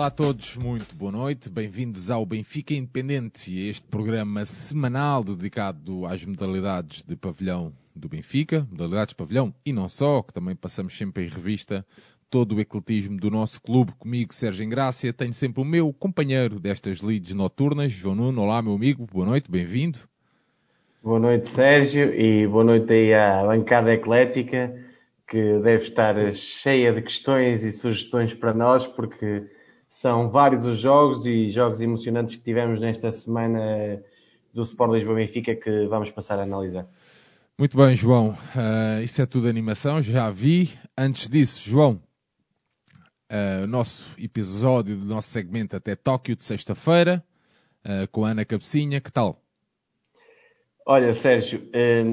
Olá a todos, muito boa noite, bem-vindos ao Benfica Independente, este programa semanal dedicado às modalidades de pavilhão do Benfica, modalidades de pavilhão e não só, que também passamos sempre em revista todo o ecletismo do nosso clube. Comigo, Sérgio Engrácia, tenho sempre o meu companheiro destas leads noturnas, João Nuno. Olá, meu amigo, boa noite, bem-vindo. Boa noite, Sérgio, e boa noite aí à bancada eclética, que deve estar cheia de questões e sugestões para nós, porque são vários os jogos e jogos emocionantes que tivemos nesta semana do Sport Lisboa Benfica que vamos passar a analisar. Muito bem, João. Uh, isso é tudo animação, já vi. Antes disso, João, uh, o nosso episódio do nosso segmento até Tóquio de sexta-feira, uh, com a Ana Cabecinha, que tal? Olha, Sérgio,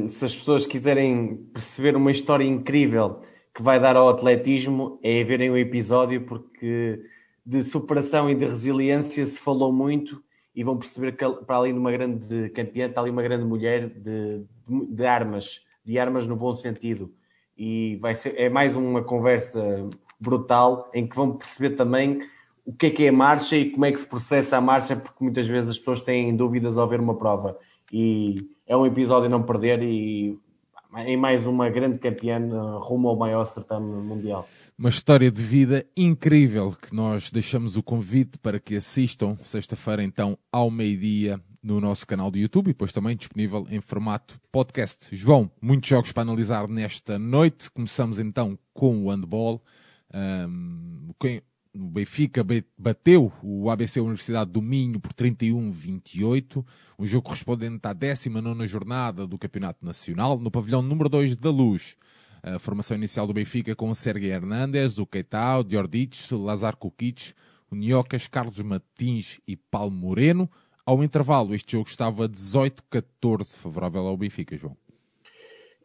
se as pessoas quiserem perceber uma história incrível que vai dar ao atletismo, é verem o episódio, porque de superação e de resiliência se falou muito e vão perceber que para além de uma grande campeã, está ali uma grande mulher de, de, de armas, de armas no bom sentido. E vai ser, é mais uma conversa brutal em que vão perceber também o que é que é a marcha e como é que se processa a marcha, porque muitas vezes as pessoas têm dúvidas ao ver uma prova. E é um episódio a não perder e em mais uma grande campeã rumo ao maior certame mundial uma história de vida incrível que nós deixamos o convite para que assistam sexta-feira então ao meio-dia no nosso canal do YouTube e depois também disponível em formato podcast. João, muitos jogos para analisar nesta noite. Começamos então com o handball. Um, o Benfica bateu o ABC Universidade do Minho por 31-28, um jogo correspondente à 19 jornada do Campeonato Nacional, no pavilhão número 2 da Luz. A formação inicial do Benfica com o Sergei Hernandes, o Keita, o Diordic, Lazar Kukic, o Niocas, Carlos Martins e Paulo Moreno. Ao intervalo, este jogo estava 18-14 favorável ao Benfica, João.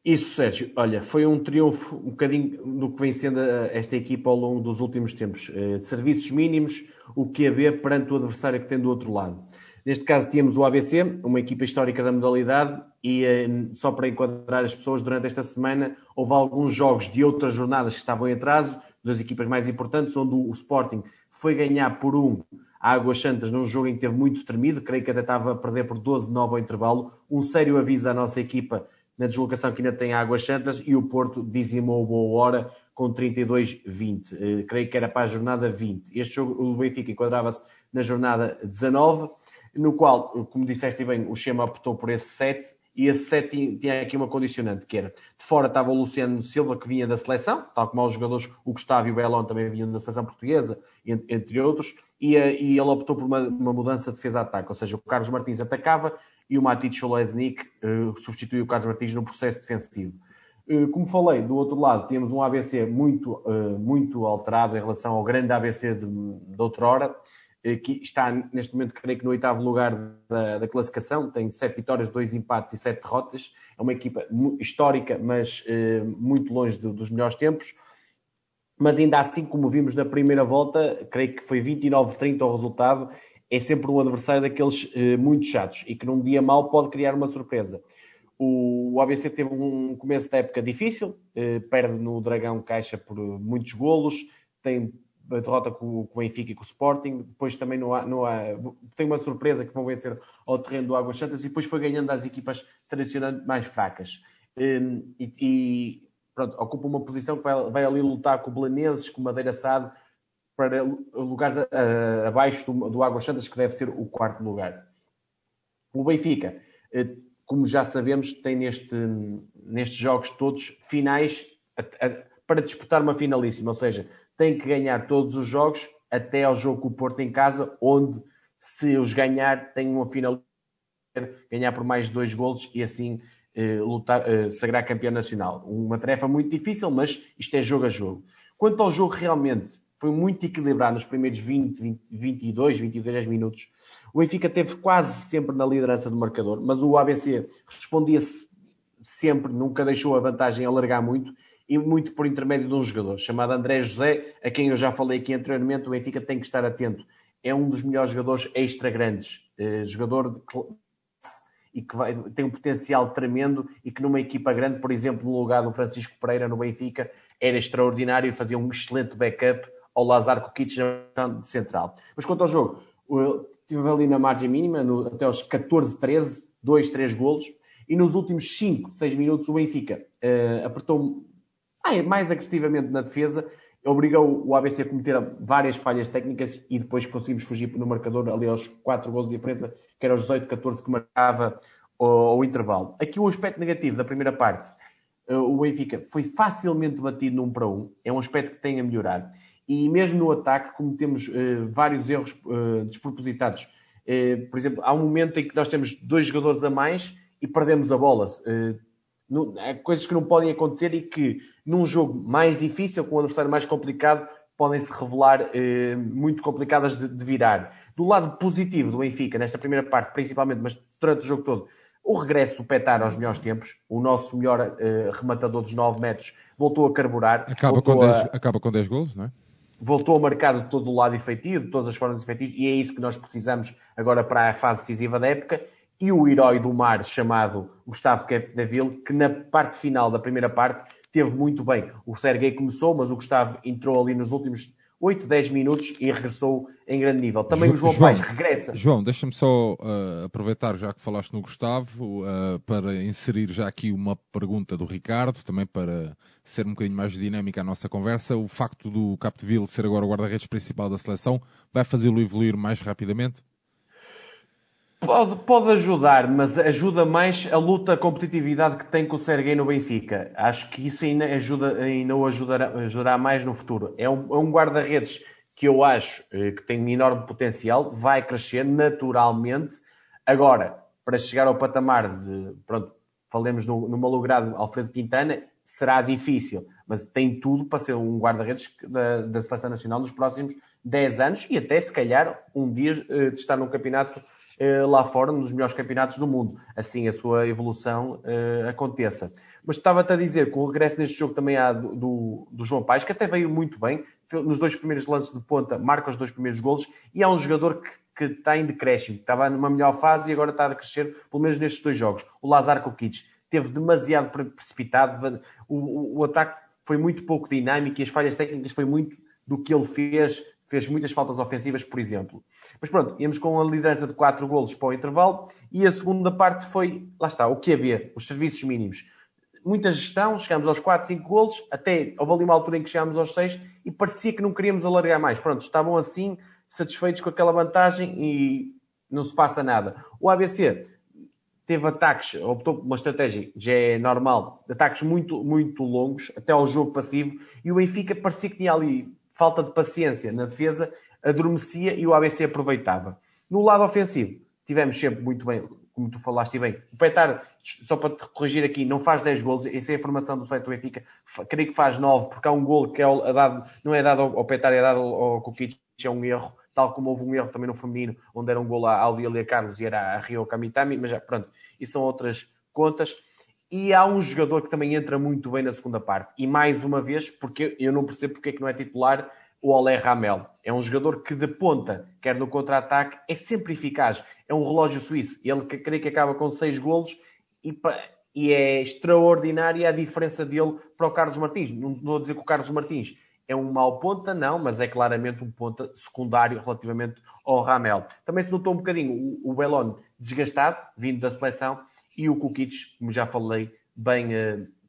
Isso, Sérgio. Olha, foi um triunfo um bocadinho do que vem sendo esta equipa ao longo dos últimos tempos. Eh, serviços mínimos, o haver perante o adversário que tem do outro lado. Neste caso tínhamos o ABC, uma equipa histórica da modalidade, e eh, só para enquadrar as pessoas, durante esta semana houve alguns jogos de outras jornadas que estavam em atraso, das equipas mais importantes, onde o Sporting foi ganhar por um a Águas Santas num jogo em que teve muito tremido, creio que até estava a perder por 12-9 ao intervalo. Um sério aviso à nossa equipa na deslocação que ainda tem Águas Santas e o Porto dizimou boa hora com 32-20. Eh, creio que era para a jornada 20. Este jogo, o Benfica enquadrava-se na jornada 19 no qual, como disseste bem, o Chema optou por esse 7 e esse 7 tinha aqui uma condicionante, que era de fora estava o Luciano Silva, que vinha da seleção, tal como os jogadores, o Gustavo e o Belon também vinham da seleção portuguesa, entre outros, e, eh, e ele optou por uma, uma mudança de defesa-ataque, ou seja, o Carlos Martins atacava e o Matic Cholesnik uh, substituiu o Carlos Martins no processo defensivo. Uh, como falei, do outro lado temos um ABC muito, muito alterado em relação ao grande ABC de, de outrora, eh, que está neste momento, creio que no oitavo lugar da, da, classificação, tem sete vitórias, dois empates e sete derrotas. É uma equipa histórica, mas eh, muito longe do, dos melhores tempos. Mas ainda assim, como vimos na primeira volta, creio que foi 29-30 o resultado. É sempre um adversário daqueles eh, muito chatos e que num dia mau pode criar uma surpresa. O, o ABC teve um começo da época difícil, eh, perde no Dragão Caixa por muitos golos, tem derrota com, com, o Benfica e com o Sporting. Depois também no, no, tem uma surpresa que vão vencer ao terreno do Águas Santas e depois foi ganhando as equipas tradicionalmente mais fracas. Um, e, e pronto, ocupa uma posição que vai, vai, ali lutar com o Belenenses, com o Madeira Sado, para lugares a, a, abaixo do, do Águas Santas, que deve ser o quarto lugar. O Benfica, eh, como já sabemos, tem neste, nestes jogos todos finais a, para disputar uma finalíssima, ou seja, tem que ganhar todos os jogos até ao jogo com o Porto em casa, onde se os ganhar tem uma final ganhar por mais dois golos e assim eh, lutar, eh, sagrar campeão nacional. Uma tarefa muito difícil, mas isto é jogo a jogo. Quanto ao jogo realmente, foi muito equilibrado nos primeiros 20, 20 22, 23 minutos. O Benfica teve quase sempre na liderança do marcador, mas o ABC respondia-se sempre, nunca deixou a vantagem alargar muito e muito por intermédio de um jogador chamado André José, a quem eu já falei aqui anteriormente, o Benfica tem que estar atento. É um dos melhores jogadores extra grandes, eh, jogador de classe e que vai, tem um potencial tremendo e que numa equipa grande, por exemplo, no lugar do Francisco Pereira no Benfica, era extraordinário e fazia um excelente backup ao Lazar Kukic de central. Mas quanto ao jogo, estive ali na margem mínima, no, até aos 14, 13, 2, 3 golos, e nos últimos 5, 6 minutos o Benfica uh, apertou ah, mais agressivamente na defesa, obrigou o ABC a cometer várias falhas técnicas e depois conseguimos fugir no marcador ali aos 4 gols de diferença, que era os 18, 14 que marcava o, o intervalo. Aqui o aspecto negativo da primeira parte, uh, o Benfica foi facilmente batido num para um, é um aspecto que tem a melhorar. E mesmo no ataque cometemos uh, vários erros uh, despropositados. por exemplo, há um momento em que nós temos dois jogadores a mais e perdemos a bola. Uh, é coisas que não podem acontecer e que num jogo mais difícil, com um adversário mais complicado, podem se revelar uh, muito complicadas de, de, virar. Do lado positivo do Benfica, nesta primeira parte principalmente, mas durante o jogo todo, o regresso do Petar aos melhores tempos, o nosso melhor uh, rematador dos 9 metros, voltou a carburar. Acaba, com 10, a... acaba com 10 gols, não é? voltou a marcar de todo o lado efetivo, de todas as formas efetivas, e é isso que nós precisamos agora para a fase decisiva da época e o herói do mar chamado Gustavo Capdeville, que na parte final da primeira parte teve muito bem. O Sergei começou, mas o Gustavo entrou ali nos últimos 8, 10 minutos e regressou em grande nível. Também jo o João, João Paes regressa. João, deixa-me só uh, aproveitar, já que falaste no Gustavo, uh, para inserir já aqui uma pergunta do Ricardo, também para ser um bocadinho mais dinâmica a nossa conversa. O facto do Capdeville ser agora o guarda-redes principal da seleção vai fazê-lo evoluir mais rapidamente? Pode, pode ajudar, mas ajuda mais a luta, a competitividade que tem com o Serguei no Benfica. Acho que isso ainda, ajuda, ainda o ajudará, ajudará mais no futuro. É um, é um guarda-redes que eu acho eh, que tem um enorme potencial, vai crescer naturalmente. Agora, para chegar ao patamar de, pronto, falemos no, no malogrado Alfredo Quintana, será difícil, mas tem tudo para ser um guarda-redes da, da Seleção Nacional nos próximos 10 anos e até, se calhar, um dia eh, de estar num campeonato lá fora, nos melhores campeonatos do mundo. Assim a sua evolução uh, aconteça. Mas estava-te a dizer que o regresso neste jogo também há do, do, do, João Paes, que até veio muito bem, nos dois primeiros lances de ponta, marca os dois primeiros golos, e há um jogador que, que está em decréscimo, estava numa melhor fase e agora está a crescer, pelo menos nestes dois jogos. O Lazar Kokic teve demasiado precipitado, o, o, o ataque foi muito pouco dinâmico e as falhas técnicas foi muito do que ele fez, fez muitas faltas ofensivas, por exemplo. Mas pronto, íamos com a liderança de 4 golos para o intervalo e a segunda parte foi, lá está, o QB, os serviços mínimos. Muita gestão, chegámos aos 4, 5 golos, até houve ali uma altura em que chegámos aos 6 e parecia que não queríamos alargar mais. Pronto, estavam assim, satisfeitos com aquela vantagem e não se passa nada. O ABC teve ataques, optou por uma estratégia já é normal, de ataques muito, muito longos, até ao jogo passivo, e o Benfica parecia que tinha ali falta de paciência na defesa adormecia e o ABC aproveitava. No lado ofensivo, tivemos sempre muito bem, como tu falaste bem, o Petar, só para te corrigir aqui, não faz 10 gols, essa é a informação do site do Benfica, creio que faz 9, porque há um gol que é dado, não é dado ao Petar, é dado ao Kukic, é um erro, tal como houve um erro também no feminino, onde era um gol à Aldia Carlos e era a Rio Kamitami, mas já, pronto, isso são outras contas. E há um jogador que também entra muito bem na segunda parte. E mais uma vez, porque eu não percebo porque é que não é titular, o Olé Ramel. É um jogador que de ponta, quer no contra-ataque, é sempre eficaz. É um relógio suíço. Ele creio que acaba com seis golos e, e, é extraordinária a diferença dele para o Carlos Martins. Não a dizer que o Carlos Martins é um mau ponta, não, mas é claramente um ponta secundário relativamente ao Ramel. Também se notou um bocadinho o, o Belon desgastado, vindo da seleção, e o Kukic, como já falei, bem... Uh,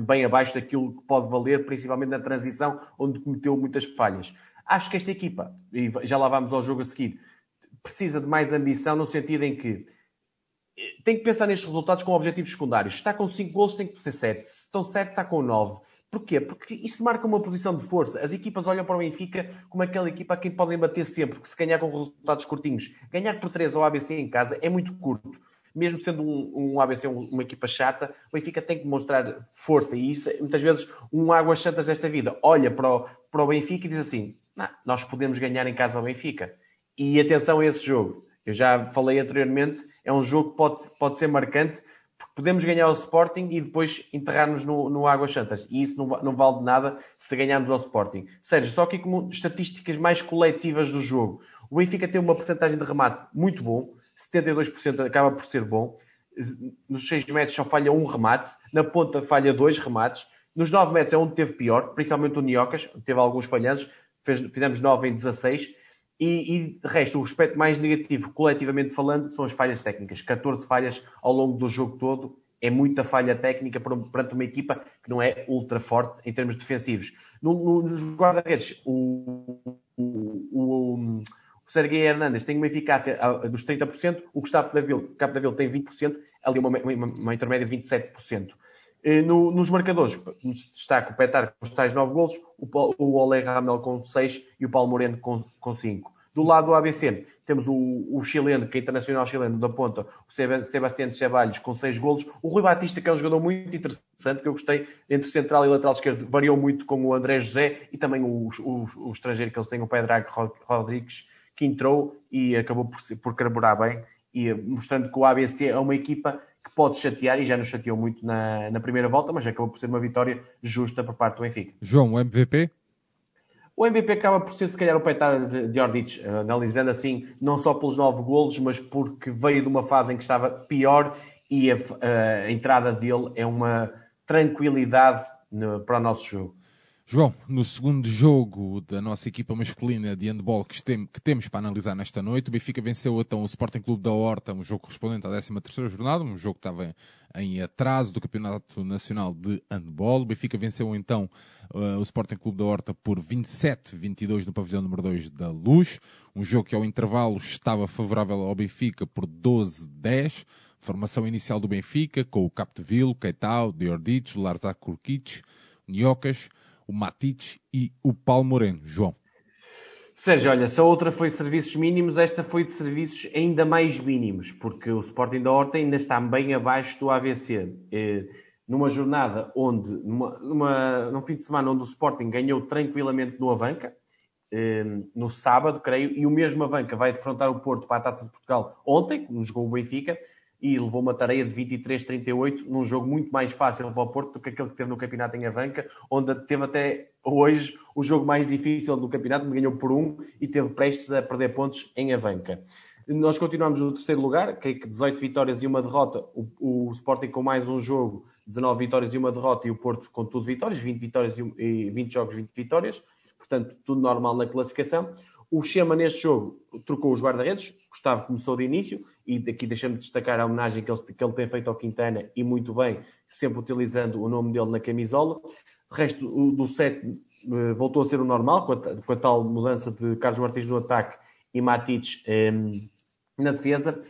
bem abaixo daquilo que pode valer, principalmente na transição, onde cometeu muitas falhas. Acho que esta equipa, e já lá vamos ao jogo a seguir, precisa de mais ambição no sentido em que eh, tem que pensar nestes resultados com objetivos secundários. Se está com 5 gols, tem que ser 7. Se estão 7, está com 9. Porquê? Porque isso marca uma posição de força. As equipas olham para o Benfica como aquela equipa a quem podem bater sempre, porque se ganhar com resultados curtinhos, ganhar por 3 ao ABC em casa é muito curto mesmo sendo um, um ABC um, uma equipa chata, o Benfica tem que mostrar força. E isso, muitas vezes, um Águas Santas desta vida olha para o, para o Benfica e diz assim: nós podemos ganhar em casa ao Benfica. E atenção a esse jogo. Eu já falei anteriormente, é um jogo que pode, pode ser marcante, porque podemos ganhar o Sporting e depois enterrar-nos no, no Águas Santas. E isso não, não vale de nada se ganharmos ao Sporting. Sérgio, só aqui como estatísticas mais coletivas do jogo. O Benfica tem uma porcentagem de remate muito bom. 72% acaba por ser bom. Nos 6 metros só falha um remate, na ponta falha dois remates. Nos 9 metros é onde teve pior, principalmente o Niocas, teve alguns falhanços. fez, fizemos 9 em 16. E, e de resto, o aspecto mais negativo, coletivamente falando, são as falhas técnicas. 14 falhas ao longo do jogo todo. É muita falha técnica perante uma equipa que não é ultra forte em termos defensivos. No, no, nos guarda-redes, o, o, o, o Sergei Hernandes tem uma eficácia dos 30%, o Gustavo Davil tem 20%, ali uma, uma, uma intermédia de 27%. Eh, no, nos marcadores, destaca o Petar com os tais 9 golos, o, o Oleg Ramel com 6 e o Paulo Moreno com, com 5. Do lado do ABC, temos o, o chileno, que é internacional chileno da ponta, o Sebastião Ceballos com 6 golos. O Rui Batista, que é um jogador muito interessante, que eu gostei, entre central e lateral esquerdo, variou muito com o André José e também o, o, o estrangeiro que eles têm, o Pedro Rodrigues, que entrou e acabou por, por carburar bem, e mostrando que o ABC é uma equipa que pode chatear, e já nos chateou muito na, na primeira volta, mas acabou por ser uma vitória justa por parte do Benfica. João, o MVP? O MVP acaba por ser, se calhar, o Petar de Ordic, analisando assim, não só pelos nove golos, mas porque veio de uma fase em que estava pior e a, a entrada dele é uma tranquilidade no, para o nosso jogo. João, no segundo jogo da nossa equipa masculina de handball que, tem, que, temos para analisar nesta noite, o Benfica venceu então o Sporting Clube da Horta, um jogo correspondente à 13ª jornada, um jogo que estava em atraso do Campeonato Nacional de Handball. O Benfica venceu então uh, o Sporting Clube da Horta por 27-22 no pavilhão número 2 da Luz, um jogo que ao intervalo estava favorável ao Benfica por 12-10. Formação inicial do Benfica com o Capdeville, Keitao, Diordic, Larzak Kurkic, Niocas, o Matite e o Paulo Moreno. João. Sérgio, olha, se a outra foi serviços mínimos, esta foi de serviços ainda mais mínimos, porque o Sporting da Horta ainda está bem abaixo do AVC. Eh, numa jornada onde, numa, numa, num fim de semana onde o Sporting ganhou tranquilamente no Avanca, eh, no sábado, creio, e o mesmo Avanca vai defrontar o Porto para a Taça de Portugal ontem, como jogou o Benfica, e levou uma tarefa de 23-38 num jogo muito mais fácil para o Porto do que aquele que teve no campeonato em Avanca, onde teve até hoje o jogo mais difícil do campeonato, ganhou por um e teve prestes a perder pontos em Avanca. Nós continuamos no terceiro lugar, creio que 18 vitórias e uma derrota, o, o Sporting com mais um jogo, 19 vitórias e uma derrota, e o Porto com tudo vitórias, 20 vitórias e 20 jogos, 20 vitórias, portanto, tudo normal na classificação. O Chema neste jogo trocou os guarda-redes, Gustavo começou de início, e daqui deixamos de destacar a homenagem que ele, que ele tem feito ao Quintana, e muito bem, sempre utilizando o nome dele na camisola. O resto do set eh, voltou a ser o normal, com a, com a tal mudança de Carlos Martins no ataque e Matites um, na defesa.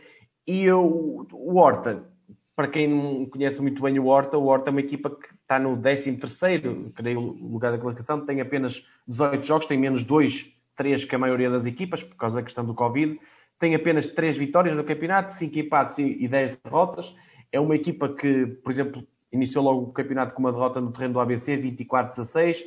E eu, o Horta, para quem não conhece muito bem o Horta, o Horta é uma equipa que está no 13º, creio, lugar da classificação, tem apenas 18 jogos, tem menos 2, 3 que a maioria das equipas, por causa da questão do Covid tem apenas 3 vitórias no campeonato, 5 empates e 10 derrotas. É uma equipa que, por exemplo, iniciou logo o campeonato com uma derrota no terreno do ABC, 24-16,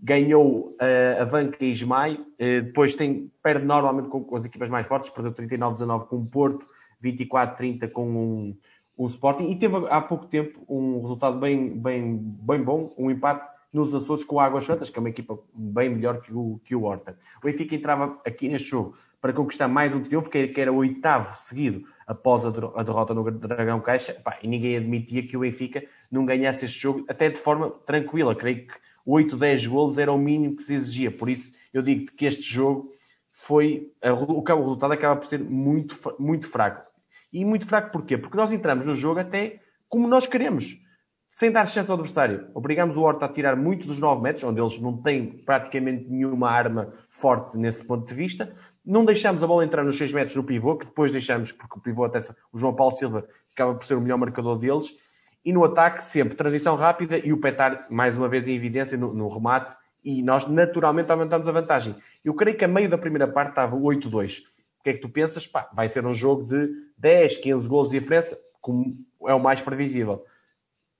ganhou uh, a Vanca e Ismael, uh, depois tem, perde normalmente com, com, as equipas mais fortes, perdeu 39-19 com o Porto, 24-30 com um, um Sporting, e teve há pouco tempo um resultado bem, bem, bem bom, um empate nos Açores com o Águas Santas, que é uma equipa bem melhor que o, que o Horta. O Benfica entrava aqui neste jogo para conquistar mais um triunfo, que era o oitavo seguido após a derrota no Dragão Caixa, pá, e ninguém admitia que o Benfica não ganhasse este jogo, até de forma tranquila. Creio que 8, 10 golos era o mínimo que se exigia. Por isso, eu digo que este jogo foi. O, o resultado acaba por ser muito, muito fraco. E muito fraco porquê? Porque nós entramos no jogo até como nós queremos, sem dar chance ao adversário. Obrigamos o Horta a tirar muito dos 9 metros, onde eles não têm praticamente nenhuma arma forte nesse ponto de vista. Não deixamos a bola entrar nos 6 metros no pivô, que depois deixamos, porque o pivô até o João Paulo Silva acaba por ser o melhor marcador deles. E no ataque, sempre transição rápida e o Petar, mais uma vez, em evidência no, no remate. E nós, naturalmente, aumentamos a vantagem. Eu creio que a meio da primeira parte estava 8-2. O que é que tu pensas? Pá, vai ser um jogo de 10, 15 gols de diferença, como é o mais previsível.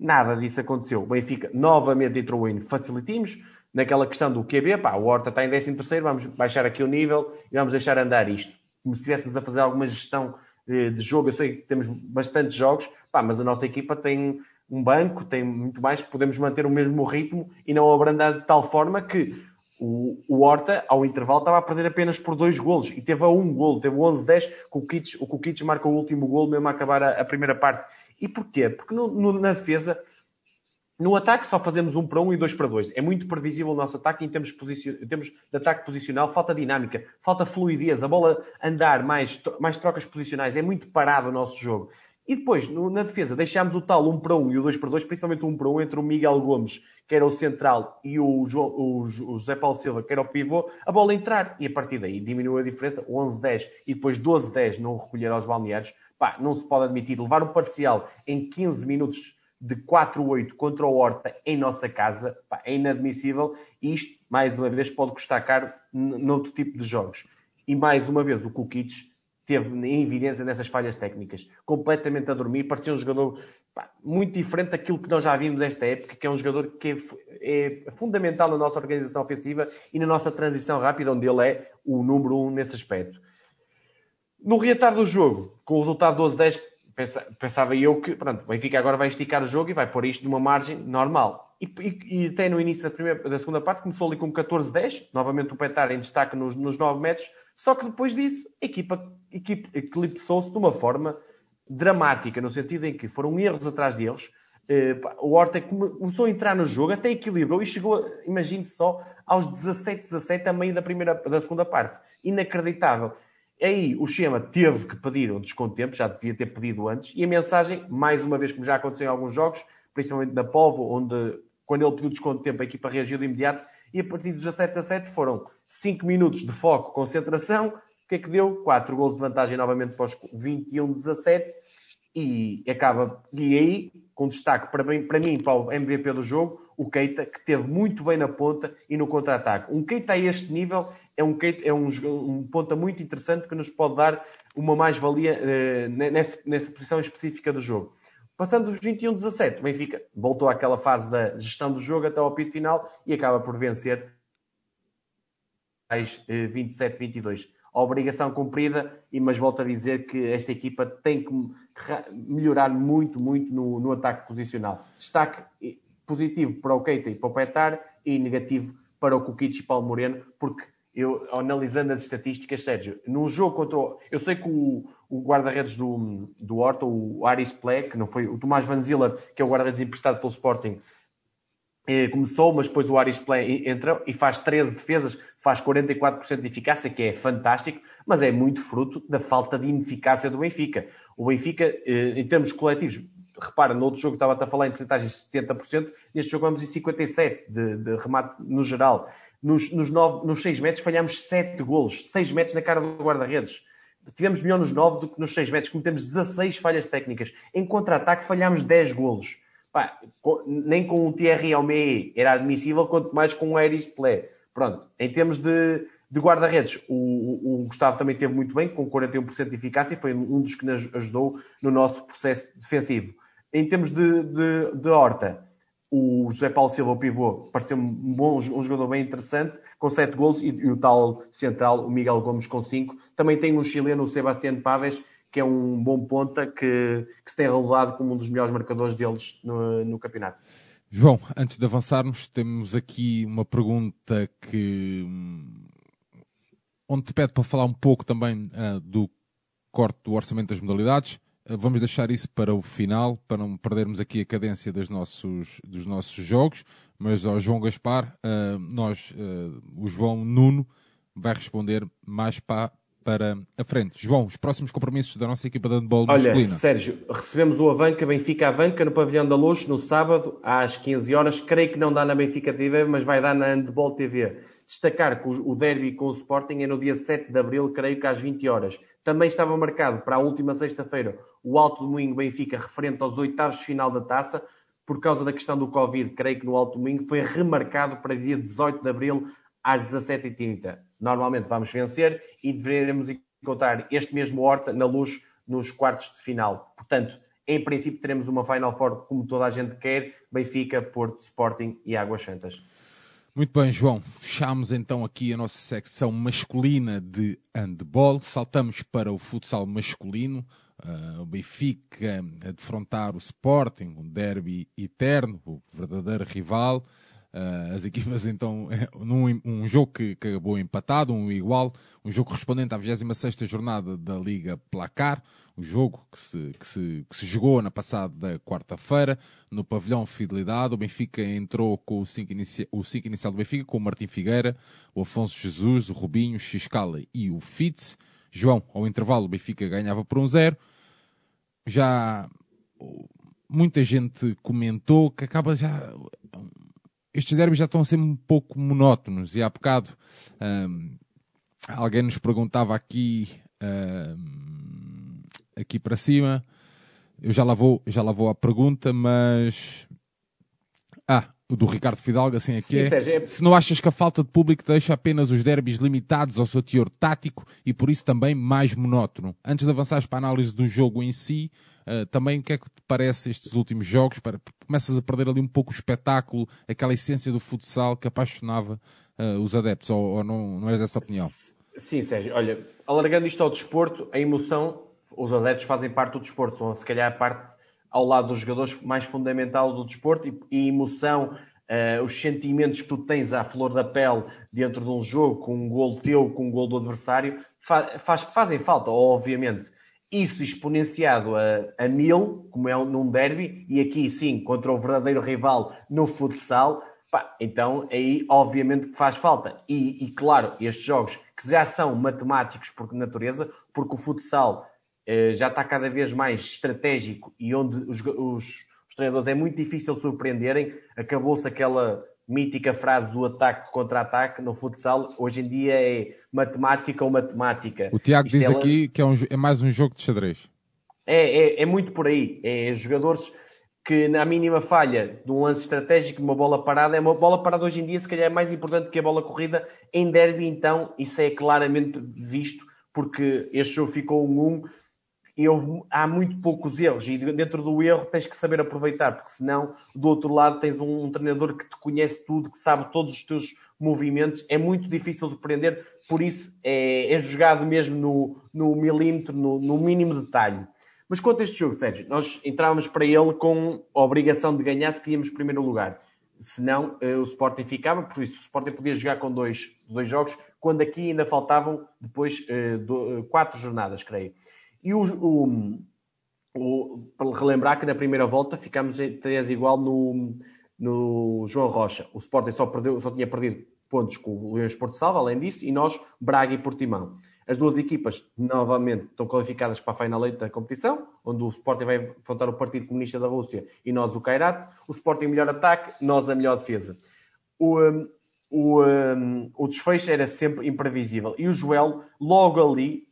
Nada disso aconteceu. O Benfica novamente entrou em facilitimos naquela questão do QB, pá, o Horta está em 13 terceiro, vamos baixar aqui o nível e vamos deixar andar isto. Como se estivéssemos a fazer alguma gestão de, de jogo, eu sei que temos bastantes jogos, pá, mas a nossa equipa tem um banco, tem muito mais, podemos manter o mesmo ritmo e não abrandar de tal forma que o, o Horta, ao intervalo, estava a perder apenas por dois golos e teve a um golo, teve 11-10, o Kukic, o Kukic marca o último golo mesmo a acabar a, a primeira parte. E porquê? Porque no, no, na defesa No ataque só fazemos um para um e dois para dois. É muito previsível o nosso ataque em termos, em termos de ataque posicional. Falta dinâmica, falta fluidez, a bola andar, mais, mais trocas posicionais. É muito parado o nosso jogo. E depois, no, na defesa, deixámos o tal 1 para 1 e o 2 para 2, principalmente o 1 para 1 entre o Miguel Gomes, que era o central, e o, João, o, o José Paulo Silva, que era o pivô, a bola entrar. E a partir daí diminuiu a diferença, 11-10 e depois 12-10 não recolher aos balneários. Pá, não se pode admitir levar um parcial em 15 minutos de 4-8 contra o Horta em nossa casa, pá, é inadmissível. E isto, mais uma vez, pode custar caro noutro tipo de jogos. E mais uma vez, o Kukic teve em evidência nessas falhas técnicas, completamente a dormir, parecia um jogador pá, muito diferente daquilo que nós já vimos nesta época, que é um jogador que é, é, fundamental na nossa organização ofensiva e na nossa transição rápida, onde ele é o número um nesse aspecto. No reatar do jogo, com o resultado 12-10, pensava eu que, pronto, o Benfica agora vai esticar o jogo e vai pôr isto numa margem normal. E, e, e até no início da, primeira, da segunda parte começou ali com 14-10, novamente o Petar em destaque nos, nos 9 metros, só que depois disso, a equipa, equipa eclipsou-se de uma forma dramática, no sentido em que foram erros atrás deles. Uh, o Horta começou a entrar no jogo, até equilibrou e chegou, imagine só, aos 17-17 a meio da, primeira, da segunda parte. Inacreditável. Aí o Schema teve que pedir um desconto de tempo, já devia ter pedido antes, e a mensagem, mais uma vez, como já aconteceu em alguns jogos, principalmente na Polvo, onde quando ele pediu desconto de tempo a equipa reagiu de imediato, e a partir de 17 17 foram 5 minutos de foco, concentração. O que é que deu? 4 gols de vantagem novamente para os 21-17 e acaba. E aí, com destaque para mim, para mim, para o MVP do jogo, o Keita, que teve muito bem na ponta e no contra-ataque. Um Keita a este nível é um, Keita, é um, um ponta muito interessante que nos pode dar uma mais-valia uh, nessa, nessa posição específica do jogo. Passando dos 21-17, o Benfica voltou àquela fase da gestão do jogo até ao apito final e acaba por vencer 27-22. Eh, a obrigação cumprida, mas volto a dizer que esta equipa tem que melhorar muito, muito no, no ataque posicional. Destaque eh, positivo para o Keita e para o Petar e negativo para o Kukic e Paulo Moreno, porque eu, analisando as estatísticas, Sérgio, num jogo contra o... Eu sei que o, o guarda-redes do, do Horta, o Aris que não foi o Tomás Van Ziller, que é o guarda-redes emprestado pelo Sporting, eh, começou, mas depois o Aris Play entra e faz 13 defesas, faz 44% de eficácia, que é fantástico, mas é muito fruto da falta de ineficácia do Benfica. O Benfica, eh, em termos coletivos, repara, no outro jogo estava a falar em porcentagens de 70%, neste jogo vamos em 57% de, de remate no geral. Nos, nos, 9, nos 6 metros falhamos 7 golos, 6 metros na cara do guarda-redes. Tivemos melhor nos 9 do que nos 6 metros, cometemos 16 falhas técnicas. Em contra-ataque falhámos 10 golos. Pá, nem com o Thierry Almeida era admissível, quanto mais com o Eris Plé. Pronto, em termos de, de guarda-redes, o, o, Gustavo também teve muito bem, com 41% de eficácia, foi um dos que nos ajudou no nosso processo defensivo. Em termos de, de, de horta, o José Paulo Silva, o pivô, pareceu-me um, bom, um jogador bem interessante, com 7 golos, e, e, o tal central, o Miguel Gomes, com 5. Também tem um chileno, o Sebastián Paves, que é um bom ponta que, que se tem revelado como um dos melhores marcadores deles no, no campeonato. João, antes de avançarmos, temos aqui uma pergunta que onde te pede para falar um pouco também uh, do corte do orçamento das modalidades. Uh, vamos deixar isso para o final, para não perdermos aqui a cadência dos nossos, dos nossos jogos. Mas ao João Gaspar, uh, nós, o João Nuno, vai responder mais para, para a frente. João, os próximos compromissos da nossa equipa de handball Olha, masculina. Sérgio, recebemos o Avanca, Benfica Avanca, no Pavilhão da Luz, no sábado, às 15 horas. Creio que não dá na Benfica TV, mas vai dar na Handball TV. Destacar que o derby com o Sporting é no dia 7 de Abril, creio que às 20 horas. Também estava marcado para a última sexta-feira o Alto Domingo Benfica, referente aos oitavos de final da taça. Por causa da questão do Covid, creio que no Alto Domingo foi remarcado para dia 18 de Abril, às 17h30. Normalmente vamos vencer e deveremos encontrar este mesmo Horta na luz nos quartos de final. Portanto, em princípio teremos uma Final Four como toda a gente quer, Benfica, Porto, Sporting e Águas Santas. Muito bem, João. Fechamos então aqui a nossa secção masculina de handball. Saltamos para o futsal masculino. Uh, o Benfica a defrontar o Sporting, um derby eterno, o verdadeiro rival. Uh, as equipas, então, num um jogo que, que acabou empatado, um igual, um jogo correspondente à 26 jornada da Liga Placar, um jogo que se, que se, que se jogou na passada quarta-feira, no pavilhão Fidelidade. O Benfica entrou com o 5 inicia, inicial do Benfica, com o Martim Figueira, o Afonso Jesus, o Rubinho, o Xiscala e o Fitz. João, ao intervalo, o Benfica ganhava por um zero. Já muita gente comentou que acaba já estes derbys já estão a ser um pouco monótonos e há bocado um, alguém nos perguntava aqui um, aqui para cima eu já lá vou, já lá vou à pergunta, mas ah, o do Ricardo Fidalgo, assim aqui é, é. é... Se não achas que a falta de público deixa apenas os derbys limitados ao seu teor tático e por isso também mais monótono? Antes de avançares para a análise do jogo em si, uh, também o que é que te parece estes últimos jogos? Para, começas a perder ali um pouco o espetáculo, aquela essência do futsal que apaixonava uh, os adeptos, ou, ou não, não és dessa opinião? Sim, Sérgio. Olha, alargando isto ao desporto, a emoção, os adeptos fazem parte do desporto, são se calhar a parte ao lado dos jogadores mais fundamental do desporto e, e emoção, uh, os sentimentos que tu tens à flor da pele dentro de um jogo, com um gol teu, com um gol do adversário, fa faz, fazem falta, obviamente. Isso exponenciado a, a mil, como é num derby, e aqui sim, contra o verdadeiro rival no futsal, pá, então aí obviamente que faz falta. E, e claro, estes jogos que já são matemáticos por natureza, porque o futsal eh, já está cada vez mais estratégico e onde os, os, os treinadores é muito difícil surpreenderem. Acabou-se aquela mítica frase do ataque contra ataque no futsal. Hoje em dia é matemática ou matemática. O Tiago Isto diz é aqui que é, um, é, mais um jogo de xadrez. É, é, é muito por aí. É jogadores que na mínima falha de um lance estratégico, uma bola parada, é uma bola parada hoje em dia, se calhar é mais importante que a bola corrida. Em derby, então, isso é claramente visto, porque este jogo ficou um 1 e houve, há muito poucos erros e dentro do erro tens que saber aproveitar, porque senão do outro lado tens um, um treinador que te conhece tudo, que sabe todos os teus movimentos, é muito difícil de prender, por isso é, é jogado mesmo no, no milímetro, no, no, mínimo detalhe. Mas quanto a este jogo, Sérgio, nós entrávamos para ele com a obrigação de ganhar se queríamos primeiro lugar. Senão eh, o Sporting ficava, por isso o Sporting podia jogar com dois, dois jogos, quando aqui ainda faltavam depois eh, do, eh, quatro jornadas, creio. E o, o, o, para relembrar que na primeira volta ficámos 3 igual no, no João Rocha. O Sporting só, perdeu, só tinha perdido pontos com o Leões Porto Salvo, além disso, e nós, Braga e Portimão. As duas equipas, novamente, estão qualificadas para a Final da competição, onde o Sporting vai enfrentar o Partido Comunista da Rússia e nós o Kairat. O Sporting melhor ataque, nós a melhor defesa. O, o, o desfecho era sempre imprevisível. E o Joel, logo ali,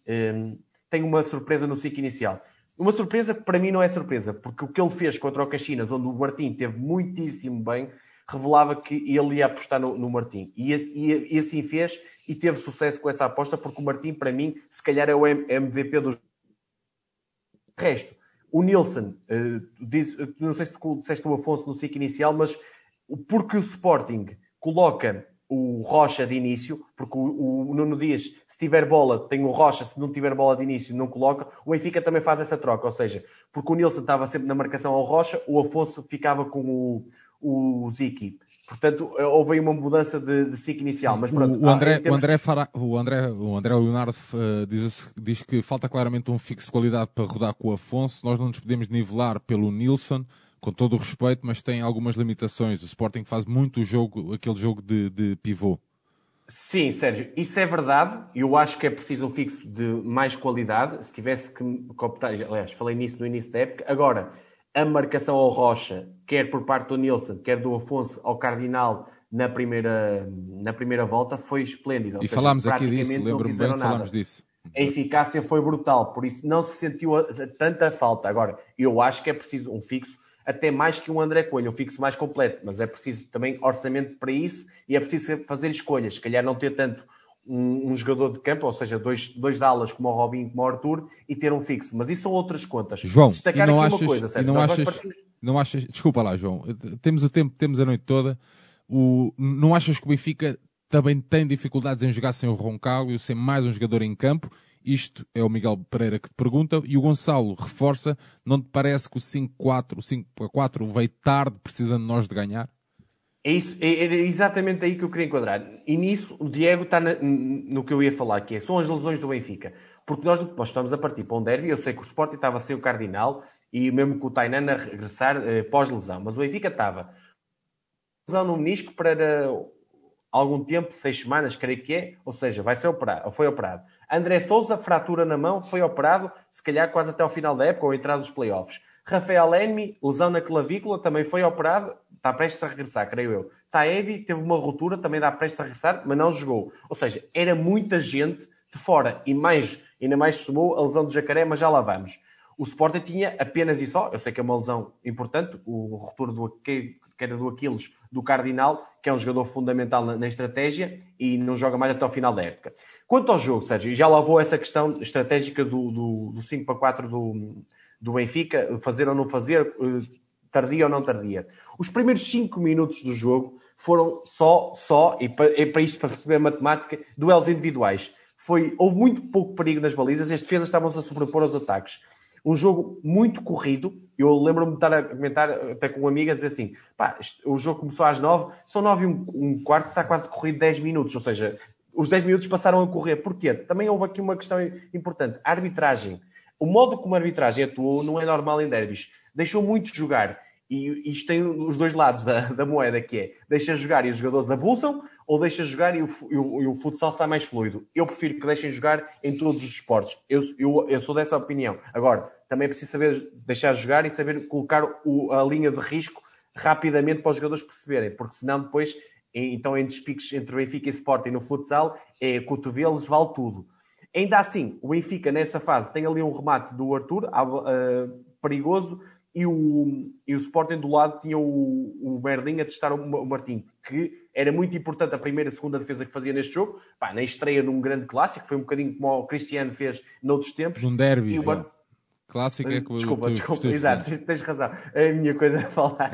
tem uma surpresa no ciclo inicial. Uma surpresa que para mim não é surpresa, porque o que ele fez contra o Caxinas, onde o Martim teve muitíssimo bem, revelava que ele ia apostar no, no Martim. E, e, e, assim fez e teve sucesso com essa aposta, porque o Martim, para mim, se calhar é o MVP dos. Resto, o Nilsson, uh, diz, não sei se disseste o Afonso no ciclo inicial, mas porque o Sporting coloca o Rocha de início, porque o, o Nuno Dias tiver bola, tem o Rocha, se não tiver bola de início, não coloca. O Benfica também faz essa troca, ou seja, porque o Nilson estava sempre na marcação ao Rocha, o Afonso ficava com o, o Ziki. Portanto, houve aí uma mudança de, de ciclo inicial. Mas pronto, o, André, termos... o, André Fará, o, André, o André Leonardo uh, diz, diz, que falta claramente um fixo de qualidade para rodar com o Afonso. Nós não nos podemos nivelar pelo Nilson, com todo o respeito, mas tem algumas limitações. O Sporting faz muito o jogo, aquele jogo de, de pivô. Sim, Sérgio, isso é verdade. Eu acho que é preciso um fixo de mais qualidade. Se tivesse que optar, aliás, falei nisso no início da época. Agora, a marcação ao Rocha, quer por parte do Nilson, quer do Afonso ao Cardinal na primeira, na primeira volta, foi esplêndida. E seja, falámos aqui disso, lembro-me bem que falámos disso. A eficácia foi brutal, por isso não se sentiu tanta falta. Agora, eu acho que é preciso um fixo até mais que um André Coelho, um fixo mais completo, mas é preciso também orçamento para isso e é preciso fazer escolhas. Se calhar não ter tanto um, um, jogador de campo, ou seja, dois, dois alas como o Robin como o Arthur, e ter um fixo. Mas isso são outras contas. João, Destacar não achas, coisa, e não achas, partir... não achas, desculpa lá, João, temos o tempo, temos a noite toda. O, não achas que o Benfica também tem dificuldades em jogar sem o Roncalho, sem mais um jogador em campo isto é o Miguel Pereira que te pergunta e o Gonçalo reforça. Não te parece que o 5-4, o 5-4 veio tarde, precisando nós de ganhar? É, isso, é, é exatamente aí que eu queria enquadrar. E nisso o Diego está na, no que eu ia falar, que é, são as lesões do Benfica. Porque nós, nós estamos a partir para um derby, eu sei que o Sporting estava sem o Cardinal e mesmo com o Tainan a regressar eh, pós-lesão, mas o Benfica estava lesão no menisco para algum tempo, seis semanas, creio que é, ou seja, vai ser operado, ou foi operado. André Souza, fratura na mão, foi operado, se calhar quase até ao final da época ou entrada dos playoffs. Rafael Enmi, lesão na clavícula, também foi operado, está prestes a regressar, creio eu. Taevi teve uma ruptura, também está prestes a regressar, mas não jogou. Ou seja, era muita gente de fora e mais, ainda mais somou a lesão do Jacaré, mas já lá vamos. O Sporting tinha apenas e só, eu sei que é uma lesão importante, o ruptura do, que era do Aquiles, do Cardinal, que é um jogador fundamental na, na, estratégia e não joga mais até ao final da época. Quanto ao jogo, Sérgio, já lavou essa questão estratégica do, do, do 5 para 4 do, do Benfica, fazer ou não fazer, eh, tardia ou não tardia. Os primeiros 5 minutos do jogo foram só, só, e para, e para isto, para perceber a matemática, duelos individuais. Foi, houve muito pouco perigo nas balizas, as defesas estavam-se a sobrepor aos ataques um jogo muito corrido. Eu lembro-me de estar a comentar até com um amigo a dizer assim: pá, o jogo começou às 9, são 9 e um, um quarto, está quase corrido 10 minutos. Ou seja, os 10 minutos passaram a correr. Porquê? Também houve aqui uma questão importante: a arbitragem. O modo como a arbitragem atuou não é normal em derbys. Deixou muitos jogar. E isto tem os dois lados da, da moeda, que é deixa jogar e os jogadores abusam, ou deixa jogar e o, e o, e o futsal sai mais fluido. Eu prefiro que deixem jogar em todos os esportes. Eu, eu, eu sou dessa opinião. Agora, também é preciso saber deixar jogar e saber colocar o, a linha de risco rapidamente para os jogadores perceberem, porque senão depois, então em despiques entre Benfica e Sporting no futsal, é cotovelos, vale tudo. Ainda assim, o Benfica nessa fase tem ali um remate do Arthur, uh, perigoso, e o, e o Sporting do lado tinha o, o Berlim a testar o, o Martim, que era muito importante a primeira e segunda defesa que fazia neste jogo, pá, na estreia num grande clássico, foi um bocadinho como o Cristiano fez noutros tempos. Num derby, o Mar... Clássico é que Desculpa, tu, desculpa, tu, exato, tens razão. É a minha coisa a falar.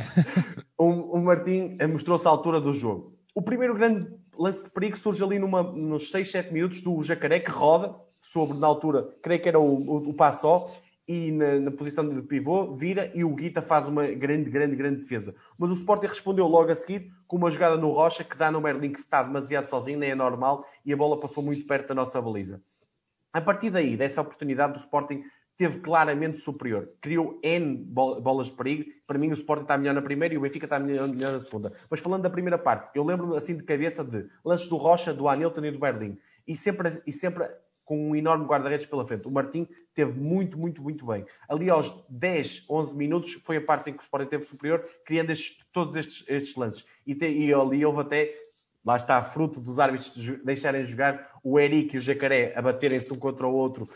o, o Martim mostrou-se à altura do jogo. O primeiro grande lance de perigo surge ali numa, nos 6, 7 minutos do Jacaré, que roda sobre, na altura, creio que era o, o, o Passó, e na, na, posição de pivô, vira e o Guita faz uma grande, grande, grande defesa. Mas o Sporting respondeu logo a seguir com uma jogada no Rocha que dá no Merlin que está demasiado sozinho, nem é normal, e a bola passou muito perto da nossa baliza. A partir daí, dessa oportunidade, o Sporting teve claramente superior. Criou N bolas de perigo. Para mim, o Sporting está melhor na primeira e o Benfica está melhor, melhor na segunda. Mas falando da primeira parte, eu lembro-me assim de cabeça de lances do Rocha, do Anilton e do Berlim. E sempre, e sempre com um enorme guarda-redes pela frente. O Martim teve muito, muito, muito bem. Ali aos 10, 11 minutos foi a parte em que o Sporting teve superior, criando estes, todos estes, estes lances. E, te, e ali houve até, lá está, fruto dos árbitros deixarem jogar o Eric e o Jacaré a baterem-se um contra o outro,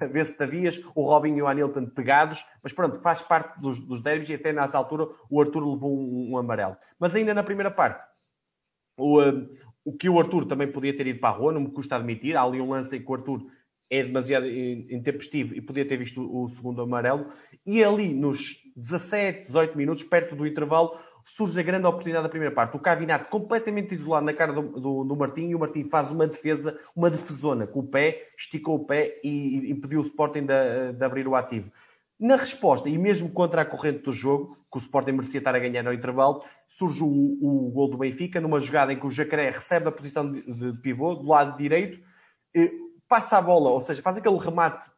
a ver se tavias, o Robinho e o Anilton pegados, mas pronto, faz parte dos, dos derbys e até nessa altura o Arthur levou um, um amarelo. Mas ainda na primeira parte, o, o que o Arthur também podia ter ido para a rua, não me custa admitir. Há ali um lance em que o Arthur é demasiado intempestivo e podia ter visto o segundo amarelo. E ali, nos 17, 18 minutos, perto do intervalo, surge a grande oportunidade da primeira parte. O Cavinato completamente isolado na cara do, do, do Martim e o Martim faz uma defesa, uma defesona com o pé, esticou o pé e impediu o Sporting de, de abrir o ativo. Na resposta, e mesmo contra a corrente do jogo, que o Sporting merecia estar a ganhar no intervalo, surge o, o gol do Benfica, numa jogada em que o Jacaré recebe a posição de, de pivô, do lado direito, passa a bola, ou seja, faz aquele remate,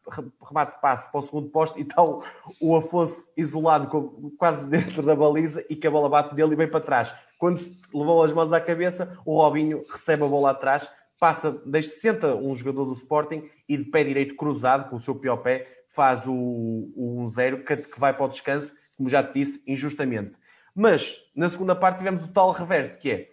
remate de passe para o segundo posto e está o, Afonso isolado quase dentro da baliza e que a bola bate dele e vem para trás. Quando levou as mãos à cabeça, o Robinho recebe a bola atrás, passa, deixa, senta um jogador do Sporting e de pé direito cruzado, com o seu pior pé, faz o, o 1-0 que, que vai para o descanso, como já te disse, injustamente. Mas na segunda parte tivemos o tal reverso, que é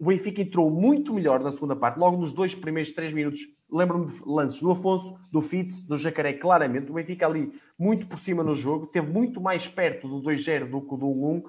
o Benfica entrou muito melhor na segunda parte, logo nos dois primeiros três minutos. Lembro-me de lances do Afonso, do Fitz, do Jacaré, claramente. O Benfica ali muito por cima no jogo, teve muito mais perto do 2-0 do que do 1-1.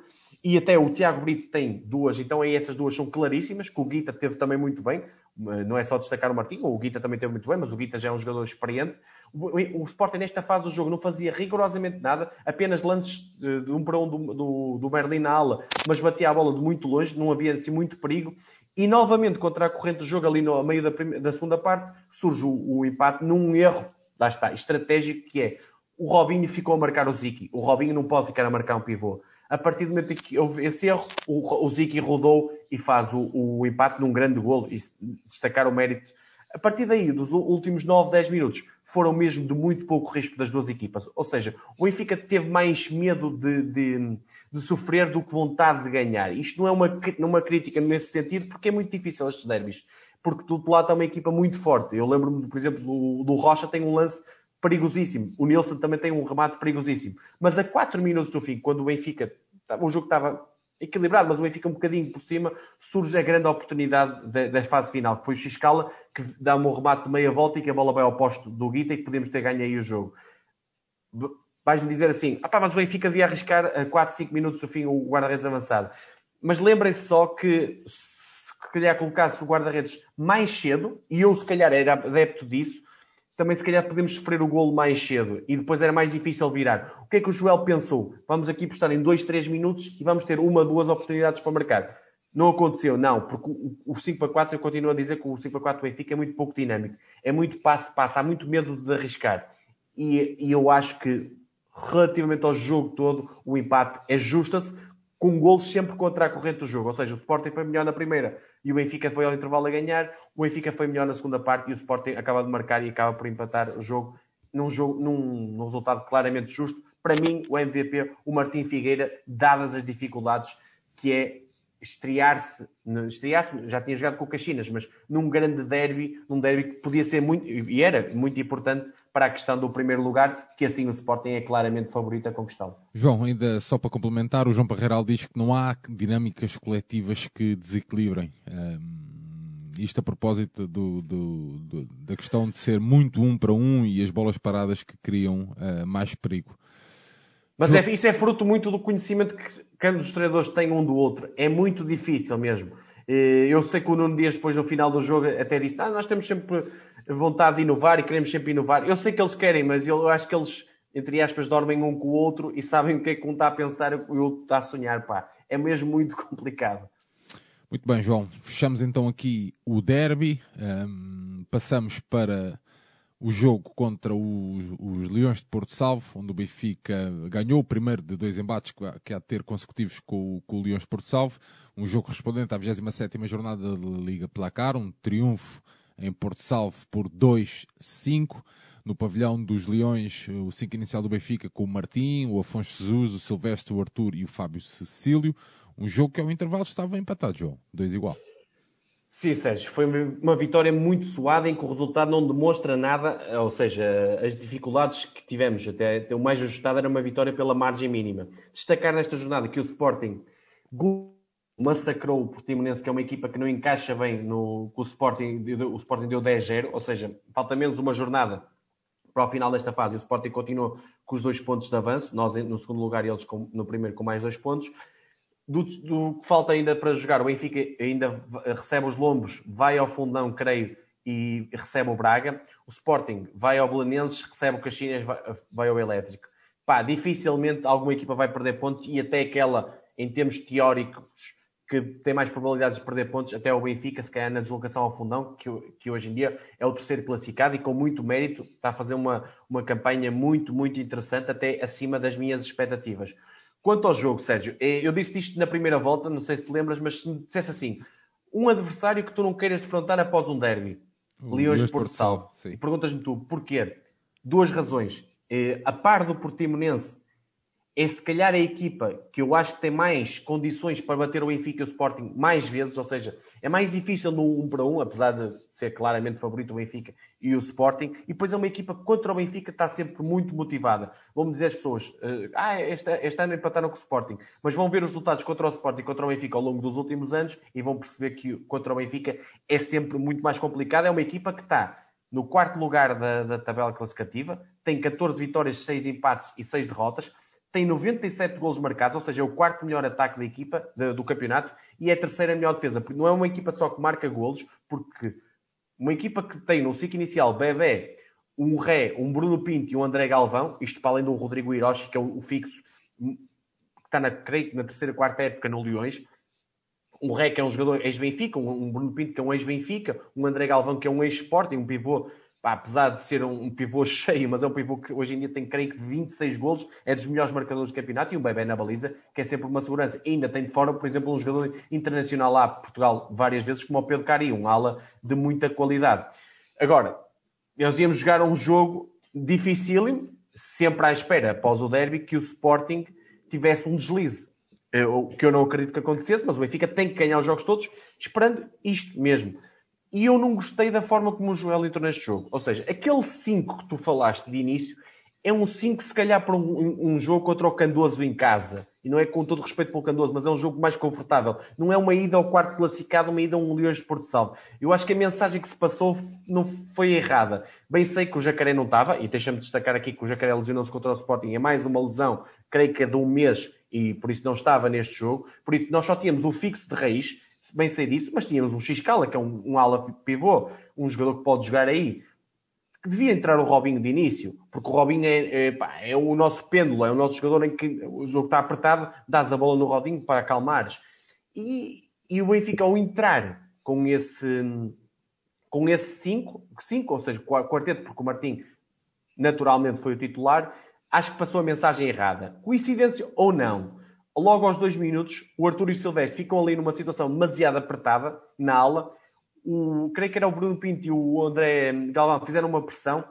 E até o Tiago Brito tem duas, então aí essas duas são claríssimas, que o Guita teve também muito bem. Não é só destacar o Martinho, o Guita também teve muito bem, mas o Guita já é um jogador experiente. O, Sporting, nesta fase do jogo, não fazia rigorosamente nada, apenas lances de um para um do, do, do Berlim na ala, mas batia a bola de muito longe, não havia assim muito perigo. E novamente, contra a corrente do jogo, ali no meio da, primeira, da segunda parte, surge o, o, empate num erro, lá está, estratégico, que é o Robinho ficou a marcar o Ziki. O Robinho não pode ficar a marcar um pivô. A partir do momento que houve esse erro, o, o Ziki rodou e faz o, o empate num grande golo e destacar o mérito. A partir daí, dos últimos 9, 10 minutos, foram mesmo de muito pouco risco das duas equipas. Ou seja, o Benfica teve mais medo de, de, de sofrer do que vontade de ganhar. Isto não é uma, uma crítica nesse sentido, porque é muito difícil estes derbys. Porque do outro lado está uma equipa muito forte. Eu lembro-me, por exemplo, do, do Rocha tem um lance perigosíssimo. O Nilson também tem um remate perigosíssimo. Mas a 4 minutos do fim, quando o Benfica, o jogo estava equilibrado, mas o Benfica um bocadinho por cima, surge a grande oportunidade da, da fase final, que foi o Xcala, que dá um remate de meia volta e que a bola vai ao posto do Guita e que podemos ter ganho aí o jogo. Vais-me dizer assim, ah pá, mas o Benfica devia arriscar a 4, 5 minutos do fim o guarda-redes avançado. Mas lembrem-se só que se calhar colocasse o guarda-redes mais cedo, e eu se calhar era adepto disso, também se calhar podemos sofrer o golo mais cedo e depois era mais difícil virar. O que é que o Joel pensou? Vamos aqui postar em 2, 3 minutos e vamos ter uma, duas oportunidades para marcar. Não aconteceu, não, porque o 5 para 4, eu continuo a dizer que o 5 para 4 do Benfica é muito pouco dinâmico. É muito passo-passo, há muito medo de arriscar. E, e, eu acho que, relativamente ao jogo todo, o empate é justa-se, com golos sempre contra a corrente do jogo. Ou seja, o Sporting foi melhor na primeira e o Benfica foi ao intervalo a ganhar, o Benfica foi melhor na segunda parte e o Sporting acaba de marcar e acaba por empatar o jogo num, jogo, num, num resultado claramente justo. Para mim, o MVP, o Martim Figueira, dadas as dificuldades, que é estrear-se, estrear-se, já tinha jogado com o Caxinas, mas num grande derby, num derby que podia ser muito, e era muito importante para a questão do primeiro lugar, que assim o Sporting é claramente favorito a conquistá-lo. João, ainda só para complementar, o João Parreiral diz que não há dinâmicas coletivas que desequilibrem. Um, isto a propósito do, do, do, da questão de ser muito um para um e as bolas paradas que criam uh, mais perigo. Mas é, isso é fruto muito do conhecimento que, que ambos os treinadores têm um do outro. É muito difícil mesmo. Eh, eu sei que o Nuno Dias, depois no final do jogo, até disse: ah, Nós temos sempre vontade de inovar e queremos sempre inovar. Eu sei que eles querem, mas eu acho que eles, entre aspas, dormem um com o outro e sabem o que é que um está a pensar e o outro está a sonhar. Pá. É mesmo muito complicado. Muito bem, João. Fechamos então aqui o derby. Um, passamos para o jogo contra os, os, Leões de Porto Salvo, onde o Benfica ganhou o primeiro de dois embates que há de ter consecutivos com, com o Leões de Porto Salvo, um jogo correspondente à 27ª jornada da Liga Placar, um triunfo em Porto Salvo por 2-5. No pavilhão dos Leões, o 5 inicial do Benfica com o Martim, o Afonso Jesus, o Silvestre, o Arthur e o Fábio Cecílio. Um jogo que ao intervalo estava empatado, João. Dois igual. Sim, Sérgio, foi uma vitória muito suada em que o resultado não demonstra nada, ou seja, as dificuldades que tivemos, até o mais ajustado era uma vitória pela margem mínima. Destacar nesta jornada que o Sporting massacrou o Portimonense, que é uma equipa que não encaixa bem no o Sporting, o Sporting deu 10-0, ou seja, falta menos uma jornada para o final desta fase. O Sporting continua com os dois pontos de avanço, nós no segundo lugar e eles no primeiro com mais dois pontos. Do, do, que falta ainda para jogar, o Benfica ainda recebe os Lombos, vai ao Fundão, creio, e recebe o Braga. O Sporting vai ao Belenenses, recebe o Caxinas, vai, vai ao Elétrico. Pá, dificilmente alguma equipa vai perder pontos e até aquela, em termos teóricos, que tem mais probabilidades de perder pontos, até o Benfica, se calhar na deslocação ao Fundão, que, que hoje em dia é o terceiro classificado e com muito mérito está a fazer uma, uma campanha muito, muito interessante, até acima das minhas expectativas. Quanto ao jogo, Sérgio, é, eu disse isto na primeira volta, não sei se te lembras, mas se me dissesse assim, um adversário que tu não queiras defrontar após um derby, o Leões de Porto Salvo, perguntas-me tu, porquê? Duas razões. É, a par do Portimonense, é se calhar a equipa que eu acho que tem mais condições para bater o Benfica e o Sporting mais vezes, ou seja, é mais difícil no 1 para 1, apesar de ser claramente favorito o Benfica e o Sporting, e depois é uma equipa que contra o Benfica está sempre muito motivada. Vão dizer as pessoas, eh, ah, este, este ano empataram com o Sporting, mas vão ver os resultados contra o Sporting e contra o Benfica ao longo dos últimos anos e vão perceber que contra o Benfica é sempre muito mais complicado. É uma equipa que está no quarto lugar da, da tabela classificativa, tem 14 vitórias, 6 empates e 6 derrotas, tem 97 golos marcados, ou seja, é o quarto melhor ataque da equipa do campeonato e é a terceira melhor defesa. Porque não é uma equipa só que marca golos, porque uma equipa que tem no ciclo inicial Bebé, um Ré, um Bruno Pinto e um André Galvão, isto para além do Rodrigo Hiroshi, que é o, fixo, que está na, creio, na terceira, quarta época no Leões. Um Ré, que é um jogador ex-Benfica, um, um Bruno Pinto, que é um ex-Benfica, um André Galvão, que é um ex-Sporting, um pivô apesar de ser um, pivô cheio, mas é um pivô que hoje em dia tem, creio que, 26 golos, é dos melhores marcadores do campeonato e um bebê na baliza, que é sempre uma segurança. E ainda tem de fora, por exemplo, um jogador internacional lá, Portugal, várias vezes, como o Pedro Cari, um ala de muita qualidade. Agora, nós íamos jogar um jogo dificílimo, sempre à espera, após o derby, que o Sporting tivesse um deslize. O que eu não acredito que acontecesse, mas o Benfica tem que ganhar os jogos todos, esperando isto mesmo e eu não gostei da forma como o Joel entrou neste jogo. Ou seja, aquele 5 que tu falaste de início é um 5, se calhar, para um, um, jogo contra o Candoso em casa. E não é com todo respeito pelo Candoso, mas é um jogo mais confortável. Não é uma ida ao quarto classificado, uma ida a um Leões de Porto Salvo. Eu acho que a mensagem que se passou não foi errada. Bem sei que o Jacaré não estava, e deixa-me destacar aqui que o Jacaré lesionou-se contra o Sporting. É mais uma lesão, creio que é de um mês, e por isso não estava neste jogo. Por isso, nós só tínhamos o fixo de raiz, bem sei disso, mas tínhamos um X-Cala, que é um, um ala pivô, um jogador que pode jogar aí, que devia entrar o Robinho de início, porque o Robinho é, é, pá, é, o nosso pêndulo, é o nosso jogador em que o jogo está apertado, dás a bola no Robinho para acalmares. E, e o Benfica, ao entrar com esse com esse 5, cinco, ou seja, quarteto, porque o Martim naturalmente foi o titular, acho que passou a mensagem errada. Coincidência ou não? Logo aos dois minutos, o Arthur e o Silvestre ficam ali numa situação demasiado apertada na aula. O, creio que era o Bruno Pinto e o André Galvão fizeram uma pressão.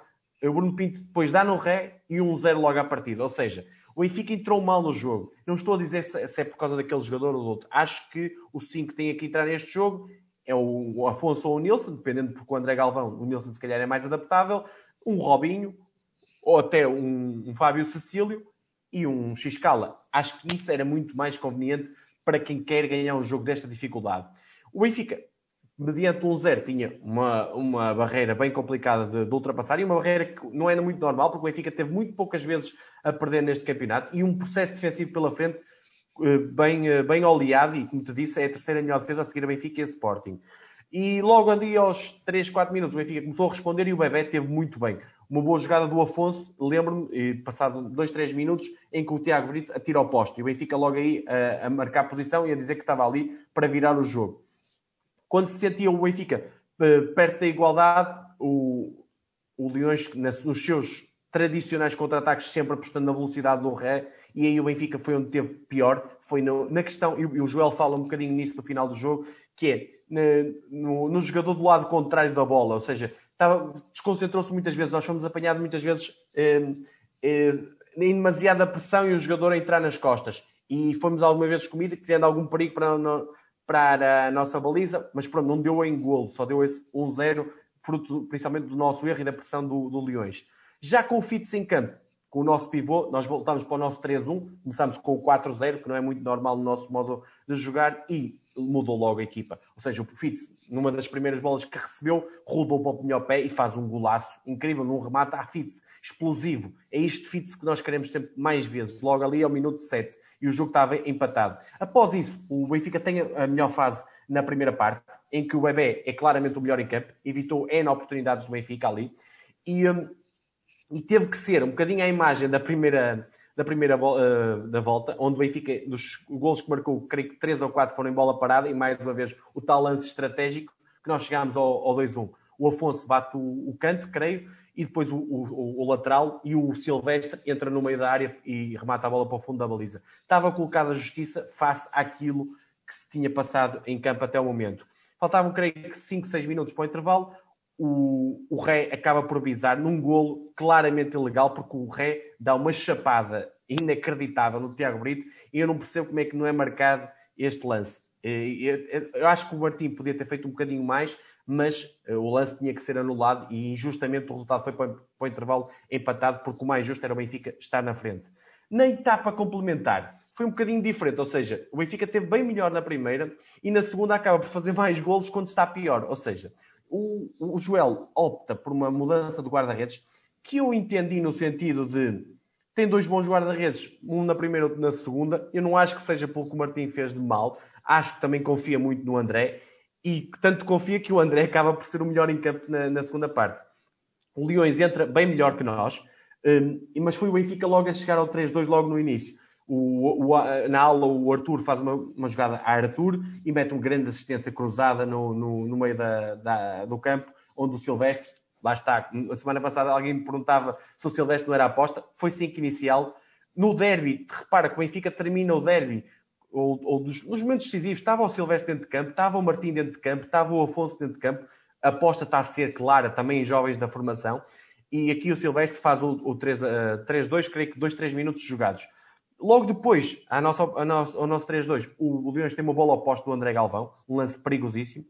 O Bruno Pinto depois dá no ré e um zero logo à partida. Ou seja, o Benfica entrou mal no jogo. Não estou a dizer se é por causa daquele jogador ou do outro. Acho que o 5 tem que entrar neste jogo é o Afonso ou o Nilson, dependendo porque o André Galvão, o Nilson se calhar é mais adaptável, um Robinho ou até um, um Fábio Cecílio e um X-Cala. Acho que isso era muito mais conveniente para quem quer ganhar um jogo desta dificuldade. O Benfica, mediante um zero, tinha uma, uma barreira bem complicada de, de, ultrapassar e uma barreira que não era muito normal, porque o Benfica teve muito poucas vezes a perder neste campeonato e um processo defensivo pela frente eh, bem, eh, bem oleado e, como te disse, é a terceira melhor defesa a seguir a Benfica e a Sporting. E logo ali aos 3, 4 minutos o Benfica começou a responder e o Bebé teve muito bem uma boa jogada do Afonso, lembro-me, passado dois, três minutos, em que o Tiago Brito atira ao poste. E o Benfica logo aí a, a, marcar posição e a dizer que estava ali para virar o jogo. Quando se sentia o Benfica eh, perto da igualdade, o, o Leões, nos seus tradicionais contra-ataques, sempre apostando na velocidade do ré, e aí o Benfica foi onde teve pior, foi no, na questão, e o Joel fala um bocadinho nisso no final do jogo, que é no, no jogador do lado contrário da bola, ou seja, desconcentrou-se muitas vezes. Nós fomos apanhados muitas vezes eh, eh, em demasiada pressão e o jogador a entrar nas costas. E fomos algumas vezes comido, criando algum perigo para, para a nossa baliza, mas pronto, não deu em golo, só deu esse 1-0, fruto principalmente do nosso erro e da pressão do, do Leões. Já com o Fitz em campo, com o nosso pivô, nós voltamos para o nosso 3-1, começamos com o 4-0, que não é muito normal no nosso modo de jogar, e mudou logo a equipa. Ou seja, o Fitz, numa das primeiras bolas que recebeu, rodou para o melhor pé e faz um golaço incrível, num remate à Fitz, explosivo. É este Fitz que nós queremos ter mais vezes, logo ali ao minuto 7. E o jogo estava empatado. Após isso, o Benfica tem a melhor fase na primeira parte, em que o Bebé é claramente o melhor em campo, evitou N oportunidades do Benfica ali, e, um, e teve que ser um bocadinho a imagem da primeira da primeira uh, da volta, onde o Benfica, dos gols que marcou, creio que 3 ou 4 foram em bola parada, e mais uma vez o tal lance estratégico que nós chegámos ao, ao 2-1. O Afonso bate o, o, canto, creio, e depois o, o, o, lateral e o Silvestre entra no meio da área e remata a bola para o fundo da baliza. Estava colocada a justiça face àquilo que se tinha passado em campo até o momento. Faltavam, creio que, 5, 6 minutos para o intervalo o, o Ré acaba por visar num golo claramente ilegal, porque o Ré dá uma chapada inacreditável no Tiago Brito e eu não percebo como é que não é marcado este lance. Eu acho que o Martim podia ter feito um bocadinho mais, mas eh, o lance tinha que ser anulado e injustamente o resultado foi para o intervalo empatado, porque o mais justo era o Benfica estar na frente. Na etapa complementar, foi um bocadinho diferente, ou seja, o Benfica teve bem melhor na primeira e na segunda acaba por fazer mais golos quando está pior. Ou seja, o, o Joel opta por uma mudança do guarda-redes que eu entendi no sentido de tem dois bons guarda-redes, um na primeira e outro na segunda. Eu não acho que seja pelo que o Martim fez de mal. Acho que também confia muito no André e tanto confia que o André acaba por ser o melhor em campo na, na segunda parte. O Leões entra bem melhor que nós, um, mas foi o Benfica logo a chegar ao 3-2 logo no início. O, o, na aula, o Arthur faz uma, uma, jogada a Arthur e mete uma grande assistência cruzada no, no, no meio da, da, do campo, onde o Silvestre lá está, a semana passada alguém me perguntava se o Silvestre não era aposta, foi 5 inicial. No derby, repara que o Benfica termina o derby, ou, ou dos, nos momentos decisivos, estava o Silvestre dentro de campo, estava o Martim dentro de campo, estava o Afonso dentro de campo, a aposta está a ser clara também em jovens da formação, e aqui o Silvestre faz o, o 3-2, uh, creio que 2, 3 minutos jogados. Logo depois, a nossa, a nossa, ao nosso 3-2, o, o Leões tem uma bola oposta do André Galvão, um lance perigosíssimo.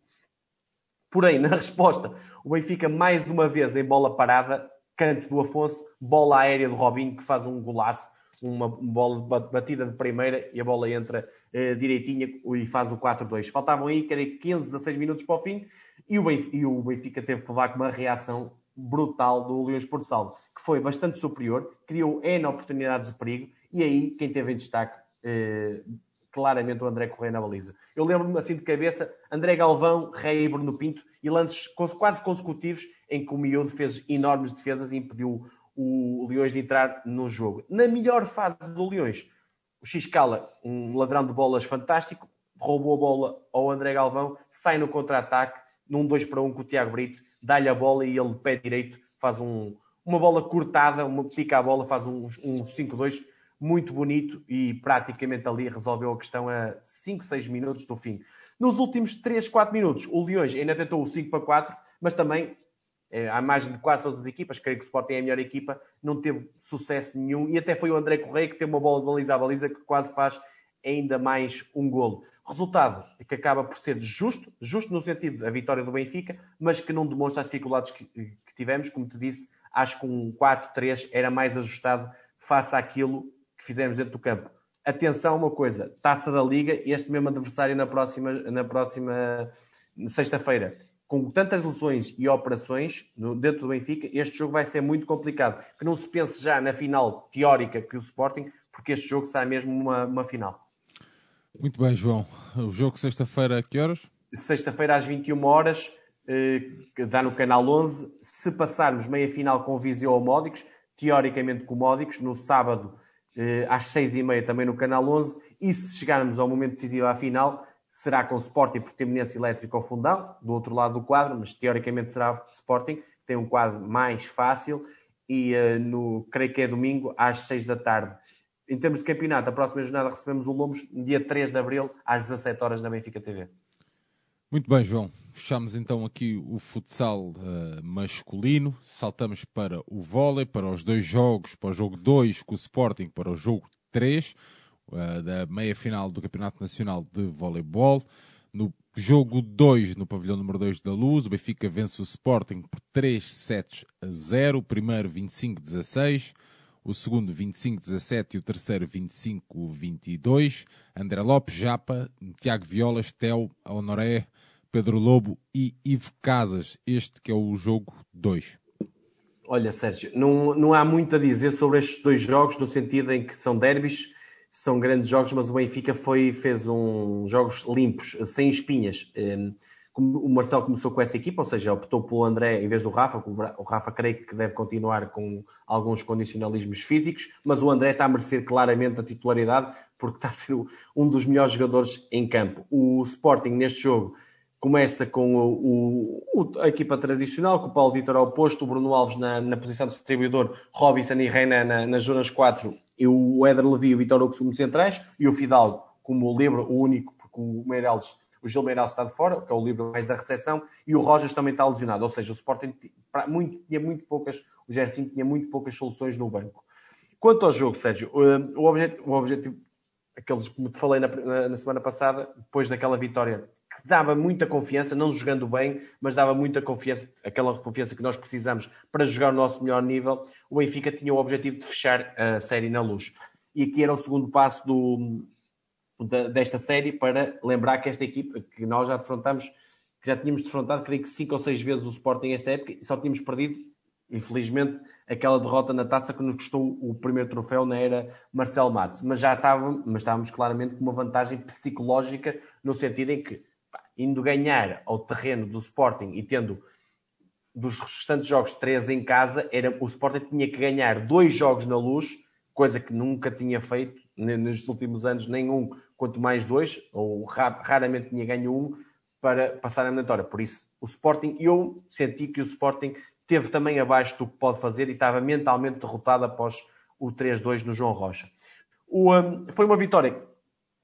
Porém, na resposta, o Benfica mais uma vez em bola parada, canto do Afonso, bola aérea do Robinho, que faz um golaço, uma bola batida de primeira e a bola entra uh, direitinha e faz o 4-2. Faltavam aí, creio, 15, 16 minutos para o fim e o, Benfica, e o Benfica teve que levar com uma reação brutal do Leões Porto Salvo, que foi bastante superior, criou N oportunidades de perigo e aí quem teve em destaque eh, claramente o André Correia na baliza. Eu lembro-me assim de cabeça, André Galvão, Rei e Bruno Pinto, e lances quase consecutivos em que o Miúdo fez enormes defesas e impediu o Leões de entrar no jogo. Na melhor fase do Leões, o Xcala, um ladrão de bolas fantástico, roubou a bola ao André Galvão, sai no contra-ataque, num 2 para 1 com o Tiago Brito, dá-lhe a bola e ele, pé direito, faz um, uma bola cortada, uma, pica a bola, faz um, um 5-2 muito bonito e praticamente ali resolveu a questão a 5, 6 minutos do fim. Nos últimos 3, 4 minutos, o Leões ainda tentou o 5 para 4, mas também, é, à margem de quase todas as equipas, creio que o Sporting é a melhor equipa, não teve sucesso nenhum e até foi o André Correia que tem uma bola de baliza a baliza que quase faz ainda mais um golo. Resultado que acaba por ser justo, justo no sentido da vitória do Benfica, mas que não demonstra as dificuldades que, que tivemos. Como te disse, acho que um 4-3 era mais ajustado face àquilo que fizemos dentro do campo. Atenção a uma coisa, taça da Liga, este mesmo adversário na próxima, na próxima sexta-feira. Com tantas lesões e operações dentro do Benfica, este jogo vai ser muito complicado. Que não se pense já na final teórica que o Sporting, porque este jogo sai mesmo uma, uma final. Muito bem, João. O jogo sexta-feira a que horas? Sexta-feira às 21 horas, eh, dá no canal 11. Se passarmos meia final com o Viseu ou Módicos, teoricamente com o Módicos, no sábado eh, às 6h30 também no canal 11. E se chegarmos ao momento decisivo à final, será com Sporting Portimonense Elétrico ao Fundão, do outro lado do quadro, mas teoricamente será Sporting, tem um quadro mais fácil. E uh, no, creio que é domingo, às 6 da tarde. Em termos de campeonato, a próxima jornada recebemos o Lomos, dia 3 de abril, às 17 horas na Benfica TV. Muito bem, João. Fechamos então aqui o futsal uh, masculino. Saltamos para o vôlei, para os dois jogos, para o jogo 2 com o Sporting, para o jogo 3 uh, eh, da meia final do Campeonato Nacional de Voleibol. No jogo 2, no pavilhão número 2 da Luz, o Benfica vence o Sporting por 3 sets a 0. O primeiro 25-16 o segundo 25-17 e o terceiro 25-22. André Lopes, Japa, Tiago Violas, Tel, Honoré, Pedro Lobo e Ivo Casas. Este que é o jogo 2. Olha, Sérgio, não, não há muito a dizer sobre estes dois jogos, no sentido em que são derbys, são grandes jogos, mas o Benfica foi, fez um, jogos limpos, sem espinhas. Um, o Marcelo começou com essa equipa, ou seja, optou pelo André em vez do Rafa, o Rafa creio que deve continuar com alguns condicionalismos físicos, mas o André está a merecer claramente a titularidade porque está a ser um dos melhores jogadores em campo. O Sporting neste jogo começa com o, o, a equipa tradicional, com o Paulo Vitor ao posto, o Bruno Alves na, na posição de distribuidor, Robinson e Reina na, nas zonas 4, e o Éder Levi e o Vitor Hugo como centrais, e o Fidalgo como o livre, o único, porque o Meirelles o Gil está de fora, que é o livro mais da recepção, e o Rojas também está lesionado. Ou seja, o Sporting muito, tinha muito poucas, o Gerson tinha muito poucas soluções no banco. Quanto ao jogo, Sérgio, eh, o objetivo, aqueles que te falei na, na, semana passada, depois daquela vitória, dava muita confiança, não jogando bem, mas dava muita confiança, aquela confiança que nós precisamos para jogar o nosso melhor nível, o Benfica tinha o objetivo de fechar a série na luz. E aqui era o segundo passo do, desta série para lembrar que esta equipa, que nós já defrontamos, que já tínhamos defrontado, creio que cinco ou seis vezes o Sporting esta época e só tínhamos perdido, infelizmente, aquela derrota na taça que nos custou o primeiro troféu na era Marcel Matos. Mas já estávamos, mas estávamos claramente com uma vantagem psicológica no sentido em que, indo ganhar ao terreno do Sporting e tendo dos restantes jogos três em casa, era, o Sporting tinha que ganhar dois jogos na luz, coisa que nunca tinha feito nos últimos anos, nenhum quanto mais dois, ou raramente tinha ganho um, para passar a eliminatória. Por isso, o Sporting, eu senti que o Sporting teve também abaixo do que pode fazer e estava mentalmente derrotado após o 3-2 no João Rocha. O, um, foi uma vitória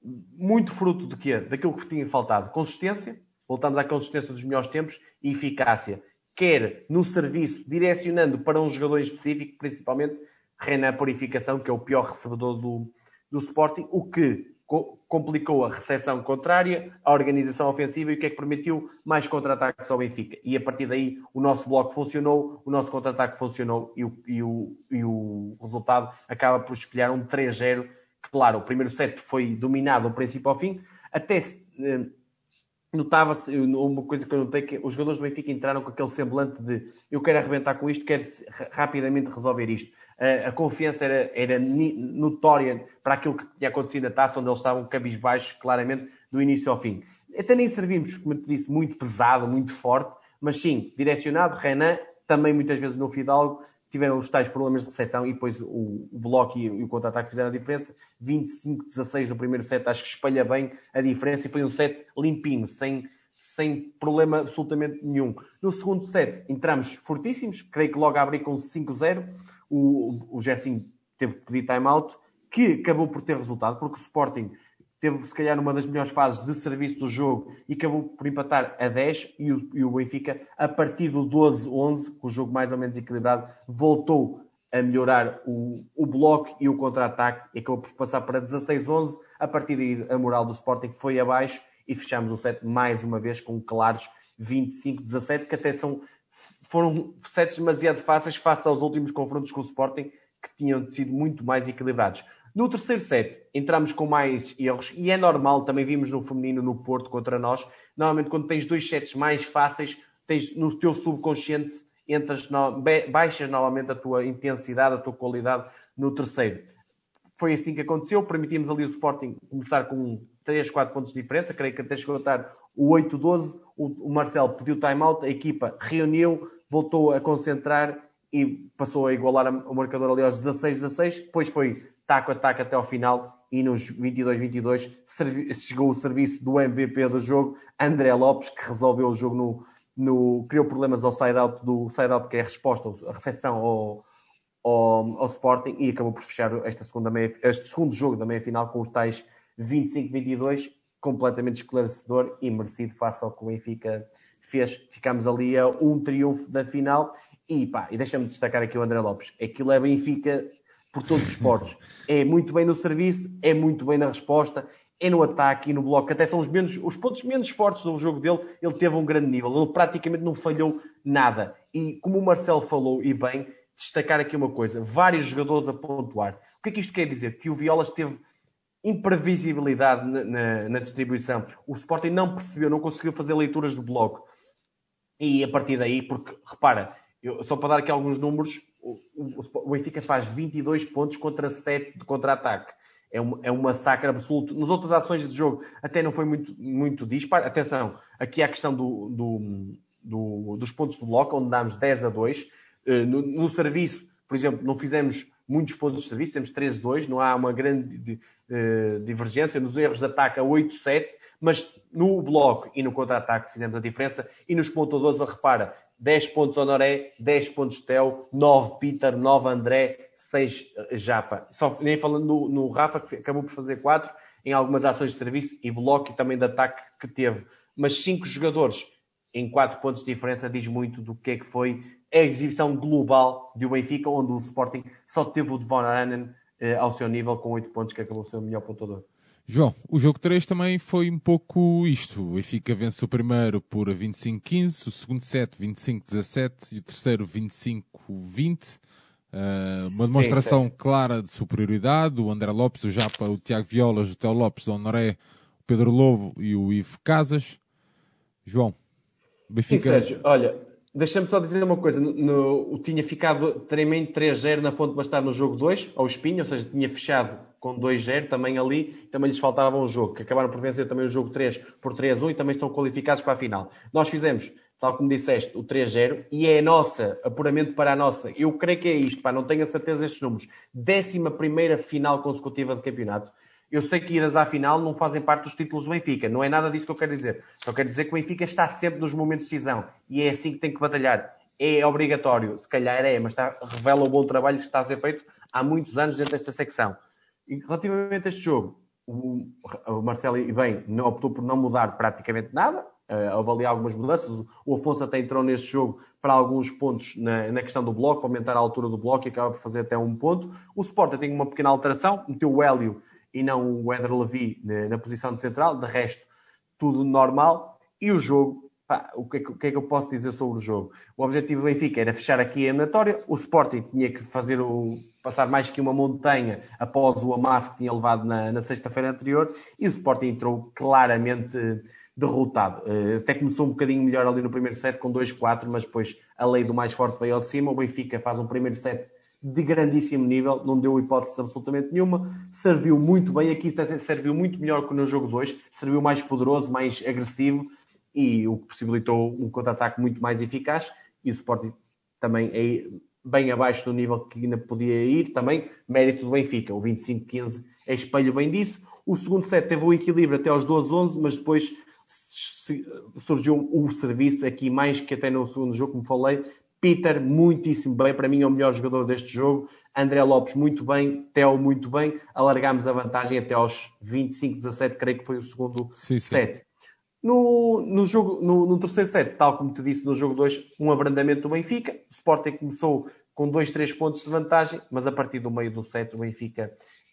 muito fruto de quê? Daquilo que tinha faltado. Consistência, voltamos à consistência dos melhores tempos, e eficácia. Quer no serviço, direcionando para um jogador específico, principalmente Renan Purificação, que é o pior recebedor do, do Sporting, o que complicou a recepção contrária, a organização ofensiva e o que é que permitiu mais contra-ataques ao Benfica. E a partir daí o nosso bloco funcionou, o nosso contra-ataque funcionou e o, e, o, e o resultado acaba por espelhar um 3-0. Claro, o primeiro set foi dominado do princípio ao fim, até eh, notava-se uma coisa que eu notei que os jogadores do Benfica entraram com aquele semblante de eu quero arrebentar com isto, quero rapidamente resolver isto a confiança era, era notória para aquilo que tinha acontecido na taça, onde eles estavam cabisbaixos, claramente, do início ao fim. Até nem servimos, como te disse, muito pesado, muito forte, mas sim, direcionado. Renan, também muitas vezes no Fidalgo, tiveram os tais problemas de recepção e depois o, o bloco e, o contra-ataque fizeram a diferença. 25-16 no primeiro set, acho que espalha bem a diferença e foi um set limpinho, sem, sem problema absolutamente nenhum. No segundo set, entramos fortíssimos, creio que logo a abrir com 5-0 o, o Gerson teve que pedir time-out, que acabou por ter resultado, porque o Sporting teve, se calhar, uma das melhores fases de serviço do jogo e acabou por empatar a 10 e o, e o Benfica, a partir do 12-11, com o jogo mais ou menos equilibrado, voltou a melhorar o, o bloco e o contra-ataque e acabou por passar para 16-11. A partir daí, a moral do Sporting foi abaixo e fechamos o set mais uma vez com claros 25-17, que até são foram sets demasiado fáceis face aos últimos confrontos com o Sporting, que tinham sido muito mais equilibrados. No terceiro set, entramos com mais erros, e é normal, também vimos no feminino no Porto contra nós. Normalmente, quando tens dois sets mais fáceis, tens no teu subconsciente, entras no, baixas novamente a tua intensidade, a tua qualidade no terceiro. Foi assim que aconteceu, permitimos ali o Sporting começar com 3, 4 pontos de diferença, creio que até chegou a estar o 8-12, o, o Marcelo pediu time-out, a equipa reuniu, voltou a concentrar e passou a igualar o marcador ali aos 16-16. Depois foi taco a taco até ao final e nos 22-22 chegou o serviço do MVP do jogo, André Lopes, que resolveu o jogo no, no criou problemas ao side-out do side-out, que é a resposta, a recepção ao, ao, ao, Sporting e acabou por fechar esta segunda meia, este segundo jogo da meia-final com os tais 25-22, completamente esclarecedor e merecido face ao que o Benfica fez, ficámos ali a um triunfo da final. E pá, e deixa-me destacar aqui o André Lopes. Aquilo é Benfica por todos os esportes. É muito bem no serviço, é muito bem na resposta, é no ataque e no bloco. Até são os, menos, os pontos menos fortes do jogo dele. Ele teve um grande nível. Ele praticamente não falhou nada. E como o Marcelo falou, e bem, destacar aqui uma coisa: vários jogadores a pontuar. O que é que isto quer dizer? Que o Violas teve imprevisibilidade na, na, na distribuição. O Sporting não percebeu, não conseguiu fazer leituras do bloco. E a partir daí, porque repara, eu, só para dar aqui alguns números, o, o, o Benfica faz 22 pontos contra 7 de contra-ataque. É um, é um massacre absoluto. Nas outras ações de jogo até não foi muito, muito disparo. Atenção, aqui há a questão do, do, do, dos pontos do bloco, onde damos 10 a 2. Eh, no, no, serviço, por exemplo, não fizemos muitos pontos de serviço, temos 13 a 2, não há uma grande uh, divergência. Nos erros de ataque a 8 a 7 mas no bloco e no contra-ataque fizemos a diferença. E nos pontuadores, repara, 10 pontos Honoré, 10 pontos Tel, 9 Peter, 9 André, 6 eh, Japa. Só, nem falando no, no Rafa, que acabou por fazer 4 em algumas ações de serviço e bloco e também de ataque que teve. Mas 5 jogadores em 4 pontos de diferença diz muito do que é que foi a exibição global do Benfica, onde o Sporting só teve o Devon Aranen eh, ao seu nível com 8 pontos, que acabou sendo o melhor pontuador. João, o jogo 3 também foi um pouco isto. O Benfica vence o primeiro por 25-15, o segundo set 25-17 e o terceiro 25-20. Uh, ah, uma demonstração sim, sim. clara de superioridade. O André Lopes, o Japa, o Tiago Violas, o Teo Lopes, o Honoré, o Pedro Lobo e o Ivo Casas. João, Benfica... Sim, Sérgio, olha, Deixa-me só dizer uma coisa. No, no, tinha ficado tremendo 3-0 na Fonte Bastar no jogo 2, ao Espinho, ou seja, tinha fechado com 2-0 também ali. Também lhes faltava um jogo, que acabaram por vencer também o jogo 3 por 3-1 e também estão qualificados para a final. Nós fizemos, tal como disseste, o 3-0 e é a nossa, apuramente para a nossa. Eu creio que é isto, pá, não tenho a certeza destes números. Décima primeira final consecutiva de campeonato. Eu sei que idas à final não fazem parte dos títulos do Benfica. Não é nada disso que eu quero dizer. Só quero dizer que o Benfica está sempre nos momentos de decisão. E é assim que tem que batalhar. é obrigatório, se calhar é, mas está, revela o bom trabalho que está a ser feito há muitos anos dentro desta secção. Relativamente a este jogo, o, Marcelo, e bem, optou por não mudar praticamente nada, uh, houve ali algumas mudanças. O Afonso até entrou neste jogo para alguns pontos na, na, questão do bloco, para aumentar a altura do bloco e acaba por fazer até um ponto. O Sporting tem uma pequena alteração, meteu o Hélio e não o Eder Levi na, na posição de central, de resto, tudo normal. E o jogo, pá, o, que é que, o, que é que, eu posso dizer sobre o jogo? O objetivo do Benfica era fechar aqui a eliminatória, o Sporting tinha que fazer o, passar mais que uma montanha após o amasso que tinha levado na, na sexta-feira anterior, e o Sporting entrou claramente derrotado. Eh, até começou um bocadinho melhor ali no primeiro set com 2-4, mas depois a lei do mais forte veio ao de cima. O Benfica faz um primeiro set de grandíssimo nível, não deu hipótese absolutamente nenhuma, serviu muito bem, aqui serviu muito melhor que no jogo 2, serviu mais poderoso, mais agressivo e o que possibilitou um contra-ataque muito mais eficaz e o Sporting também é bem abaixo do nível que ainda podia ir, também mérito do Benfica, o 25-15 é espelho bem disso. O segundo set teve o equilíbrio até aos 12-11, mas depois surgiu o serviço aqui mais que até no segundo jogo, como falei. Peter, muitíssimo bem, para mim é o melhor jogador deste jogo. André Lopes, muito bem. Theo, muito bem. Alargámos a vantagem até aos 25-17, creio que foi o segundo sim, set. Sim. No, no, jogo, no, no, terceiro set, tal como te disse no jogo 2, um abrandamento do Benfica. O Sporting começou com 2, 3 pontos de vantagem, mas a partir do meio do set o Benfica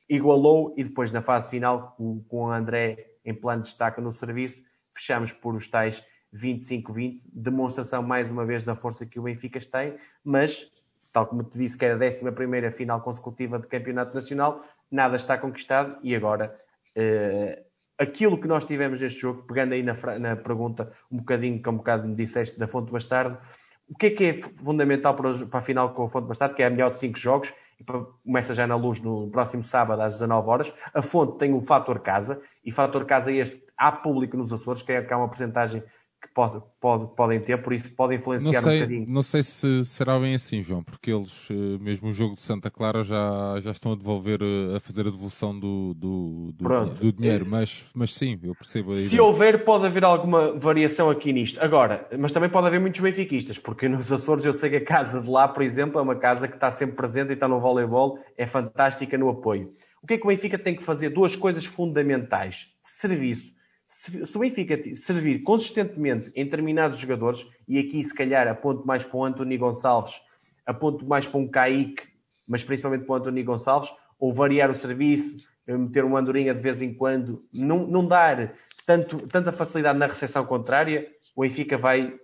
igualou e depois na fase final, com, com o André em plano de destaque no serviço, fechamos por os tais 25-20, demonstração mais uma vez da força que o Benfica tem, mas, tal como te disse que era a 11 final consecutiva de campeonato nacional, nada está conquistado e agora uh, aquilo que nós tivemos neste jogo, pegando aí na, na pergunta um bocadinho, que um bocado me disseste da Fonte Bastardo, o que é que é fundamental para, para a final com a Fonte Bastardo, que é a melhor de 5 jogos, e começa já na luz no próximo sábado às 19 horas. A fonte tem o fator casa, e fator casa este há público nos Açores, que é, que há uma porcentagem que pode, pode, podem ter, por isso pode influenciar sei, um bocadinho. Não sei se será bem assim, João, porque eles, eh, mesmo o jogo de Santa Clara, já, já estão a devolver, eh, a fazer a devolução do, do, do, do dinheiro, mas, mas sim, eu percebo aí. Se houver, pode haver alguma variação aqui nisto. Agora, mas também pode haver muitos benfiquistas, porque nos Açores eu sei que a casa de lá, por exemplo, é uma casa que está sempre presente e está no voleibol, é fantástica no apoio. O que é que o Benfica tem que fazer? Duas coisas fundamentais. Serviço se, o Benfica servir consistentemente em determinados jogadores, e aqui se calhar aponto mais para o António Gonçalves, aponto mais para um Kaique, mas principalmente para o António Gonçalves, ou variar o serviço, eh, meter uma andorinha de vez em quando, não, não dar tanto, tanta facilidade na recepção contrária, o Benfica vai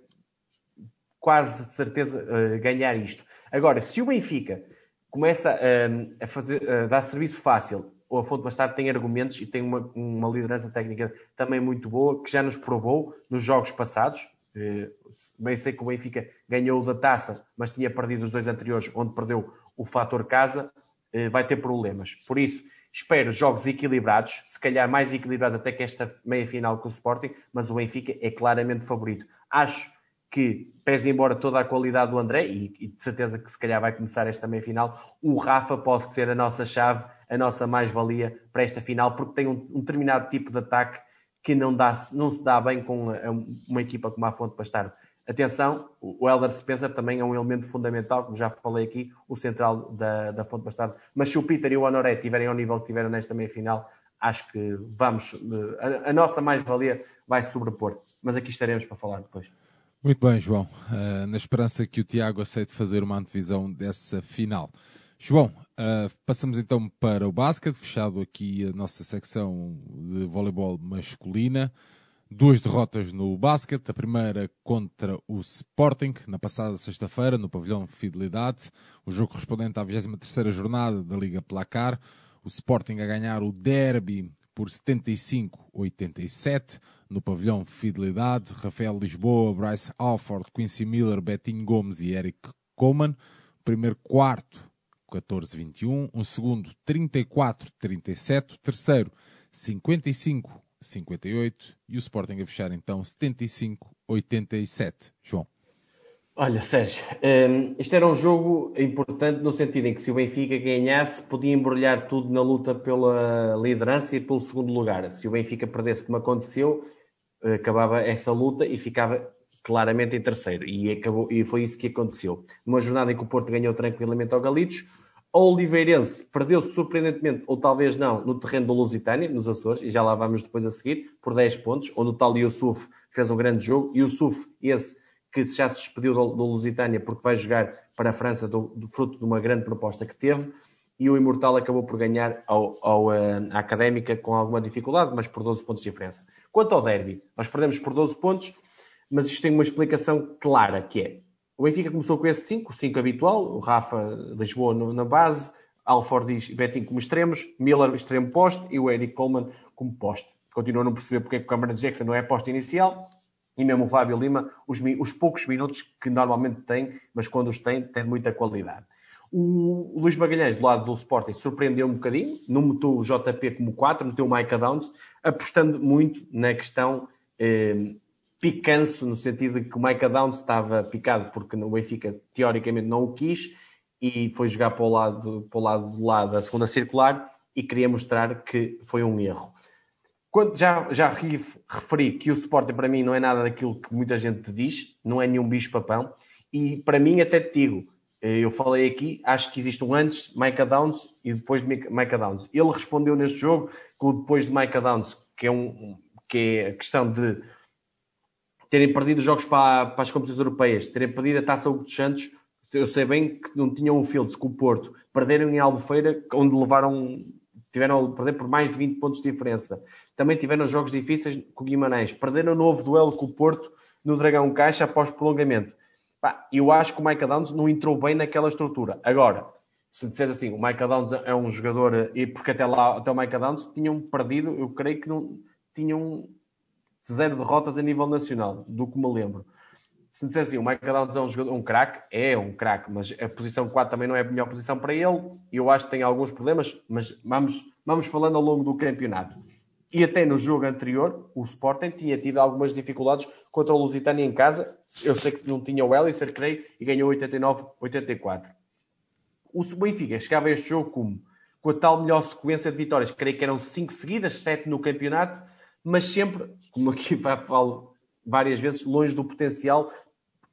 quase de certeza uh, ganhar isto. Agora, se o Benfica começa uh, a, fazer, uh, dar serviço fácil o Afonso Bastardo tem argumentos e tem uma, uma liderança técnica também muito boa, que já nos provou nos jogos passados. Eh, bem sei que o Benfica ganhou da taça, mas tinha perdido os dois anteriores, onde perdeu o fator casa, eh, vai ter problemas. Por isso, espero jogos equilibrados, se calhar mais equilibrados até que esta meia-final com o Sporting, mas o Benfica é claramente favorito. Acho que, pese embora toda a qualidade do André, e, e de certeza que se calhar vai começar esta meia-final, o Rafa pode ser a nossa chave a nossa mais-valia para esta final, porque tem um, um, determinado tipo de ataque que não, dá, não se dá bem com uma, uma equipa como a Fonte Bastardo. Atenção, o Elder Spencer também é um elemento fundamental, como já falei aqui, o central da, da Fonte Bastardo. Mas se o Peter e o Honoré tiverem ao nível que tiveram nesta meia-final, acho que vamos, a, a nossa mais-valia vai sobrepor. Mas aqui estaremos para falar depois. Muito bem, João. Uh, na esperança que o Tiago aceite fazer uma antevisão dessa final. João, Uh, passamos então para o basquete, fechado aqui a nossa secção de voleibol masculina. Duas derrotas no basquete, a primeira contra o Sporting, na passada sexta-feira, no pavilhão Fidelidade, o jogo correspondente à 23ª jornada da Liga Placar. O Sporting a ganhar o derby por 75-87 no pavilhão Fidelidade. Rafael Lisboa, Bryce Alford, Quincy Miller, Betinho Gomes e Eric Coleman. Primeiro quarto 14-21, um segundo 34-37, terceiro 55-58 e o Sporting a fechar então 75-87. João. Olha, Sérgio, um, isto era um jogo importante no sentido em que se o Benfica ganhasse, podia embrulhar tudo na luta pela liderança e pelo segundo lugar. Se o Benfica perdesse, como aconteceu, acabava essa luta e ficava claramente em terceiro. E, acabou, e foi isso que aconteceu. Numa jornada em que o Porto ganhou tranquilamente ao Galitos, a Oliveirense perdeu-se surpreendentemente, ou talvez não, no terreno do Lusitânia, nos Açores, e já lá vamos depois a seguir, por 10 pontos, onde o tal Yusuf fez um grande jogo. Yusuf, esse que já se despediu do, do Lusitânia porque vai jogar para a França do, do, fruto de uma grande proposta que teve. E o Imortal acabou por ganhar ao, ao, eh, à Académica com alguma dificuldade, mas por 12 pontos de diferença. Quanto ao derby, nós perdemos por 12 pontos, mas isto tem uma explicação clara, que é o Benfica começou com esse 5, o 5 habitual, o Rafa Lisboa na base, Alford e Betinho como extremos, Miller extremo poste e o Eric Coleman como poste. Continuo a não perceber porque é que o Cameron Jackson não é poste inicial e mesmo o Fábio Lima, os, os, poucos minutos que normalmente tem, mas quando os tem, tem muita qualidade. O Luís Magalhães, do lado do Sporting, surpreendeu um bocadinho, não meteu o JP como 4, meteu o Micah Downs, apostando muito na questão eh, picanço, no sentido de que o Micah Downs estava picado porque o Benfica teoricamente não o quis e foi jogar para o lado, para o lado do lado da segunda circular e queria mostrar que foi um erro. Quando já, já referi que o Sporting para mim não é nada daquilo que muita gente diz, não é nenhum bicho-papão, e para mim até te digo, eh, eu falei aqui, acho que existe um antes Micah Downs e depois de Micah Downs. Ele respondeu neste jogo com o depois de Micah Downs, que é, um, que é a questão de terem perdido os jogos para, para as competições europeias, terem perdido a Taça Hugo dos Santos, eu sei bem que não tinham um Fields com o Porto, perderam em Albufeira, onde levaram, tiveram a perder por mais de 20 pontos de diferença. Também tiveram jogos difíceis com o Guimarães, perderam o novo duelo com o Porto no Dragão Caixa após prolongamento. eu acho que o Michael Downs não entrou bem naquela estrutura. Agora, se disseres assim, o Michael Downs é um jogador, e porque até lá, até o Michael Downs tinham perdido, eu creio que não tinham zero derrotas a nível nacional, do que me lembro. Se me disser assim, o Michael Downs é um jogador, um craque, é um craque, mas a posição 4 também não é a melhor posição para ele. Eu acho que tem alguns problemas, mas vamos, vamos falando ao longo do campeonato. E até no jogo anterior, o Sporting tinha tido algumas dificuldades contra o Lusitânia em casa. Eu sei que não tinha o Ellisser, creio, e ganhou 89-84. O Benfica chegava a este jogo como? Com a tal melhor sequência de vitórias, creio que eram 5 seguidas, 7 no campeonato, mas sempre, como aqui falo várias vezes, longe do potencial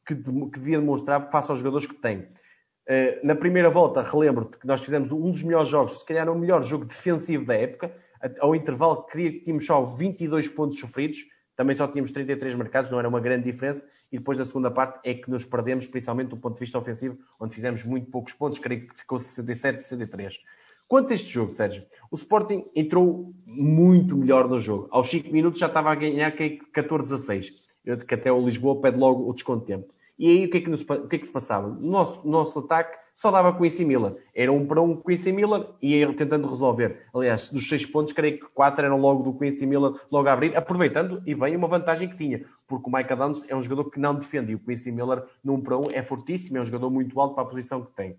que, que devia demonstrar face aos jogadores que tem. Uh, na primeira volta, relembro-te que nós fizemos um dos melhores jogos, se calhar o melhor jogo defensivo da época. Ao intervalo, que tínhamos só 22 pontos sofridos, também só tínhamos 33 marcados, não era uma grande diferença. E depois, na segunda parte, é que nos perdemos, principalmente do ponto de vista ofensivo, onde fizemos muito poucos pontos, creio que ficou 67, 63. Quanto a este jogo, Sérgio, o Sporting entrou muito melhor no jogo. Aos 5 minutos já estava a ganhar 14 a 6. Eu, que até o Lisboa pede logo o desconto de tempo. E aí o que é que, nos, o que, é que se passava? O nosso, nosso ataque só dava com Quincy Miller. Era um para um com Quincy Miller e ia tentando resolver. Aliás, dos 6 pontos, creio que 4 eram logo do Quincy Miller, logo a abrir, aproveitando e bem uma vantagem que tinha. Porque o Mike Adams é um jogador que não defende. E o Quincy Miller, num para um, é fortíssimo, é um jogador muito alto para a posição que tem.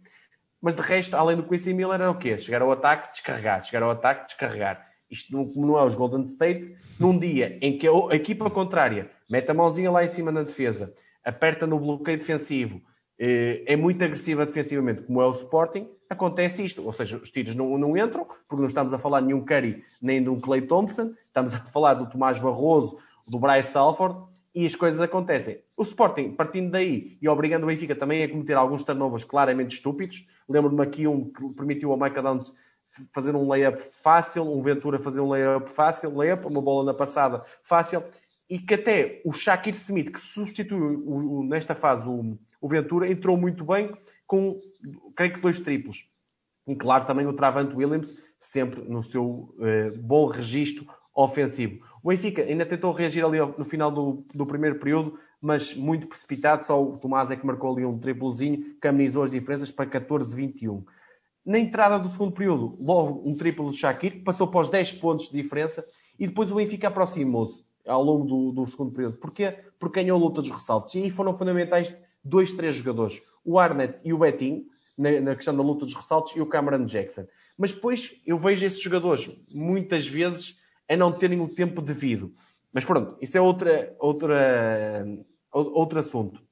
Mas de resto, além do Quincy Miller, era o quê? Chegar ao ataque, descarregar. Chegar ao ataque, descarregar. Isto não, não é os Golden State, num dia em que a equipa contrária mete a mãozinha lá em cima na defesa, aperta no bloqueio defensivo, eh, é muito agressiva defensivamente, como é o Sporting, acontece isto. Ou seja, os tiros não, não entram, porque não estamos a falar de nenhum Curry nem de um Clay Thompson, estamos a falar do Tomás Barroso, do Bryce Salford, e as coisas acontecem. O Sporting, partindo daí e obrigando o Benfica também a cometer alguns turnovers claramente estúpidos, lembro-me aqui um que permitiu ao Michael Downs fazer um layup fácil, um Ventura fazer um layup fácil, layup, uma bola na passada fácil, e que até o Shakir Smith, que substituiu o, o, nesta fase o, o, Ventura, entrou muito bem com, creio que, dois triplos. E claro, também o Travante Williams, sempre no seu eh, bom registro ofensivo. O Benfica ainda tentou reagir ali no final do, do primeiro período, mas muito precipitado. Só o Tomás é que marcou ali um triplozinho, caminizou as diferenças para 14-21. Na entrada do segundo período, logo um triplo do Shakir, passou para os 10 pontos de diferença e depois o Benfica aproximou-se ao longo do, do, segundo período. Porquê? Porque ganhou a luta dos ressaltos. E aí foram fundamentais dois, três jogadores. O Arnett e o Betinho, na, na, questão da luta dos ressaltos, e o Cameron Jackson. Mas depois eu vejo esses jogadores, muitas vezes, a não terem o tempo devido. Mas pronto, isso é outra, outra, outro assunto.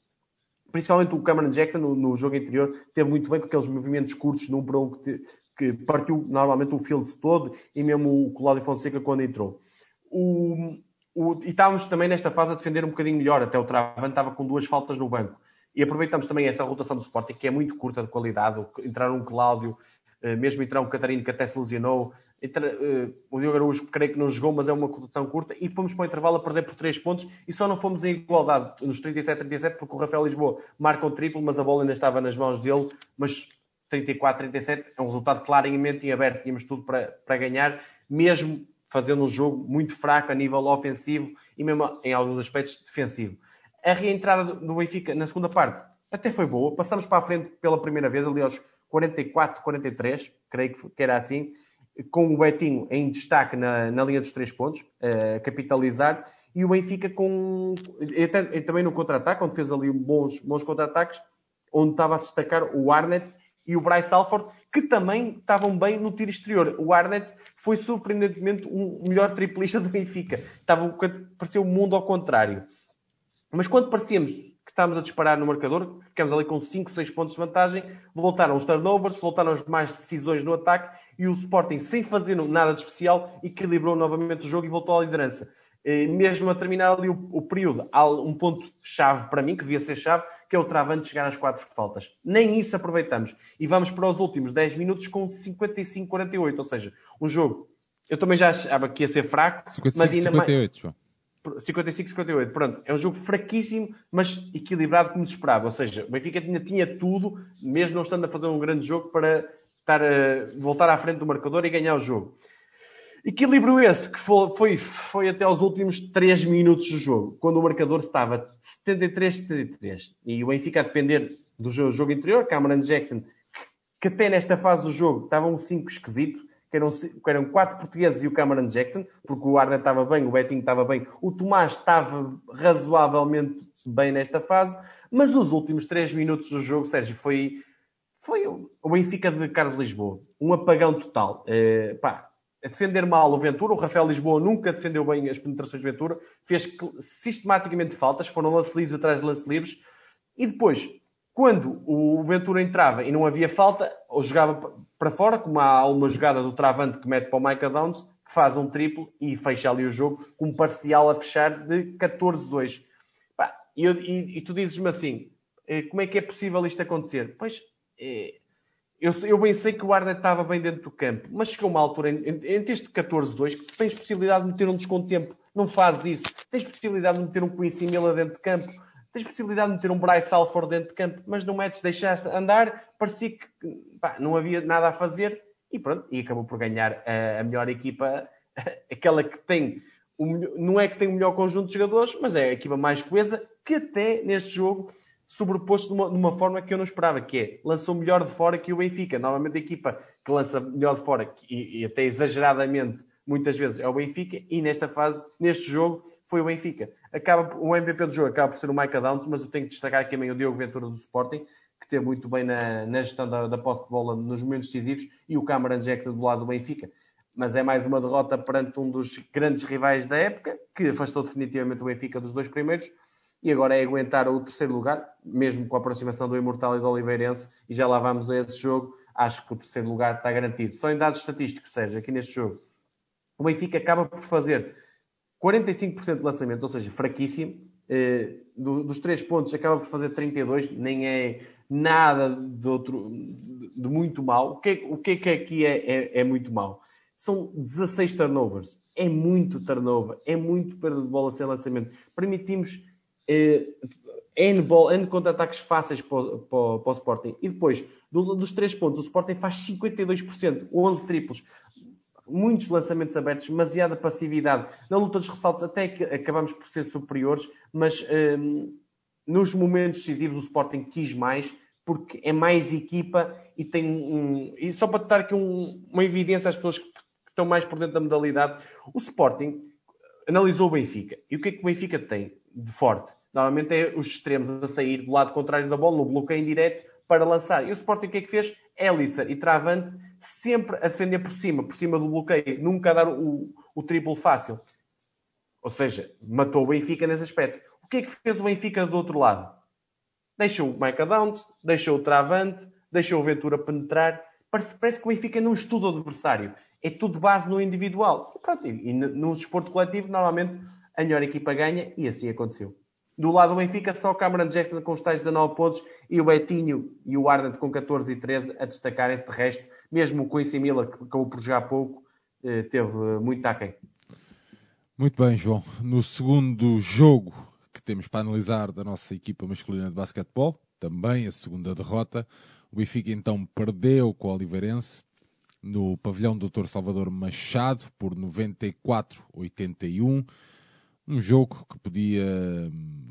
Principalmente o Cameron Jackson, no, no, jogo anterior, teve muito bem com aqueles movimentos curtos num um que, que partiu normalmente o field todo e mesmo o Cláudio Fonseca quando entrou. O, o, e estávamos também nesta fase a defender um bocadinho melhor, até o Travante estava com duas faltas no banco. E aproveitamos também essa rotação do Sporting, que é muito curta de qualidade. Entrar um Cláudio, eh, mesmo entrar um Catarino que até se lesionou. Uh, o Diogo Araújo, creio que não jogou, mas é uma rotação curta. E fomos para o intervalo a perder por 3 pontos e só não fomos em igualdade nos 37-37 porque o Rafael Lisboa marca o triplo, mas a bola ainda estava nas mãos dele. Mas 34-37 é um resultado claramente em aberto. Tínhamos tudo para, para ganhar, mesmo fazendo um jogo muito fraco a nível ofensivo e mesmo em alguns aspectos defensivo. A reentrada do Benfica na segunda parte até foi boa. Passamos para a frente pela primeira vez, ali aos 44, 43, creio que era assim, com o Betinho em destaque na, na linha dos três pontos, uh, capitalizar, e o Benfica com. Também no contra-ataque, onde fez ali bons, bons contra-ataques, onde estava a destacar o Arnett e o Bryce Alford, que também estavam bem no tiro exterior. O Arnett foi surpreendentemente o melhor triplista do Benfica. Estava, parecia o mundo ao contrário. Mas quando parecíamos que estávamos a disparar no marcador, ficamos ali com 5, 6 pontos de vantagem, voltaram os turnovers, voltaram as mais decisões no ataque e o Sporting, sem fazer nada de especial, equilibrou novamente o jogo e voltou à liderança. Mesmo a terminar ali o, o período, há um ponto-chave para mim, que devia ser chave, que é o Travante chegar às quatro faltas. Nem isso aproveitamos. E vamos para os últimos 10 minutos com 55-48, ou seja, um jogo. Eu também já achava que ia ser fraco, 55, mas ainda 58, mais... João. 55-58, pronto. É um jogo fraquíssimo, mas equilibrado como se esperava. Ou seja, o Benfica tinha, tinha tudo, mesmo não estando a fazer um grande jogo, para estar a, voltar à frente do marcador e ganhar o jogo. Equilíbrio esse que foi, foi, foi até aos últimos 3 minutos do jogo, quando o marcador estava 73-73. E o Benfica a depender do jogo, jogo interior, Cameron Jackson, que até nesta fase do jogo estava um 5 esquisito, que eram, que eram quatro portugueses e o Cameron Jackson, porque o Arda estava bem, o Betinho estava bem, o Tomás estava razoavelmente bem nesta fase, mas os últimos três minutos do jogo, Sérgio, foi, foi o Benfica de Carlos Lisboa. Um apagão total. É, pá, a defender mal o Ventura, o Rafael Lisboa nunca defendeu bem as penetrações de Ventura, fez sistematicamente faltas, foram lance livres atrás de lance livres, e depois quando o Ventura entrava e não havia falta, ou jogava para fora, como há uma jogada do Travante que mete para o Micah Downs, que faz um triplo e fecha ali o jogo com um parcial a fechar de 14-2. E, e, e, tu dizes-me assim, eh, como é que é possível isto acontecer? Pois, é, eu, eu bem sei que o Arda estava bem dentro do campo, mas chegou uma altura, entre este 14-2, que tens possibilidade de meter um desconto tempo, não fazes isso. Tens possibilidade de meter um Coincimila dentro de campo, tens possibilidade de meter um Bryce Alford dentro de campo, mas não metes, deixaste andar, parecia que pá, não havia nada a fazer e pronto, e acabou por ganhar a, a melhor equipa, aquela que tem, o, não é que tem o melhor conjunto de jogadores, mas é a equipa mais coesa, que até neste jogo sobreposto de uma, de uma, forma que eu não esperava, que é, lançou melhor de fora que o Benfica. Normalmente a equipa que lança melhor de fora, e, e até exageradamente, muitas vezes, é o Benfica, e nesta fase, neste jogo, foi o Benfica. Acaba, o MVP do jogo acaba por ser o Micah Downs, mas eu tenho que destacar aqui também o Diogo Ventura do Sporting, que teve muito bem na, na gestão da, da posse de bola nos momentos decisivos, e o Cameron Jackson do lado do Benfica. Mas é mais uma derrota perante um dos grandes rivais da época, que afastou definitivamente o Benfica dos dois primeiros, e agora é aguentar o terceiro lugar, mesmo com a aproximação do Imortal e do Oliveirense, e já lá vamos a esse jogo, acho que o terceiro lugar está garantido. Só em dados estatísticos, seja, aqui neste jogo, o Benfica acaba por fazer 45% de lançamento, ou seja, fraquíssimo. Do, dos três pontos acaba por fazer 32, nem é nada de, outro, de muito mal. O que, é, o que é que aqui é, é, é, muito mal? São 16 turnovers. É muito turnover, é muito perda de bola sem lançamento. Permitimos uh, N, N contra-ataques fáceis para, para, para, o Sporting. E depois, do, dos três pontos, o Sporting faz 52%, 11 triplos muitos lançamentos abertos, demasiada passividade. Na luta dos ressaltos até que acabamos por ser superiores, mas um, nos momentos decisivos o Sporting quis mais, porque é mais equipa e tem um... E só para dar aqui um, uma evidência às pessoas que estão mais por dentro da modalidade, o Sporting analisou o Benfica. E o que é que o Benfica tem de forte? Normalmente é os extremos a sair do lado contrário da bola, no bloqueio indireto, para lançar. E o Sporting o que é que fez? Elissa e Travante sempre a defender por cima, por cima do bloqueio, nunca a dar o, o triplo fácil. Ou seja, matou o Benfica nesse aspecto. O que é que fez o Benfica do outro lado? Deixou o Micah Downs, deixou o Travante, deixou o Ventura penetrar. Parece, parece que o Benfica não estuda o adversário. É tudo base no individual. E, pronto, e no desporto coletivo, normalmente, a melhor equipa ganha e assim aconteceu. Do lado do Benfica, só o Cameron Jackson com os tais 19 pontos e o Betinho e o Arnold com 14 e 13 a destacarem-se de resto. Mesmo o Quincy Miller, que acabou por jogar pouco, eh, teve muito aquém. Muito bem, João. No segundo jogo que temos para analisar da nossa equipa masculina de basquetebol, também a segunda derrota, o Benfica então perdeu com o Oliveirense no pavilhão do Dr. Salvador Machado por 94-81 um jogo que podia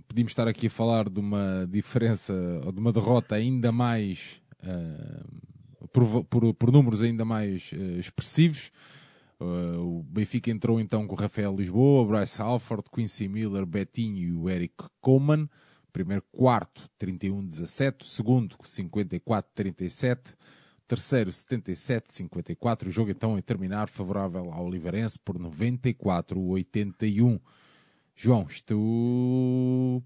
podíamos estar aqui a falar de uma diferença ou de uma derrota ainda mais uh, por, por, por, números ainda mais uh, expressivos. Uh, o Benfica entrou então com Rafael Lisboa, Bryce Halford, Quincy Miller, Betinho e o Eric Coleman. Primeiro quarto, 31-17. Segundo, 54-37. Terceiro, 77-54. O jogo então a terminar favorável ao Oliveirense por 94-81. João, isto.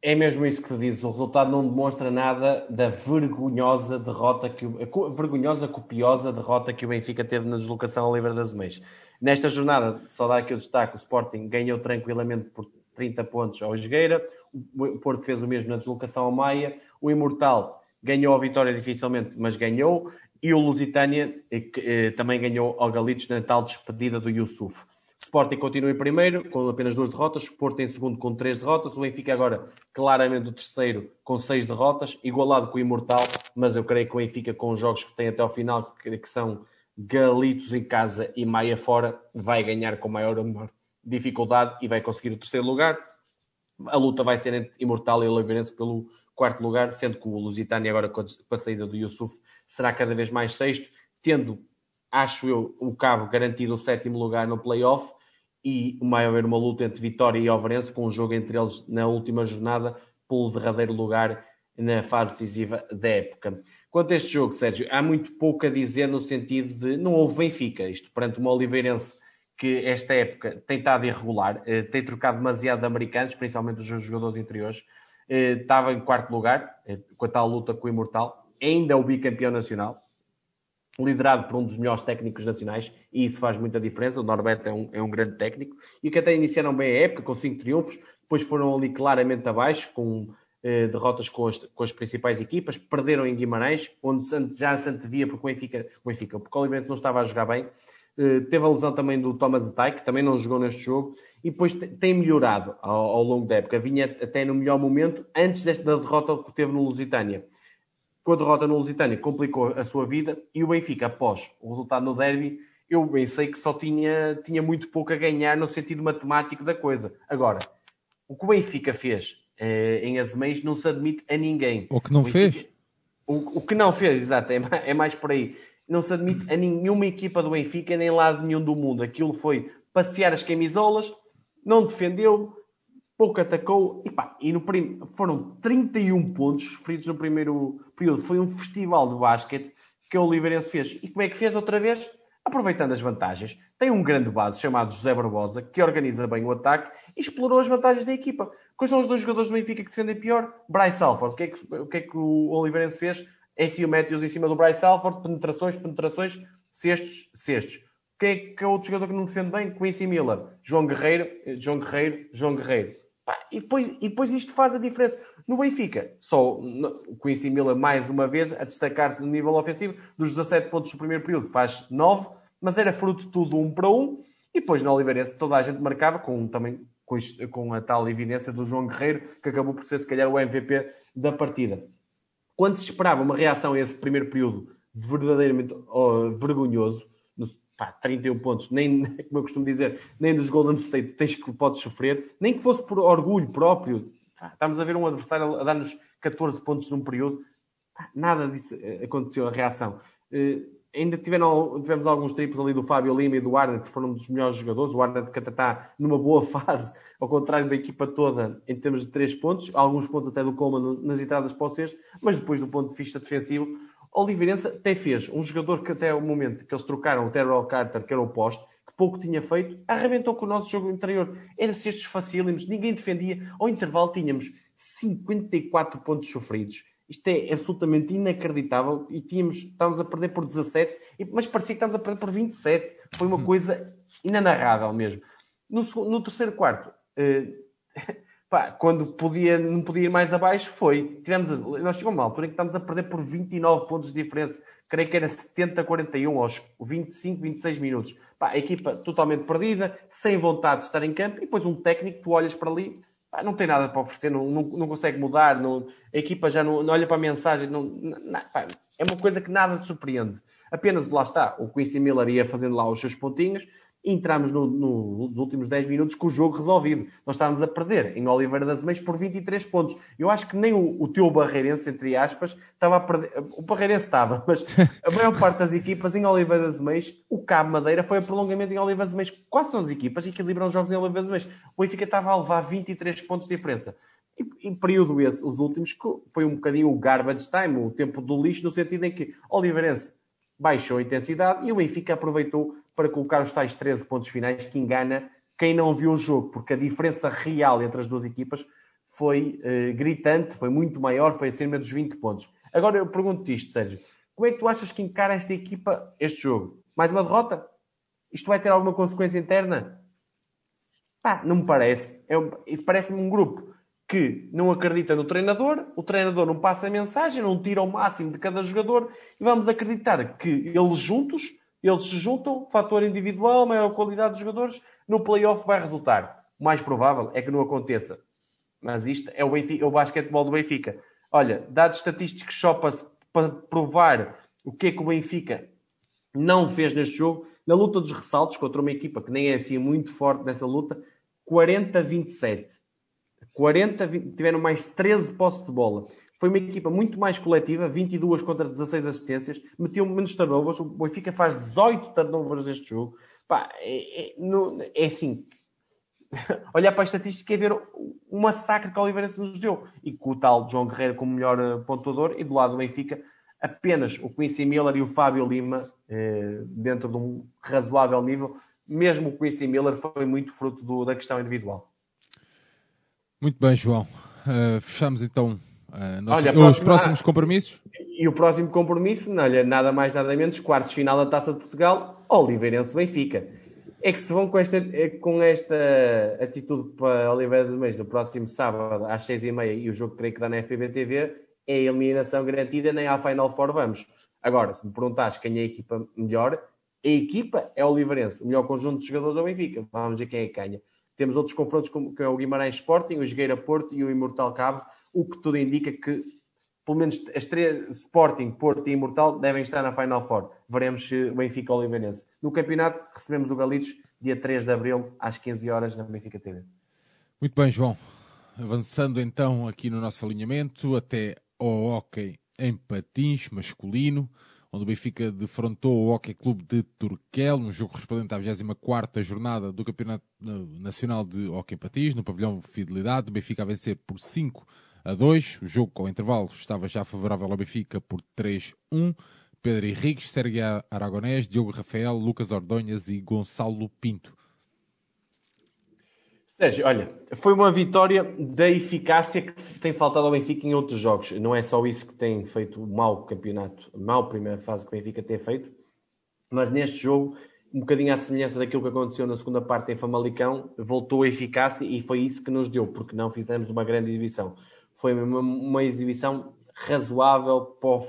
É mesmo isso que tu dizes. O resultado não demonstra nada da vergonhosa derrota, que, a vergonhosa, copiosa derrota que o Benfica teve na deslocação ao Livre das Meias. Nesta jornada, só dá aqui o destaque: o Sporting ganhou tranquilamente por 30 pontos ao Esgueira, o Porto fez o mesmo na deslocação ao Maia, o Imortal ganhou a vitória dificilmente, mas ganhou, e o Lusitânia eh, eh, também ganhou ao Galitos na tal despedida do Yusuf. Sporting continua em primeiro, com apenas duas derrotas. O Porto em segundo, com três derrotas. O Benfica agora, claramente, o terceiro, com seis derrotas. Igualado com o Imortal, mas eu creio que o Benfica, com os jogos que tem até ao final, que são Galitos em casa e Maia fora, vai ganhar com maior dificuldade e vai conseguir o terceiro lugar. A luta vai ser entre Imortal e Oliveirense pelo quarto lugar, sendo que o Lusitânia, agora com a saída do Yusuf, será cada vez mais sexto, tendo acho eu, o Cabo garantido o sétimo lugar no playoff e vai haver uma luta entre Vitória e Overense com um jogo entre eles na última jornada pelo derradeiro lugar na fase decisiva da época. Quanto a este jogo, Sérgio, há muito pouco a dizer no sentido de não houve Benfica, isto perante uma Oliveirense que esta época tem estado irregular, eh, tem trocado demasiado de americanos, principalmente os jogadores interiores, eh, estava em quarto lugar, eh, com a tal luta com o Imortal, ainda o bicampeão nacional, liderado por um dos melhores técnicos nacionais, e isso faz muita diferença. O Norberto é um, é um grande técnico, e que até iniciaram bem a época, com cinco triunfos, depois foram ali claramente abaixo, com eh, derrotas com as, com as, principais equipas, perderam em Guimarães, onde já se antevia porque o Benfica, o Benfica porque o Oliveirense não estava a jogar bem. Eh, teve a lesão também do Thomas Atay, que também não jogou neste jogo, e depois tem melhorado ao, ao longo da época. Vinha até no melhor momento, antes desta derrota que teve no Lusitânia com a derrota no Lusitânia, complicou a sua vida e o Benfica, após o resultado no derby, eu bem sei que só tinha, tinha muito pouco a ganhar no sentido matemático da coisa. Agora, o que o Benfica fez eh, em Azeméis não se admite a ninguém. O que não Benfica, fez? O, o, que não fez, exato, é, é mais por aí. Não se admite a nenhuma equipa do Benfica, nem lado nenhum do mundo. Aquilo foi passear as camisolas, não defendeu, pouco atacou e, pá, e no prim... foram 31 pontos feridos no primeiro período. Foi um festival de basquete que o Oliveirense fez. E como é que fez outra vez? Aproveitando as vantagens. Tem um grande base chamado José Barbosa, que organiza bem o ataque e explorou as vantagens da equipa. Quais são os dois jogadores do Benfica que defendem pior? Bryce Alford. O que é que o, que é que o Oliveirense fez? Esse o Matthews em cima do Bryce Alford, penetrações, penetrações, cestos, cestos. Quem é que é outro jogador que não defende bem? Quincy Miller. João Guerreiro, João Guerreiro, João Guerreiro e, depois, e depois isto faz a diferença. No Benfica, só Quincy Miller mais uma vez a destacar-se no nível ofensivo, dos 17 pontos do primeiro período faz 9, mas era fruto de tudo um para um, e depois na Oliveirense toda a gente marcava com, também, com, com a tal evidência do João Guerreiro, que acabou por ser se calhar o MVP da partida. Quando se esperava uma reação a esse primeiro período verdadeiramente oh, vergonhoso, pá, 31 pontos, nem, como eu costumo dizer, nem dos Golden State tens que podes sofrer, nem que fosse por orgulho próprio. Pá, estamos a ver um adversário a dar-nos 14 pontos num período. Pá, nada disso eh, aconteceu, a reação. Uh, ainda tiveram, tivemos alguns triplos ali do Fábio Lima e do que foram um dos melhores jogadores. O Arnold que está numa boa fase, ao contrário da equipa toda, em termos de 3 pontos. Alguns pontos até do Coleman nas entradas para o sexto, mas depois do ponto de vista defensivo, Oliveirense até fez um jogador que até o momento que eles trocaram, o Terrell Carter, que era o poste, que pouco tinha feito, arrebentou com o nosso jogo interior. Era cestos facílimos, ninguém defendia. Ao intervalo tínhamos 54 pontos sofridos. Isto é absolutamente inacreditável e tínhamos, estávamos a perder por 17, mas parecia que estávamos a perder por 27. Foi uma hum. coisa inanarrável mesmo. No, no terceiro quarto, uh, pá, quando podia, não podia ir mais abaixo, foi. Tivemos, nós chegamos a uma altura em que estamos a perder por 29 pontos de diferença. Creio que era 70-41 aos 25, 26 minutos. Pá, a equipa totalmente perdida, sem vontade de estar em campo, e depois um técnico, tu olhas para ali, pá, não tem nada para oferecer, não, não, não consegue mudar, não, a equipa já não, não, olha para a mensagem, não, pá, é uma coisa que nada te surpreende. Apenas lá está, o Quincy Miller ia fazendo lá os seus pontinhos, entramos no, no, nos últimos 10 minutos com o jogo resolvido. Nós estávamos a perder em Oliveira das Meias por 23 pontos. Eu acho que nem o, o teu Barreirense, entre aspas, estava a perder. O Barreirense estava, mas a maior parte das equipas em Oliveira das Meias, o Cabo Madeira foi a prolongamento em Oliveira das Meias. Quais são as equipas que equilibram os jogos em Oliveira das Meias? O Benfica estava a levar 23 pontos de diferença. E, em período esse, os últimos, foi um bocadinho o garbage time, o tempo do lixo, no sentido em que Oliveirense baixou a intensidade e o Benfica aproveitou para colocar os tais 13 pontos finais que engana quem não viu o jogo, porque a diferença real entre as duas equipas foi uh, gritante, foi muito maior, foi acima dos 20 pontos. Agora eu pergunto-te isto, Sérgio, como é que tu achas que encara esta equipa este jogo? Mais uma derrota? Isto vai ter alguma consequência interna? Pá, não me parece. É Parece-me um grupo que não acredita no treinador, o treinador não passa a mensagem, não tira o máximo de cada jogador e vamos acreditar que eles juntos eles se juntam, fator individual, maior qualidade dos jogadores, no playoff vai resultar. O mais provável é que não aconteça. Mas isto é o, Benfica, é o basquetebol do Benfica. Olha, dados estatísticos só para, provar o que é que o Benfica não fez neste jogo. Na luta dos ressaltos contra uma equipa que nem é assim muito forte nessa luta, 40-27. 40, 20, tiveram mais 13 posses de bola. Foi uma equipa muito mais coletiva, 22 contra 16 assistências, meteu menos turnovers. O Benfica faz 18 turnovers neste jogo. Pá, é, é, é assim. Olhar para a estatística e ver o massacre que o Oliveirense nos deu. E com o tal João Guerreiro como melhor eh, pontuador, e do lado do Benfica, apenas o Quincy Miller e o Fábio Lima, eh, dentro de um razoável nível. Mesmo o Quincy Miller foi muito fruto do, da questão individual. Muito bem, João. Uh, fechamos então Uh, Olha, os próximos compromissos? E o próximo compromisso, olha, nada mais nada menos, quartos final da Taça de Portugal, Oliveirense Benfica. É que se vão com esta, é com esta atitude para Oliveira de Meios no próximo sábado às seis e meia e o jogo creio que dá na FBTV, é a eliminação garantida, nem à Final Four vamos. Agora, se me perguntares quem é a equipa melhor, a equipa é o Oliveirense. O melhor conjunto de jogadores é o Benfica. Vamos ver quem é que ganha. Temos outros confrontos como que é o Guimarães Sporting, o Jogueira Porto e o Imortal Cabo o que tudo indica que pelo menos as três, Sporting, Porto e Imortal, devem estar na Final Four. Veremos se o Benfica ou o Oliveirense. No campeonato, recebemos o Galitos dia 3 de Abril, às 15 horas, na Benfica TV. Muito bem, João. Avançando então aqui no nosso alinhamento, até ao hockey em patins masculino, onde o Benfica defrontou o Hockey Clube de Turquel, no jogo correspondente à 24ª jornada do Campeonato Nacional de Hockey em Patins, no pavilhão Fidelidade. O Benfica a vencer por 5 a 2. O jogo com intervalo estava já favorável ao Benfica por 3-1. Pedro Henriques, Sérgio Aragonés, Diogo Rafael, Lucas Ordonhas e Gonçalo Pinto. Sérgio, olha, foi uma vitória da eficácia que tem faltado ao Benfica em outros jogos. Não é só isso que tem feito o mau campeonato, a mau primeira fase que o Benfica tem feito, mas neste jogo, um bocadinho à semelhança daquilo que aconteceu na segunda parte em Famalicão, voltou a eficácia e foi isso que nos deu, porque não fizemos uma grande exibição foi uma, uma exibição razoável para o,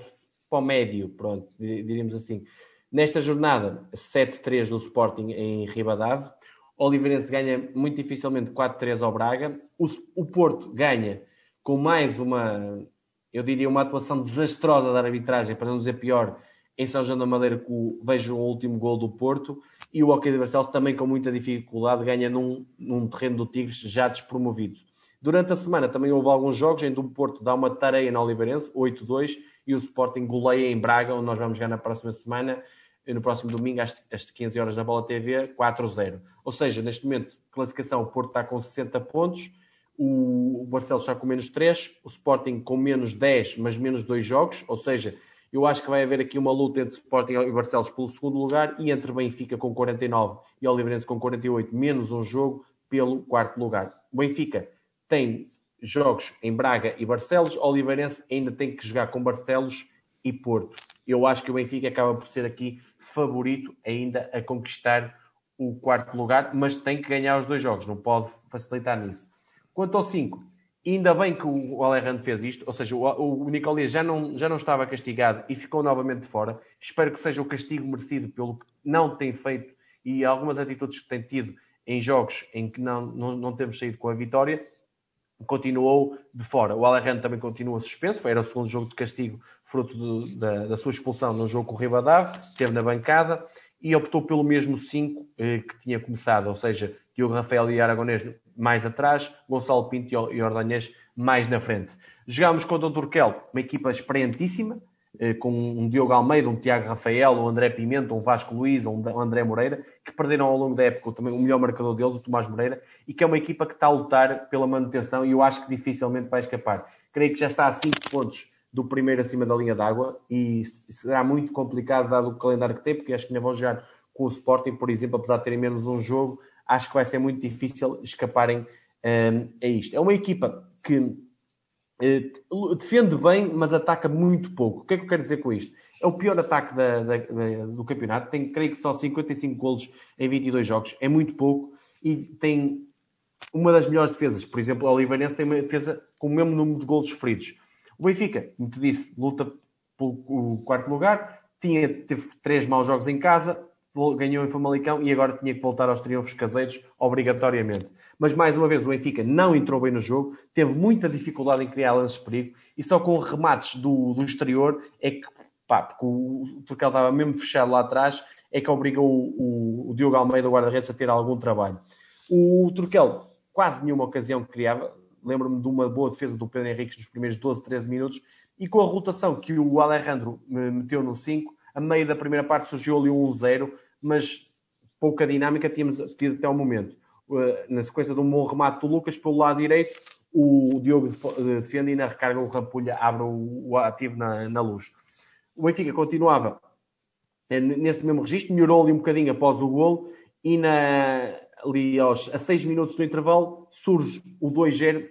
para o médio, pronto, diríamos assim. Nesta jornada, 7-3 do Sporting em Ribadave. O Oliveirense ganha muito dificilmente 4-3 ao Braga. O, o, Porto ganha com mais uma, eu diria, uma atuação desastrosa da arbitragem, para não dizer pior, em São João da Madeira, que vejo o último gol do Porto. E o Hockey de Barcelos também com muita dificuldade ganha num, num terreno do Tigres já despromovido. Durante a semana também houve alguns jogos que o Porto dá uma tareia na Oliveirense, 8-2, e o Sporting goleia em Braga, onde nós vamos jogar na próxima semana, no próximo domingo, às, 15 horas na Bola TV, 4-0. Ou seja, neste momento, classificação, o Porto está com 60 pontos, o Barcelos está com menos 3, o Sporting com menos 10, mas menos 2 jogos, ou seja, eu acho que vai haver aqui uma luta entre Sporting e Barcelos pelo segundo lugar e entre Benfica com 49 e Oliveirense com 48, menos um jogo pelo quarto lugar. Benfica tem jogos em Braga e Barcelos, o Oliveirense ainda tem que jogar com Barcelos e Porto. Eu acho que o Benfica acaba por ser aqui favorito ainda a conquistar o quarto lugar, mas tem que ganhar os dois jogos, não pode facilitar nisso. Quanto ao 5, ainda bem que o Alejandro fez isto, ou seja, o, o Nicolás já não, já não estava castigado e ficou novamente fora. Espero que seja o castigo merecido pelo que não tem feito e algumas atitudes que tem tido em jogos em que não, não, não temos saído com a vitória continuou de fora. O Alejandro também continua suspenso, era o segundo jogo de castigo, fruto do, da, da, sua expulsão no jogo com o Ribadav, esteve na bancada e optou pelo mesmo 5 eh, que tinha começado, ou seja, Diogo Rafael e Aragonês mais atrás, Gonçalo Pinto e Ordanhês mais na frente. Jogámos contra o Turquel, uma equipa experientíssima, com um Diogo Almeida, um Tiago Rafael, um André Pimenta, um Vasco Luiz, um André Moreira, que perderam ao longo da época também o melhor marcador deles, o Tomás Moreira, e que é uma equipa que está a lutar pela manutenção e eu acho que dificilmente vai escapar. Creio que já está a 5 pontos do primeiro acima da linha d'água e será muito complicado dado o calendário que tem, porque acho que ainda vão jogar com o Sporting, por exemplo, apesar de terem menos um jogo, acho que vai ser muito difícil escaparem um, a isto. É uma equipa que eh, defende bem, mas ataca muito pouco. O que é que eu quero dizer com isto? É o pior ataque da, da, da, do campeonato. Tem, creio que, só 55 golos em 22 jogos. É muito pouco. E tem uma das melhores defesas. Por exemplo, o Oliveirense tem uma defesa com o mesmo número de golos sofridos. O Benfica, como te disse, luta pelo quarto lugar. Tinha, teve três maus jogos em casa. Ganhou em Famalicão e agora tinha que voltar aos triunfos caseiros obrigatoriamente mas mais uma vez o Benfica não entrou bem no jogo, teve muita dificuldade em criar lances de perigo e só com remates do, do exterior é que, pá, porque o Turcal estava mesmo fechado lá atrás, é que obrigou o, o, o Diogo Almeida, o guarda-redes, a ter algum trabalho. O Turquel quase nenhuma ocasião criava, lembro-me de uma boa defesa do Pedro Henrique nos primeiros 12, 13 minutos, e com a rotação que o Alejandro meteu no 5, a meio da primeira parte surgiu ali um 1-0, mas pouca dinâmica tínhamos tido até o momento. Eh, na sequência de um bom remate do Lucas pelo lado direito, o Diogo defende e na recarga o Rampulha abre o, ativo na, na luz. O Benfica continuava eh, nesse mesmo registro, melhorou ali um bocadinho após o golo e na, ali aos, a 6 minutos do intervalo surge o 2-0,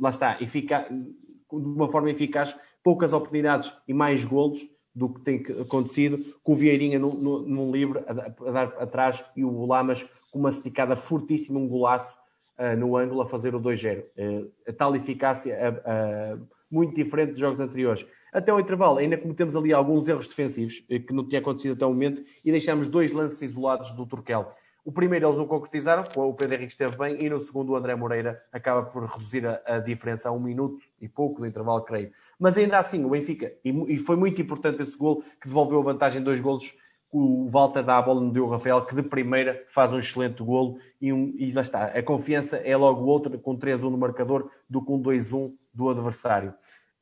lá está, efica, de uma forma eficaz, poucas oportunidades e mais golos do que tem acontecido, com o Vieirinha num, num livre a, a, dar atrás e o Lamas com uma esticada fortíssima, um golaço uh, no ângulo a fazer o 2-0. Uh, eh, a tal eficácia uh, muito diferente dos jogos anteriores. Até o intervalo, ainda cometemos ali alguns erros defensivos que não tinha acontecido até o momento e deixámos dois lances isolados do Turquel. O primeiro eles não concretizaram, o Pedro Henrique esteve bem, e no segundo o André Moreira acaba por reduzir a, a diferença a um minuto e pouco do intervalo, creio. Mas ainda assim, o Benfica, e, foi muito importante esse gol, que devolveu a vantagem dois golos o Walter dá a bola no Diogo Rafael, que de primeira faz um excelente golo e, um, e lá está. A confiança é logo outra, com 3-1 no marcador, do que um 2-1 do adversário.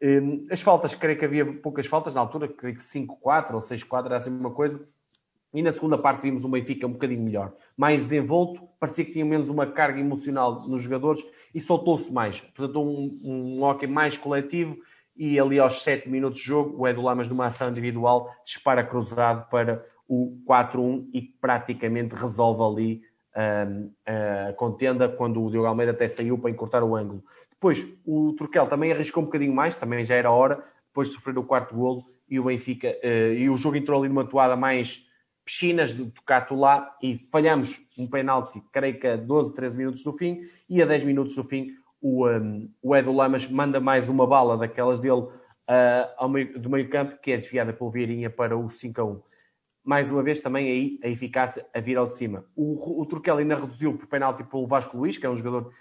Hum, as faltas, creio que havia poucas faltas na altura, creio que 5-4 ou 6-4 era assim uma coisa. E na segunda parte vimos o Benfica um bocadinho melhor, mais desenvolto, parecia que tinha menos uma carga emocional nos jogadores e soltou-se mais. Portanto, um, um hockey mais coletivo e ali aos 7 minutos de jogo, o Edu Lamas, numa ação individual, dispara cruzado para o 4-1 e praticamente resolve ali um, a contenda quando o Diogo Almeida até saiu para encurtar o ângulo. Depois, o Turquel também arriscou um bocadinho mais, também já era hora, depois de sofrer o quarto golo, e o Benfica, uh, e o jogo entrou ali numa toada mais piscinas do Tocato lá, e falhamos um penalti, creio que a 12, 13 minutos do fim, e a 10 minutos do fim, o, um, o Edu Lamas manda mais uma bala daquelas dele uh, meio, do meio campo, que é desviada pelo Vieirinha para o 5 a 1 mais uma vez também aí a eficácia a vir ao de cima. O, o Turquel ainda reduziu por penalti pelo Vasco Luís, que é um jogador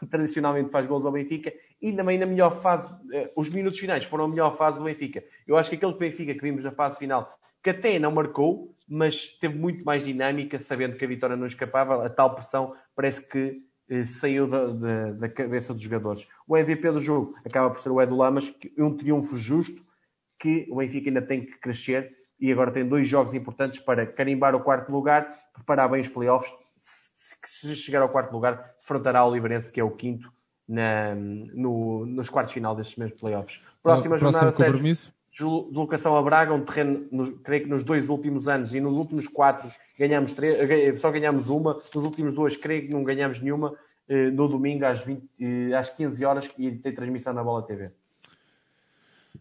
que tradicionalmente faz gols ao Benfica, e também na melhor fase, eh, os minutos finais foram a melhor fase do Benfica. Eu acho que aquele Benfica que vimos na fase final, que até não marcou, mas teve muito mais dinâmica, sabendo que a vitória não escapava, a tal pressão parece que saiu da, da, da, cabeça dos jogadores. O MVP do jogo acaba por ser o Edu Lamas, um triunfo justo, que o Benfica ainda tem que crescer, e agora tem dois jogos importantes para carimbar o quarto lugar, preparar bem os playoffs. Se chegar ao quarto lugar, defrontará o Oliveirense, que é o quinto, na, no, nos quartos final destes mesmos playoffs. Próxima Próximo jornada, compromisso? Sérgio, deslocação a Braga, um terreno, no, creio que nos dois últimos anos e nos últimos quatro ganhamos três, só ganhamos uma, nos últimos dois creio que não ganhamos nenhuma, eh, no domingo às, 20, eh, às 15 horas e tem transmissão na Bola TV.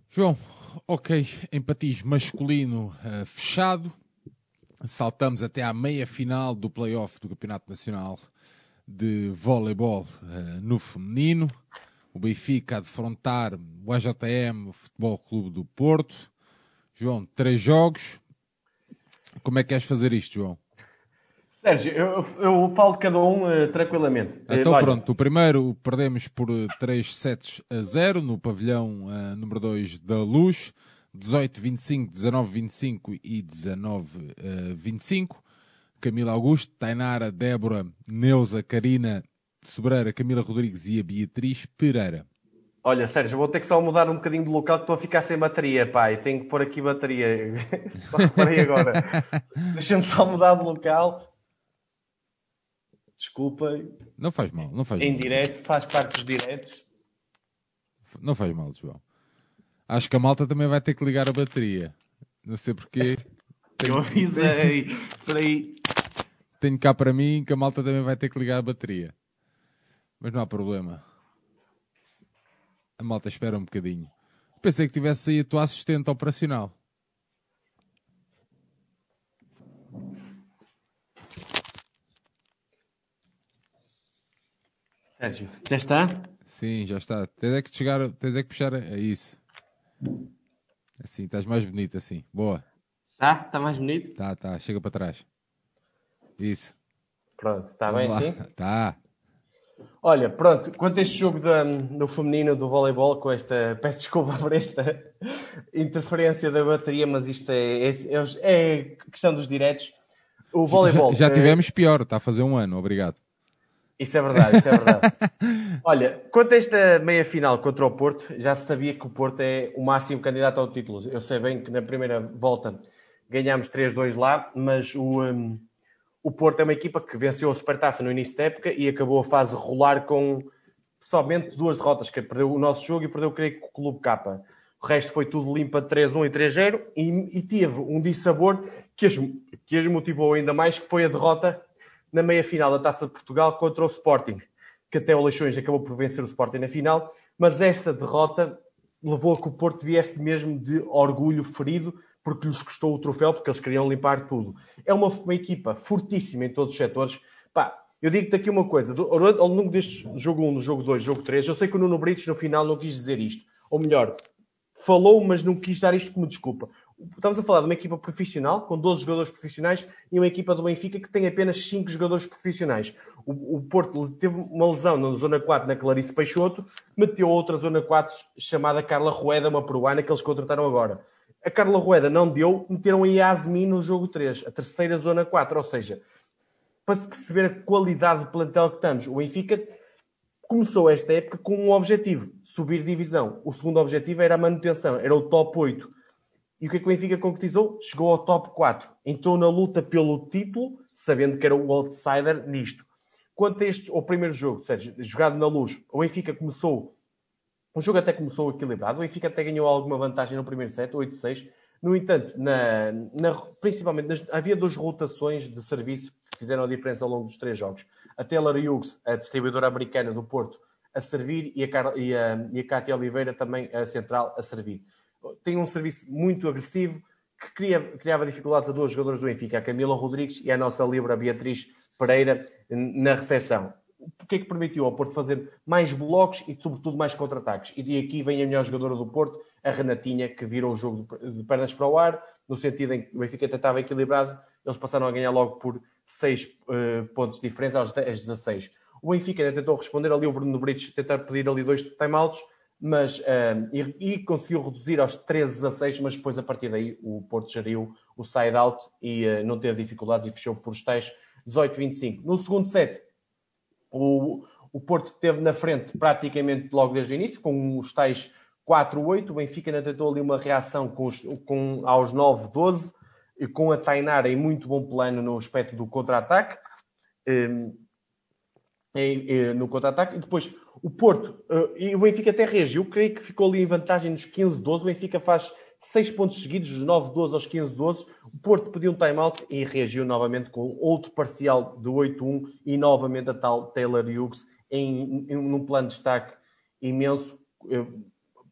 João, ok, empatismo masculino fechado. saltamos até à meia final do playoff do Campeonato Nacional de Voleibol no feminino. O Benfica a defrontar o AJM, o Futebol Clube do Porto. João, três jogos. Como é que queres fazer isto, João? Sérgio, eu, eu falo de cada um uh, tranquilamente. Então Olha. pronto, o primeiro perdemos por 3 sets a 0 no pavilhão uh, número 2 da Luz. 18-25, 19-25 e 19-25. Camila Augusto, Tainara, Débora, Neuza, Karina Sobreira, Camila Rodrigues e a Beatriz Pereira. Olha, Sérgio, vou ter que só mudar um bocadinho de local que estou a ficar sem bateria, pai. Tenho que pôr aqui bateria. só reparei agora. Deixa-me só mudar de local. Desculpem. Não faz mal, não faz em mal. Em direto, faz parte dos diretos. Não faz mal, João. Acho que a malta também vai ter que ligar a bateria. Não sei porquê. Tenho... Eu avisei. Peraí. Tenho cá para mim que a malta também vai ter que ligar a bateria. Mas não há problema. A malta espera um bocadinho. Pensei que tivesse aí a tua assistente operacional. Sérgio, já está? Sim, já está. Tens é que chegar, tens é que puxar a isso. Assim, estás mais bonito assim. Boa. Tá? Está mais bonito? Tá, tá. Chega para trás. Isso. Pronto, está bem assim? Tá. Olha, pronto, quanto a este jogo da, no feminino do voleibol, com esta, peço desculpa por esta interferência da bateria, mas isto é, é, é, é questão dos diretos. O voleibol. Já, já tivemos é... pior, está a fazer um ano, obrigado. Isso é verdade, isso é verdade. Olha, quanto a esta meia final contra o Porto, já se sabia que o Porto é o máximo candidato ao título. Eu sei bem que na primeira volta ganhámos 3-2 lá, mas o, um, o Porto é uma equipa que venceu a Supertaça no início da época e acabou a fase rolar com somente duas derrotas, que perdeu o nosso jogo e perdeu, creio que, o Clube K. O resto foi tudo limpa 3-1 e 3-0 e, e, teve um dissabor que as, que as motivou ainda mais, que foi a derrota na meia-final da Taça de Portugal contra o Sporting, que até o Leixões acabou por vencer o Sporting na final, mas essa derrota levou a que o Porto viesse mesmo de orgulho ferido, porque lhes custou o troféu, porque eles queriam limpar tudo. É uma, uma equipa fortíssima em todos os setores. Pá, eu digo-te aqui uma coisa, ao longo deste jogo 1, no jogo 2, jogo 3, eu sei que o Nuno Brites no final não quis dizer isto. Ou melhor, falou, mas não quis dar isto como desculpa. Estamos a falar de uma equipa profissional, com 12 jogadores profissionais, e uma equipa do Benfica que tem apenas 5 jogadores profissionais. O, o Porto teve uma lesão na zona 4 na Clarice Peixoto, meteu outra zona 4 chamada Carla Rueda, uma peruana, que eles contrataram agora. A Carla Rueda não deu, meteram a Yasmin no jogo 3, a terceira zona 4, ou seja, para se perceber a qualidade do plantel que estamos, o Benfica começou esta época com um objetivo, subir divisão. O segundo objetivo era a manutenção, era o top 8 e o que é que o Benfica concretizou? Chegou ao top 4. Entrou na luta pelo título, sabendo que era o outsider nisto. Quanto a este, ao primeiro jogo, jogado na luz, o Benfica começou. O jogo até começou equilibrado. O Benfica até ganhou alguma vantagem no primeiro set, 8-6. No entanto, na, na, principalmente nas, havia duas rotações de serviço que fizeram a diferença ao longo dos três jogos. A Taylor Hughes, a distribuidora americana do Porto, a servir e a, e a, e a Cátia Oliveira também a central a servir tem um serviço muito agressivo que cria, criava dificuldades a duas jogadoras do Benfica, a Camila Rodrigues e a nossa Libra Beatriz Pereira na recepção. O que é que permitiu ao Porto fazer mais blocos e, sobretudo, mais contra-ataques? E de aqui vem a melhor jogadora do Porto, a Renatinha, que virou o jogo de pernas para o ar, no sentido em que o Benfica estava equilibrado, eles passaram a ganhar logo por 6 uh, eh, pontos de diferença aos 16. O Benfica tentou responder ali, o Bruno Brites tentar pedir ali dois timeouts, mas, um, e, e, conseguiu reduzir aos 13 a 6, mas depois a partir daí o Porto geriu o side-out e uh, não teve dificuldades e fechou por os tais 18-25. No segundo set, o, o Porto teve na frente praticamente logo desde o início, com os tais 4-8. O Benfica ainda tentou ali uma reação com, os, com aos 9-12, com a Tainara em muito bom plano no aspecto do contra-ataque. Um, no contra-ataque, e depois o Porto uh, e o Benfica até reagiu, creio que ficou ali em vantagem nos 15-12. O Benfica faz 6 pontos seguidos, dos 9-12 aos 15-12. O Porto pediu um time-out e reagiu novamente com outro parcial de 8-1 e novamente a tal Taylor Hughes em, em num plano de destaque imenso, uh,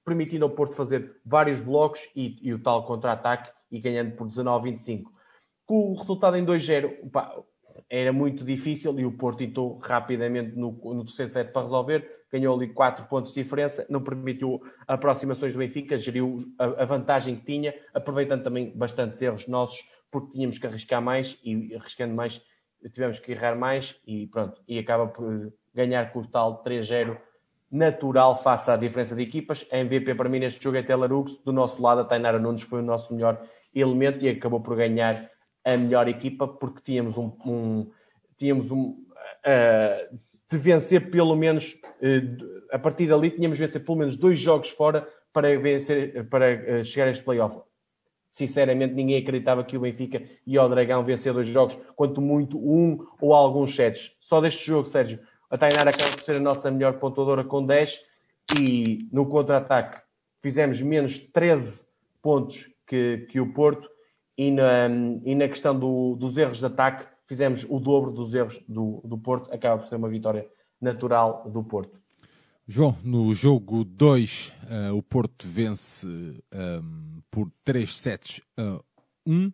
permitindo ao Porto fazer vários blocos e, e o tal contra-ataque e ganhando por 19-25. Com o resultado em 2-0, era muito difícil e o Porto entrou rapidamente no, no terceiro set para resolver. Ganhou ali 4 pontos de diferença, não permitiu aproximações do Benfica, geriu a, vantagem que tinha, aproveitando também bastantes erros nossos, porque tínhamos que arriscar mais e arriscando mais tivemos que errar mais e pronto, e acaba por ganhar com o tal 3-0 natural face à diferença de equipas. A MVP para mim neste jogo é Telarux. Do nosso lado, a Tainara Nunes foi o nosso melhor elemento e acabou por ganhar a melhor equipa porque tínhamos um, um tínhamos um uh, de vencer pelo menos uh, a partir dali tínhamos de vencer pelo menos dois jogos fora para vencer para uh, chegar a este playoff. Sinceramente, ninguém acreditava que o Benfica e o Dragão vencer dois jogos, quanto muito um ou alguns sets. Só deste jogo, Sérgio, a Tainara acaba por ser a nossa melhor pontuadora com 10 e no contra-ataque fizemos menos 13 pontos que, que o Porto e na, e na questão do, dos erros de ataque fizemos o dobro dos erros do, do Porto. Acaba por ser uma vitória natural do Porto. João, no jogo 2, uh, eh, o Porto vence um, ehm, por 3 sets a 1.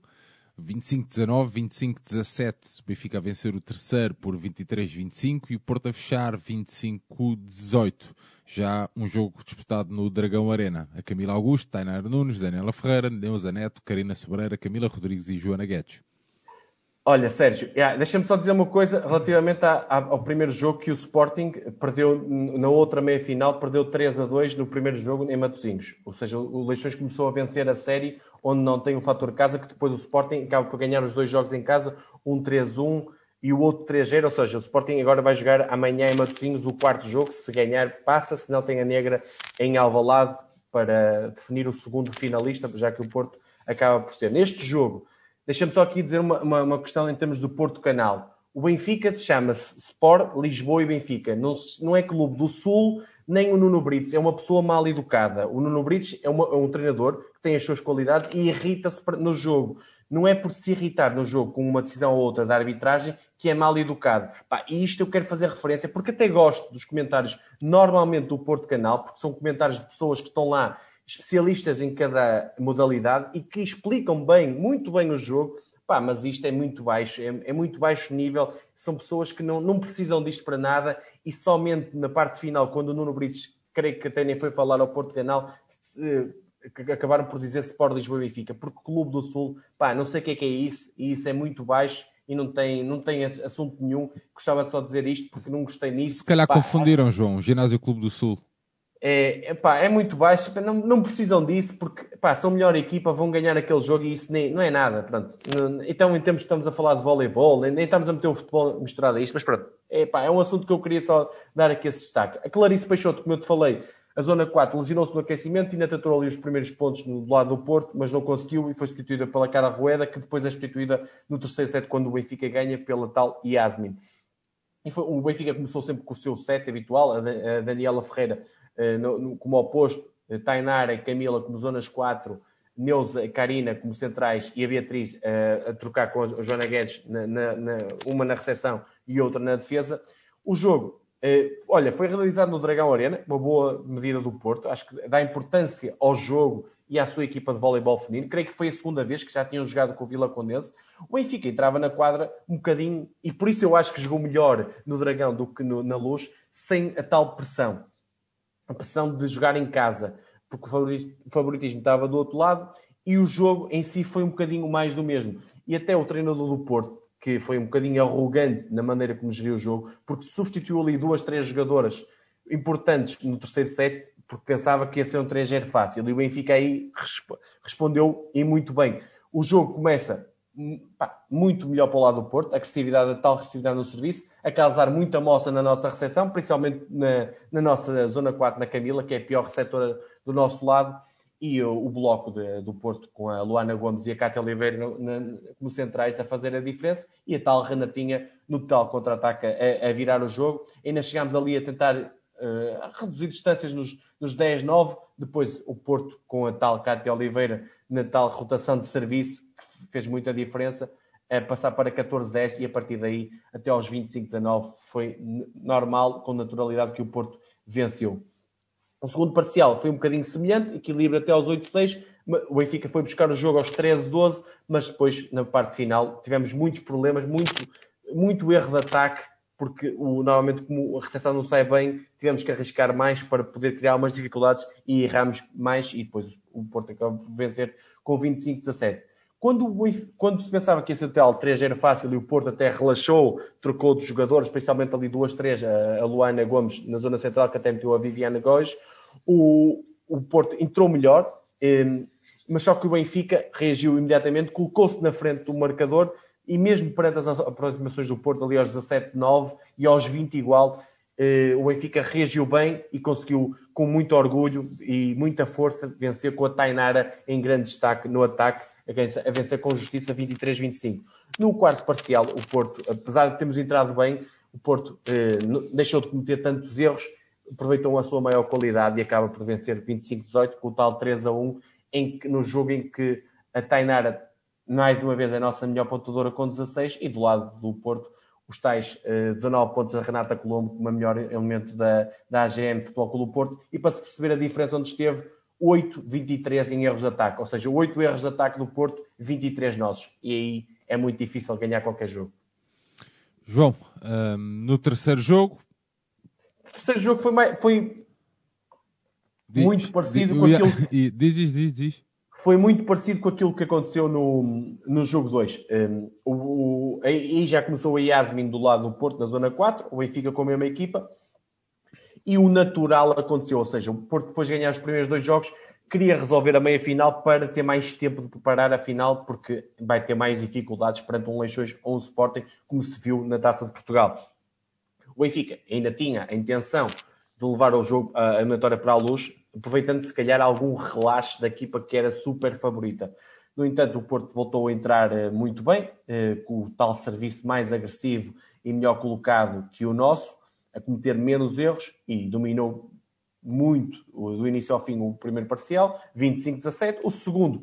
25-19, 25-17, o Benfica a vencer o terceiro por 23-25 e o Porto a fechar 25-18. Já um jogo disputado no Dragão Arena. A Camila Augusto, Tainara Nunes, Daniela Ferreira, Neuza Neto, Karina Sobreira, Camila Rodrigues e Joana Guedes. Olha, Sérgio, yeah, deixa-me só dizer uma coisa relativamente ao primeiro jogo que o Sporting perdeu na outra meia-final, perdeu 3 a 2 no primeiro jogo em Matosinhos. Ou seja, o Leixões começou a vencer a série onde não tem o fator casa, que depois o Sporting acaba por ganhar os dois jogos em casa, um 3-1 e o outro 3-0. Ou seja, o Sporting agora vai jogar amanhã em Matosinhos o quarto jogo. Se ganhar, passa, se não tem a negra em Alvalade para definir o segundo finalista, já que o Porto acaba por ser. Neste jogo Deixa-me só aqui dizer uma, uma, uma, questão em termos do Porto Canal. O Benfica chama-se Sport Lisboa e Benfica. Não, não, é clube do Sul, nem o Nuno Brites. É uma pessoa mal educada. O Nuno Brites é, uma, é um treinador que tem as suas qualidades e irrita-se no jogo. Não é por se irritar no jogo com uma decisão ou outra da arbitragem que é mal educado. Pá, e isto eu quero fazer referência porque até gosto dos comentários normalmente do Porto Canal, porque são comentários de pessoas que estão lá especialistas em cada modalidade e que explicam bem, muito bem o jogo. Pá, mas isto é muito baixo, é, é, muito baixo nível. São pessoas que não, não precisam disto para nada e somente na parte final, quando o Nuno Brites, creio que até nem foi falar ao Porto Canal, acabaram por dizer Sport Lisboa e Benfica, porque Clube do Sul, pá, não sei o que é que é isso, e isso é muito baixo e não tem, não tem assunto nenhum. Gostava de só dizer isto porque não gostei nisso. Se calhar pá, confundiram, João, Ginásio Clube do Sul é, epá, é muito baixo, não, não precisam disso porque epá, são melhor equipa, vão ganhar aquele jogo e isso nem, não é nada. Pronto. Então, em termos estamos a falar de voleibol, nem, nem estamos a meter o futebol misturado a isto, mas pronto, epá, é um assunto que eu queria só dar aqui esse destaque. A Clarice Peixoto, como eu te falei, a zona 4 lesionou-se no aquecimento e ainda tentou ali os primeiros pontos do lado do Porto, mas não conseguiu e foi substituída pela Cara Rueda, que depois é substituída no terceiro set quando o Benfica ganha pela tal Yasmin. E foi, o Benfica começou sempre com o seu set habitual, a, a Daniela Ferreira eh, como oposto, eh, Tainara e Camila como zonas 4, Neuza Karina como centrais e a Beatriz uh, a trocar com a Joana Guedes, na, na, na, uma na recepção e outra na defesa. O jogo, olha, foi realizado no Dragão Arena, uma boa medida do Porto. Acho que dá importância ao jogo e à sua equipa de voleibol feminino. Creio que foi a segunda vez que já tinham jogado com o Vila Condense. O Benfica entrava na quadra um bocadinho, e por isso eu acho que jogou melhor no Dragão do que no, na Luz, sem a tal pressão a pressão de jogar em casa, porque o favoritismo estava do outro lado e o jogo em si foi um bocadinho mais do mesmo. E até o treinador do Porto, que foi um bocadinho arrogante na maneira como geriu o jogo, porque substituiu ali duas, três jogadoras importantes no terceiro set, porque pensava que ia ser um 3-0 fácil. E o Benfica aí respondeu e muito bem. O jogo começa pá, muito melhor para o lado do Porto, a agressividade, a tal agressividade no serviço, a causar muita moça na nossa recepção, principalmente na, na nossa zona 4, na Camila, que é a pior receptora do nosso lado, e o, o bloco de, do Porto com a Luana Gomes e a Cátia Oliveira no, na, como centrais a fazer a diferença, e a tal Renatinha no tal contra-ataque a, a, virar o jogo. Ainda chegámos ali a tentar uh, reduzir distâncias nos, nos 10-9, depois o Porto com a tal Cátia Oliveira na tal rotação de serviço, que fez muita diferença, a passar para 14-10 e a partir daí até aos 25-19 foi normal, com naturalidade que o Porto venceu. O segundo parcial foi um bocadinho semelhante, equilíbrio até aos 8-6, O Benfica foi buscar o jogo aos 13, 12, mas depois, na parte final, tivemos muitos problemas, muito, muito erro de ataque, porque o, normalmente, como a recepção não sai bem, tivemos que arriscar mais para poder criar umas dificuldades e erramos mais, e depois o Porto acabou por vencer com 25-17. Quando, quando se pensava que esse hotel 3 era fácil e o Porto até relaxou, trocou de jogadores, especialmente ali duas, três, a Luana Gomes na zona central, que até meteu a Viviana Góes, o, o Porto entrou melhor, mas só que o Benfica reagiu imediatamente, colocou-se na frente do marcador e mesmo perante as aproximações do Porto, ali aos 17-9 e aos 20 igual, o Benfica reagiu bem e conseguiu, com muito orgulho e muita força, vencer com a Tainara em grande destaque no ataque a vencer com justiça 23-25. No quarto parcial, o Porto, apesar de termos entrado bem, o Porto eh, deixou de cometer tantos erros, aproveitou a sua maior qualidade e acaba por vencer 25-18 com o tal 3-1, em que, no jogo em que a Tainara, mais uma vez, é a nossa melhor pontuadora com 16 e do lado do Porto, os tais eh, 19 pontos da Renata Colombo, como a melhor elemento da, da AGM Futebol Clube do Porto, e para se perceber a diferença onde esteve, 8, 23 em erros de ataque. Ou seja, 8 erros de ataque do Porto, 23 nossos. E aí é muito difícil ganhar qualquer jogo. João, um, no terceiro jogo. O terceiro jogo foi, mais, foi diz, muito parecido diz, com aquilo. Diz, diz, diz, diz. Foi muito parecido com aquilo que aconteceu no, no jogo 2. Um, aí já começou a Yasmin do lado do Porto, na zona 4, o Benfica com a mesma equipa e o natural aconteceu. Ou seja, o Porto, depois de ganhar os primeiros dois jogos, queria resolver a meia final para ter mais tempo de preparar a final, porque vai ter mais dificuldades perante um Leixões ou um Sporting, como se viu na Taça de Portugal. O Benfica ainda tinha a intenção de levar o jogo, a eliminatória para a luz, aproveitando se calhar algum relaxe da equipa que era super favorita. No entanto, o Porto voltou a entrar eh, muito bem, eh, com o tal serviço mais agressivo e melhor colocado que o nosso a cometer menos erros e dominou muito do início ao fim o primeiro parcial, 25-17. O segundo,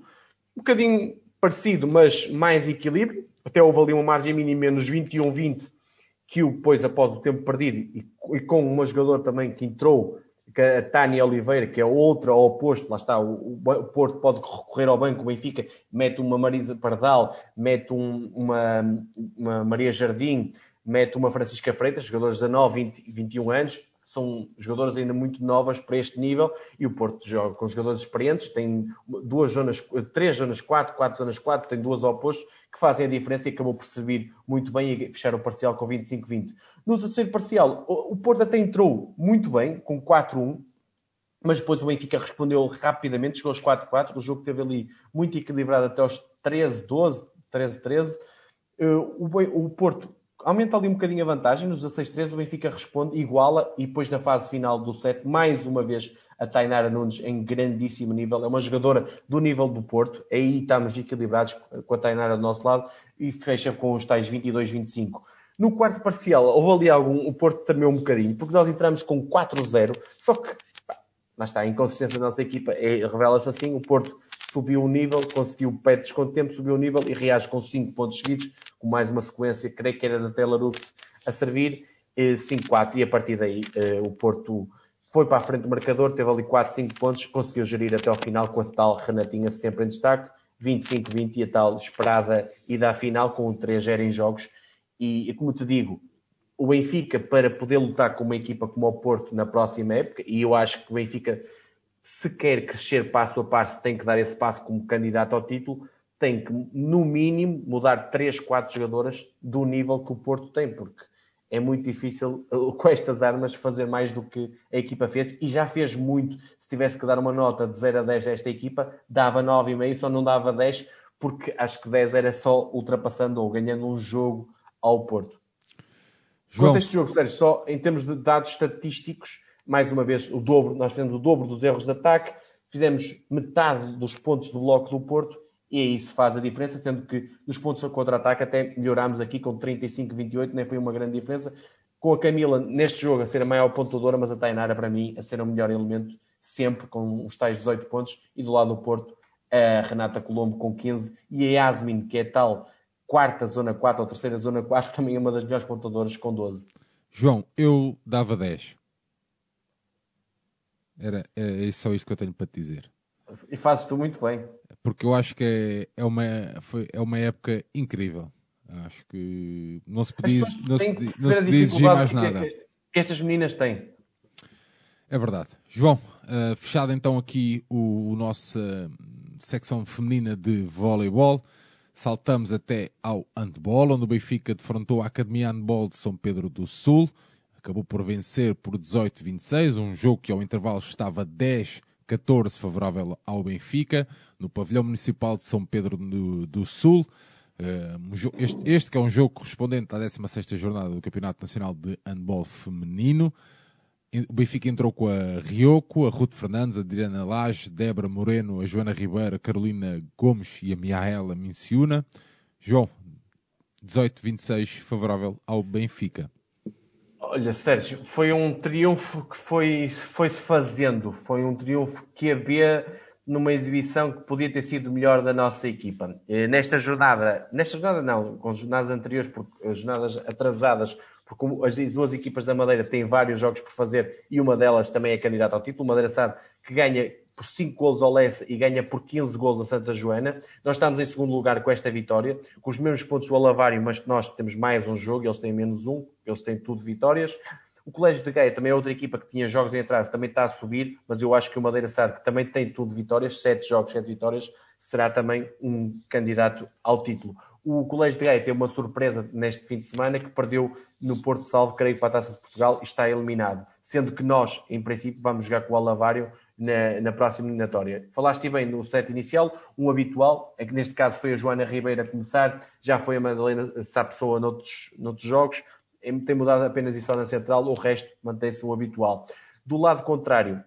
um bocadinho parecido, mas mais equilíbrio. Até houve ali uma margem mínima menos 21-20, que o depois, após o tempo perdido, e, e com uma jogadora também que entrou, a Tânia Oliveira, que é outra ao oposto, lá está, o, o, Porto pode recorrer ao banco, o Benfica mete uma Marisa Pardal, mete um, uma, uma Maria Jardim, mete uma Francisca Freitas, jogadores de 19, 20, 21 anos, são jogadoras ainda muito novas para este nível e o Porto joga com jogadores experientes, tem duas zonas, três zonas 4, quatro zonas 4, tem duas opostos que fazem a diferença e acabou por servir muito bem e fechar o parcial com 25-20. No terceiro parcial, o Porto até entrou muito bem, com 4-1, mas depois o Benfica respondeu rapidamente, chegou aos 4-4, o jogo teve ali muito equilibrado até aos 13-12, 13-13. O Porto aumenta ali um bocadinho a vantagem, nos 16-13 o Benfica responde, iguala e depois na fase final do set, mais uma vez a Tainara Nunes em grandíssimo nível, é uma jogadora do nível do Porto, aí estamos equilibrados com a Tainara do nosso lado e fecha com os tais 22-25. No quarto parcial, houve ali algum, o Porto tremeu um bocadinho, porque nós entramos com 4-0, só que, lá está, a inconsistência da nossa equipa é, revela-se assim, o Porto subiu o nível, conseguiu pé de tempo, subiu o nível e reage com 5 pontos seguidos, com mais uma sequência, creio que era da Telarux a servir, 5-4 e a partir daí eh, o Porto foi para a frente do marcador, teve ali 4, 5 pontos, conseguiu gerir até ao final com a tal Renatinha sempre em destaque, 25-20 e a tal esperada ida à final com um 3-0 em jogos. E, como te digo, o Benfica, para poder lutar com uma equipa como o Porto na próxima época, e eu acho que o Benfica se quer crescer passo a passo, tem que dar esse passo como candidato ao título, tem que, no mínimo, mudar 3, 4 jogadoras do nível que o Porto tem, porque é muito difícil, uh, com estas armas, fazer mais do que a equipa fez, e já fez muito. Se tivesse que dar uma nota de 0 a 10 a esta equipa, dava 9,5, só não dava 10, porque acho que 10 era só ultrapassando ou ganhando um jogo ao Porto. João. Quanto a este jogo, Sérgio, só em termos de dados estatísticos, mais uma vez, o dobro, nós fizemos o dobro dos erros de ataque, fizemos metade dos pontos do bloco do Porto e isso faz a diferença, sendo que nos pontos de contra-ataque até melhorámos aqui com 35-28, nem foi uma grande diferença. Com a Camila neste jogo a ser a maior pontuadora, mas a Tainara para mim a ser o melhor elemento, sempre com os tais 18 pontos, e do lado do Porto a Renata Colombo com 15 e a Yasmin, que é tal quarta zona 4 ou terceira zona 4, também é uma das melhores pontuadoras com 12. João, eu dava 10. Era, é só isto que eu tenho para te dizer. E fazes tu muito bem. Porque eu acho que é, é, uma, foi, é uma época incrível. Acho que não se podia, não se, não se podia exigir mais nada. Que, que estas meninas têm. É verdade. João, uh, fechado então aqui o, o nossa secção feminina de voleibol, saltamos até ao handball, onde o Benfica defrontou a Academia Handball de São Pedro do Sul. Acabou por vencer por 18-26, um jogo que ao intervalo estava 10-14 favorável ao Benfica, no pavilhão municipal de São Pedro do, do Sul. Uh, este, este, que é um jogo correspondente à 16ª jornada do Campeonato Nacional de Handball Feminino. O Benfica entrou com a Rioco, a Ruth Fernandes, a Adriana Lage, Débora Moreno, a Joana Ribeiro, a Carolina Gomes e a Miaela Minciuna. João, 18-26 favorável ao Benfica. Olha, Sérgio, foi um triunfo que foi-se foi fazendo. Foi um triunfo que havia numa exibição que podia ter sido melhor da nossa equipa. Nesta jornada, nesta jornada não, com jornadas anteriores, porque jornadas atrasadas, porque as duas equipas da Madeira têm vários jogos por fazer e uma delas também é candidata ao título. Madeira sabe que ganha por 5 golos ao Lessa e ganha por 15 golos a Santa Joana. Nós estamos em segundo lugar com esta vitória, com os mesmos pontos do Alavário, mas nós temos mais um jogo, eles têm menos um, eles têm tudo vitórias. O Colégio de Gaia também é outra equipa que tinha jogos em atraso, também está a subir, mas eu acho que o Madeira sabe que também tem tudo vitórias, 7 jogos, 7 vitórias, será também um candidato ao título. O Colégio de Gaia tem uma surpresa neste fim de semana que perdeu no Porto Salvo, creio para a Taça de Portugal, e está eliminado. Sendo que nós, em princípio, vamos jogar com o Alavário na, na próxima eliminatória. Falaste bem no set inicial, um habitual, é que neste caso foi a Joana Ribeiro a começar, já foi a Madalena Sapessoa noutros, noutros jogos, tem mudado apenas isso na central, o resto mantém-se o habitual. Do lado contrário,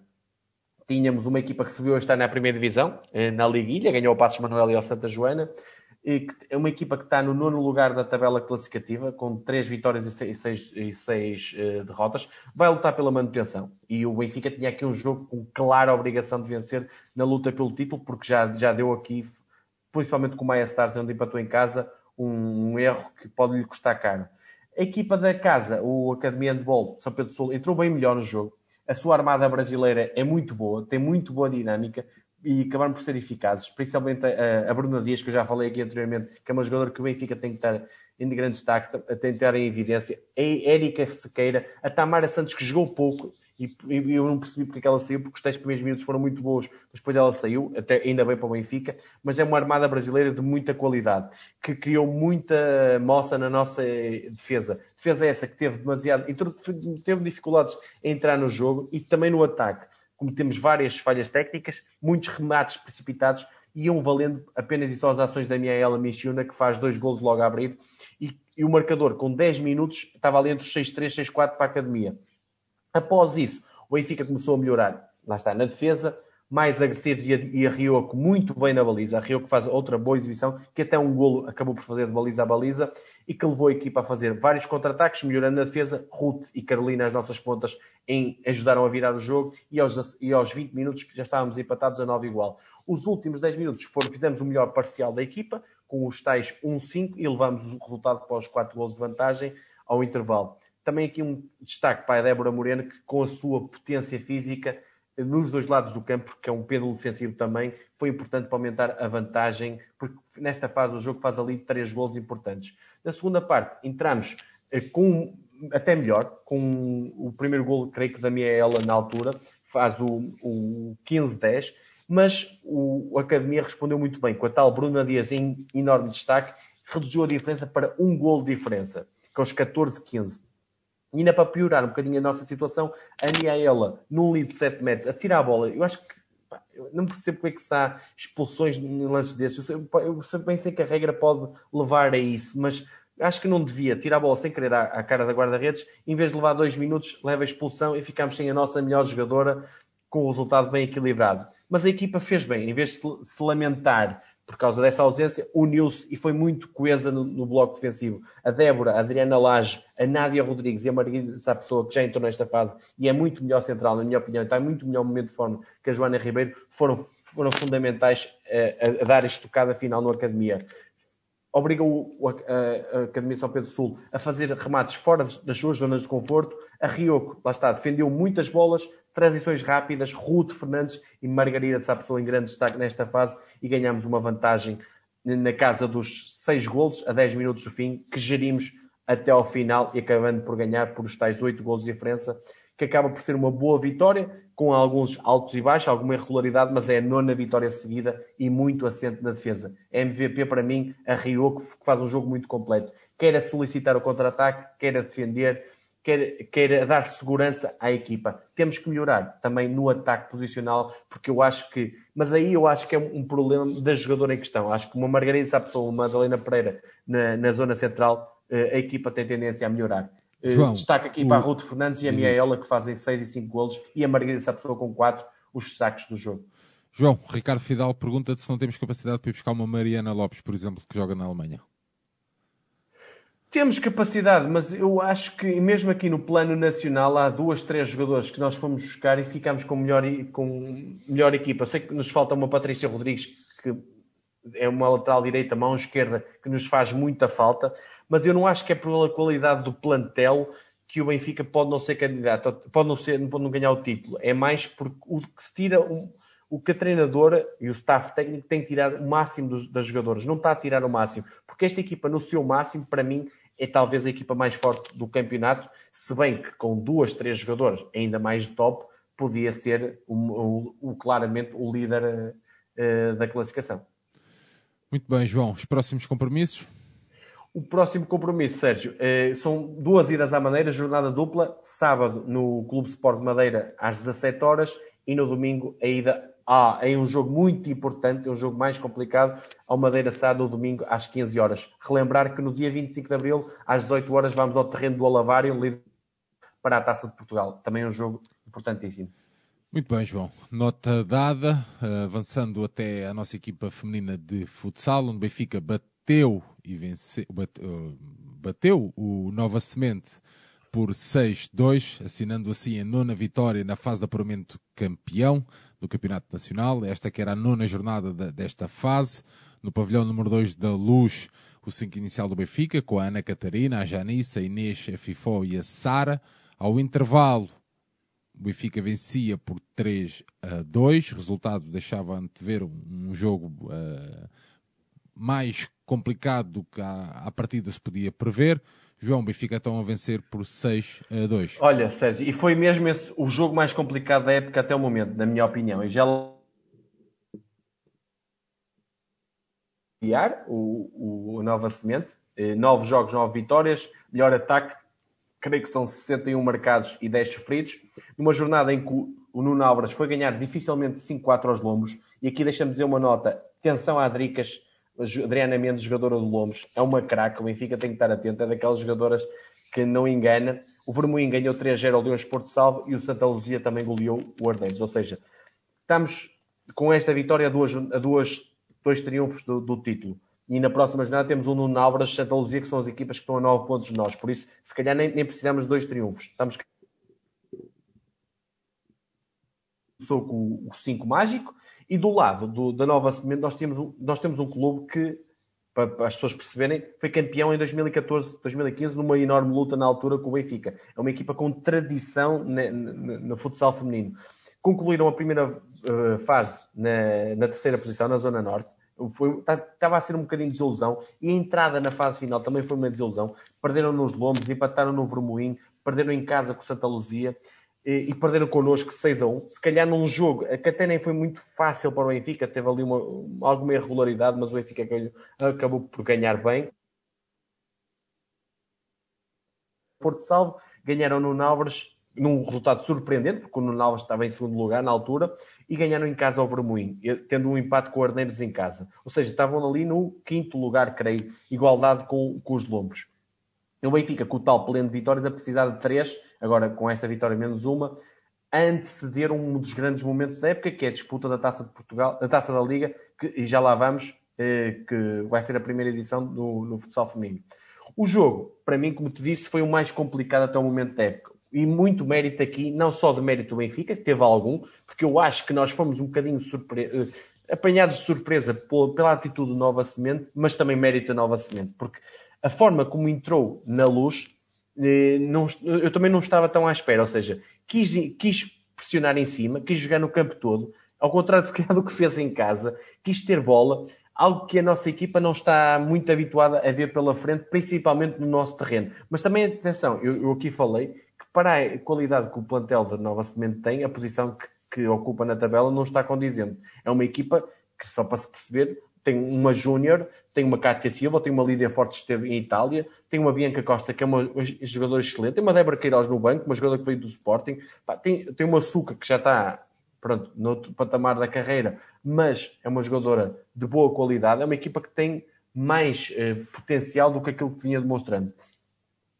tínhamos uma equipa que subiu a estar na primeira divisão, eh, na Liguilha, ganhou o Passos Manuel e ao Santa Joana, é uma equipa que está no nono lugar da tabela classificativa, com três vitórias e seis, seis, e seis uh, derrotas, vai lutar pela manutenção. E o Benfica tinha aqui um jogo com clara obrigação de vencer na luta pelo título, porque já, já deu aqui, principalmente com o Maia Stars, onde empatou em casa, um, um erro que pode lhe custar caro. A equipa da casa, o Academia de Bol São Pedro do Sul, entrou bem melhor no jogo. A sua armada brasileira é muito boa, tem muito boa dinâmica e acabaram por ser eficazes, principalmente a, a Bruna Dias, que eu já falei aqui anteriormente, que é uma jogadora que o Benfica tem que estar em grande destaque, a tentar em evidência. A Érica Sequeira, a Tamara Santos, que jogou pouco, e, e eu não percebi porque é ela saiu, porque os 10 primeiros minutos foram muito bons, mas depois ela saiu, até ainda bem para o Benfica, mas é uma armada brasileira de muita qualidade, que criou muita moça na nossa defesa. Defesa essa que teve demasiado, teve dificuldades em entrar no jogo e também no ataque cometemos várias falhas técnicas, muitos remates precipitados, iam valendo apenas e só as ações da Miaela Michiuna, que faz dois golos logo a abrir, e, e o marcador, com 10 minutos, estava ali entre os 6-3, 6-4 para a Academia. Após isso, o Benfica começou a melhorar, lá está, na defesa, mais agressivos e a, e a Rioco muito bem na baliza. A Rioco faz outra boa exibição, que até um golo acabou por fazer de baliza a baliza e que levou a equipa a fazer vários contra-ataques, melhorando a defesa. Ruth e Carolina, as nossas pontas, em, ajudaram a virar o jogo e aos, e aos 20 minutos que já estávamos empatados a 9 igual. Os últimos 10 minutos foram, fizemos o melhor parcial da equipa, com os tais 1-5 e levamos o resultado para os 4 gols de vantagem ao intervalo. Também aqui um destaque para a Débora Moreno, que com a sua potência física nos dois lados do campo, que é um pêndulo defensivo também, foi importante para aumentar a vantagem, porque nesta fase o jogo faz ali três gols importantes. Na segunda parte, entramos eh, com até melhor, com o primeiro gol, creio que da Miela na altura, faz o, o 15-10, mas o, Academia respondeu muito bem, com a tal Bruna Dias em enorme destaque, reduziu a diferença para um gol de diferença, com os 14-15. E ainda para piorar um bocadinho a nossa situação, a Niaela, num lead de 7 metros, a tirar a bola. Eu acho que pá, eu não percebo como é que se dá expulsões em lances desses. Eu, eu, bem sei que a regra pode levar a isso, mas acho que não devia tirar a bola sem querer à, à cara da guarda-redes. Em vez de levar dois minutos, leva a expulsão e ficamos sem a nossa melhor jogadora com o resultado bem equilibrado. Mas a equipa fez bem, em vez de se lamentar por causa dessa ausência, uniu-se e foi muito coesa no, no, bloco defensivo. A Débora, a Adriana Lage, a Nádia Rodrigues e a Margarida essa pessoa que já entrou nesta fase e é muito melhor central, na minha opinião, está em muito melhor momento de forma que a Joana Ribeiro, foram, foram fundamentais a, a, a dar a estocada final no Academia. Obriga o, a, a, Academia São Pedro Sul a fazer remates fora das suas zonas de conforto. A Rioco, lá está, defendeu muitas bolas, transições rápidas, Ruth Fernandes e Margarida de Sapessoa em grande destaque nesta fase e ganhamos uma vantagem na casa dos 6 golos a 10 minutos do fim, que gerimos até ao final e acabando por ganhar por os tais 8 golos de diferença, que acaba por ser uma boa vitória, com alguns altos e baixos, alguma irregularidade, mas é a nona vitória seguida e muito assente na defesa. MVP para mim, a Rio, que faz um jogo muito completo. Quer a solicitar o contra-ataque, quer a defender, quer, quer dar segurança à equipa. Temos que melhorar também no ataque posicional, porque eu acho que. Mas aí eu acho que é um problema da jogadora em questão. Acho que uma Margarida Sapessoa, uma Madalena Pereira na, na zona central, eh, a equipa tem tendência a melhorar. Eh, João, Destaque aqui o... para a Ruth Fernandes e a Miaela, que fazem 6 e 5 golos, e a Margarida Sapessoa com 4, os destaques do jogo. João, Ricardo Fidal pergunta-te se não temos capacidade para ir buscar uma Mariana Lopes, por exemplo, que joga na Alemanha. Temos capacidade, mas eu acho que mesmo aqui no plano nacional há duas, três jogadores que nós fomos buscar e ficamos com melhor, com melhor equipa. Sei que nos falta uma Patrícia Rodrigues, que é uma lateral direita, mão esquerda, que nos faz muita falta, mas eu não acho que é pela qualidade do plantel que o Benfica pode não ser candidato, pode não, ser, pode não ganhar o título. É mais porque o que se tira, o que a treinadora e o staff técnico que tirar o máximo dos, das jogadores. Não está a tirar o máximo, porque esta equipa, no seu máximo, para mim, é talvez a equipa mais forte do campeonato, se bem que com duas, três jogadores ainda mais de top, podia ser o, o, o claramente o líder uh, da classificação. Muito bem, João. Os próximos compromissos? O próximo compromisso, Sérgio, uh, são duas idas à Madeira, jornada dupla, sábado no Clube Sport de Madeira às 17 horas e no domingo a ida ah, é um jogo muito importante, é um jogo mais complicado, ao Madeira Sá no domingo às 15 horas. Relembrar que no dia 25 de Abril, às 18 horas, vamos ao terreno do Alavário, para a Taça de Portugal. Também é um jogo importantíssimo. Muito bem, João. Nota dada, avançando até a nossa equipa feminina de futsal, onde Benfica bateu e venceu, bateu, bateu o Nova Semente por 6-2, assinando assim a nona vitória na fase de apuramento campeão do Campeonato Nacional. Esta que era a nona jornada de, desta fase. No pavilhão número 2 da Luz, o 5 inicial do Benfica, com a Ana Catarina, a Janice, a Inês, a Fifó e a Sara. Ao intervalo, o Benfica vencia por 3 a 2. O resultado deixava antever um, um jogo uh, mais complicado do que a, a partida se podia prever. João, Benfica estão a vencer por 6 a 2. Olha, Sérgio, e foi mesmo esse o jogo mais complicado da época até o momento, na minha opinião. E já o, o Nova Semente, eh, nove jogos, nove vitórias, melhor ataque, creio que são 61 marcados e 10 sofridos. Numa jornada em que o Nuno Álvares foi ganhar dificilmente 5-4 aos lombos, e aqui deixa-me dizer uma nota: atenção a Dricas Adriana Mendes, jogadora do Lomos, é uma craque. O Benfica tem que estar atento. É daquelas jogadoras que não engana. O Vermoim ganhou 3-0 ao Leões Porto Salvo e o Santa Luzia também goleou o Ardeiros. Ou seja, estamos com esta vitória a, duas, a duas, dois triunfos do, do título. E na próxima jornada temos um Nuno Álvares e Santa Luzia, que são as equipas que estão a 9 pontos de nós. Por isso, se calhar nem, nem precisamos de dois triunfos. Estamos com o 5 mágico e do lado do, da Nova Semente, nós temos, um, nós temos um clube que, para, as pessoas perceberem, foi campeão em 2014, 2015, numa enorme luta na altura com o Benfica. É uma equipa com tradição no futsal feminino. Concluíram a primeira uh, fase na, na, terceira posição, na Zona Norte. Estava tá, a ser um bocadinho de desilusão e a entrada na fase final também foi uma desilusão. Perderam nos Lombos, empataram no Vermoim, perderam em casa com Santa Luzia e, perderam connosco 6 a 1. Se calhar num jogo que até nem foi muito fácil para o Benfica, teve ali uma, alguma irregularidade, mas o Benfica acabou por ganhar bem. Porto Salvo ganharam no Náveres num resultado surpreendente, porque o Nuno estava em segundo lugar na altura, e ganharam em casa ao Vermoim, tendo um empate com o Arneiros em casa. Ou seja, estavam ali no quinto lugar, creio, igualdade com, com os Lombos. O Benfica, com o tal pleno de vitórias, a precisar de três, agora com esta vitória menos uma, anteceder um dos grandes momentos da época, que é a disputa da Taça de Portugal, da Taça da Liga, que, e já lá vamos, eh, que vai ser a primeira edição do, no futsal feminino. O jogo, para mim, como te disse, foi o mais complicado até o momento da época. E muito mérito aqui, não só de mérito do Benfica, que teve algum, porque eu acho que nós fomos um bocadinho surpresos. Eh, apanhados de surpresa pela atitude do Nova Semente, mas também mérito da Nova Semente, porque a forma como entrou na luz, eh, não, eu também não estava tão à espera, ou seja, quis, quis pressionar em cima, quis jogar no campo todo, ao contrário do que fez em casa, quis ter bola, algo que a nossa equipa não está muito habituada a ver pela frente, principalmente no nosso terreno. Mas também, atenção, eu, eu aqui falei que para a qualidade que o plantel da Nova Semente tem, a posição que, que ocupa na tabela não está condizente. É uma equipa que, só para se perceber, tem uma Júnior, tem uma Cátia Silva, tem uma Lídia Forte esteve em Itália, tem uma Bianca Costa, que é uma jogadora excelente, tem uma Débora Queiroz no banco, uma jogadora que veio do Sporting, tem, tem uma Suca que já está pronto, no outro patamar da carreira, mas é uma jogadora de boa qualidade, é uma equipa que tem mais eh, potencial do que aquilo que vinha demonstrando.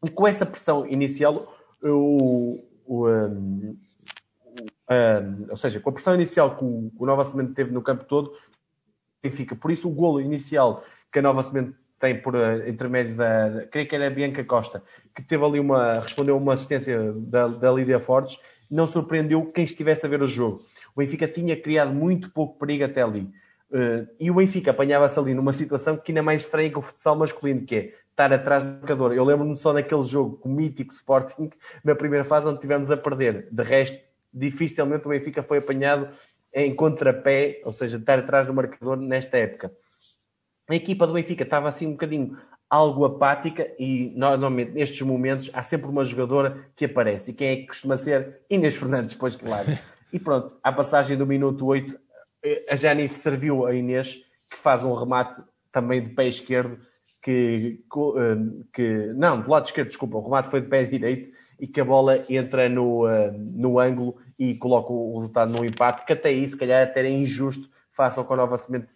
E com essa pressão inicial, o, o, um, um, ou seja, com a pressão inicial que o, o Nova Semente teve no campo todo, Benfica. Por isso, o golo inicial que a Nova Semente tem por uh, intermédio da, creio que era a Bianca Costa, que teve ali uma, respondeu uma assistência da, da Lídia Fortes, não surpreendeu quem estivesse a ver o jogo. O Benfica tinha criado muito pouco perigo até ali. Uh, e o Benfica apanhava-se ali numa situação que ainda é mais estranha que o futsal masculino, que é estar atrás do marcador. Eu lembro-me só daquele jogo com o mítico Sporting, na primeira fase, onde tivemos a perder. De resto, dificilmente o Benfica foi apanhado em contrapé, ou seja, estar atrás do marcador nesta época. A equipa do Benfica estava assim um bocadinho algo apática e normalmente nestes momentos há sempre uma jogadora que aparece. E quem é que costuma ser? Inês Fernandes, pois claro. E pronto, à passagem do minuto 8, eh, a Janice serviu a Inês, que faz um remate também de pé esquerdo, que, eh, que não, do lado esquerdo, desculpa, o remate foi de pé direito e que a bola entra no, uh, no ângulo e coloca o resultado no empate, que até aí, se calhar, até era injusto face ao que a Nova Semente.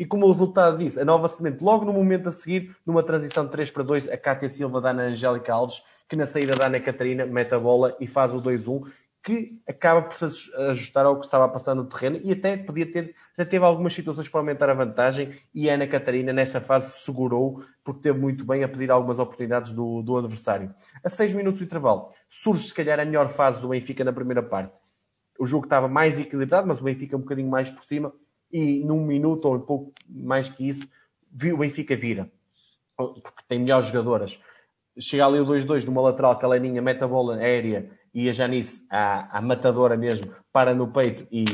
E como o resultado disso, a Nova Semente, logo no momento a seguir, numa transição de 3 para 2, a Cátia Silva dá na Angélica Alves, que na saída da Ana Catarina mete a bola e faz o 2-1, que acaba por se ajustar ao que estava a passar no terreno e até podia ter, já teve algumas situações para aumentar a vantagem e a Ana Catarina nessa fase segurou porque teve muito bem a pedir algumas oportunidades do, do adversário. A 6 minutos de intervalo, surge se calhar a melhor fase do Benfica na primeira parte. O jogo estava mais equilibrado, mas o Benfica um bocadinho mais por cima e num minuto ou um pouco mais que isso, o Benfica vira. Porque tem melhores jogadoras. Chega ali o 2-2 numa lateral que a Leninha mete a bola aérea e a Janice, a, a matadora mesmo, para no peito e,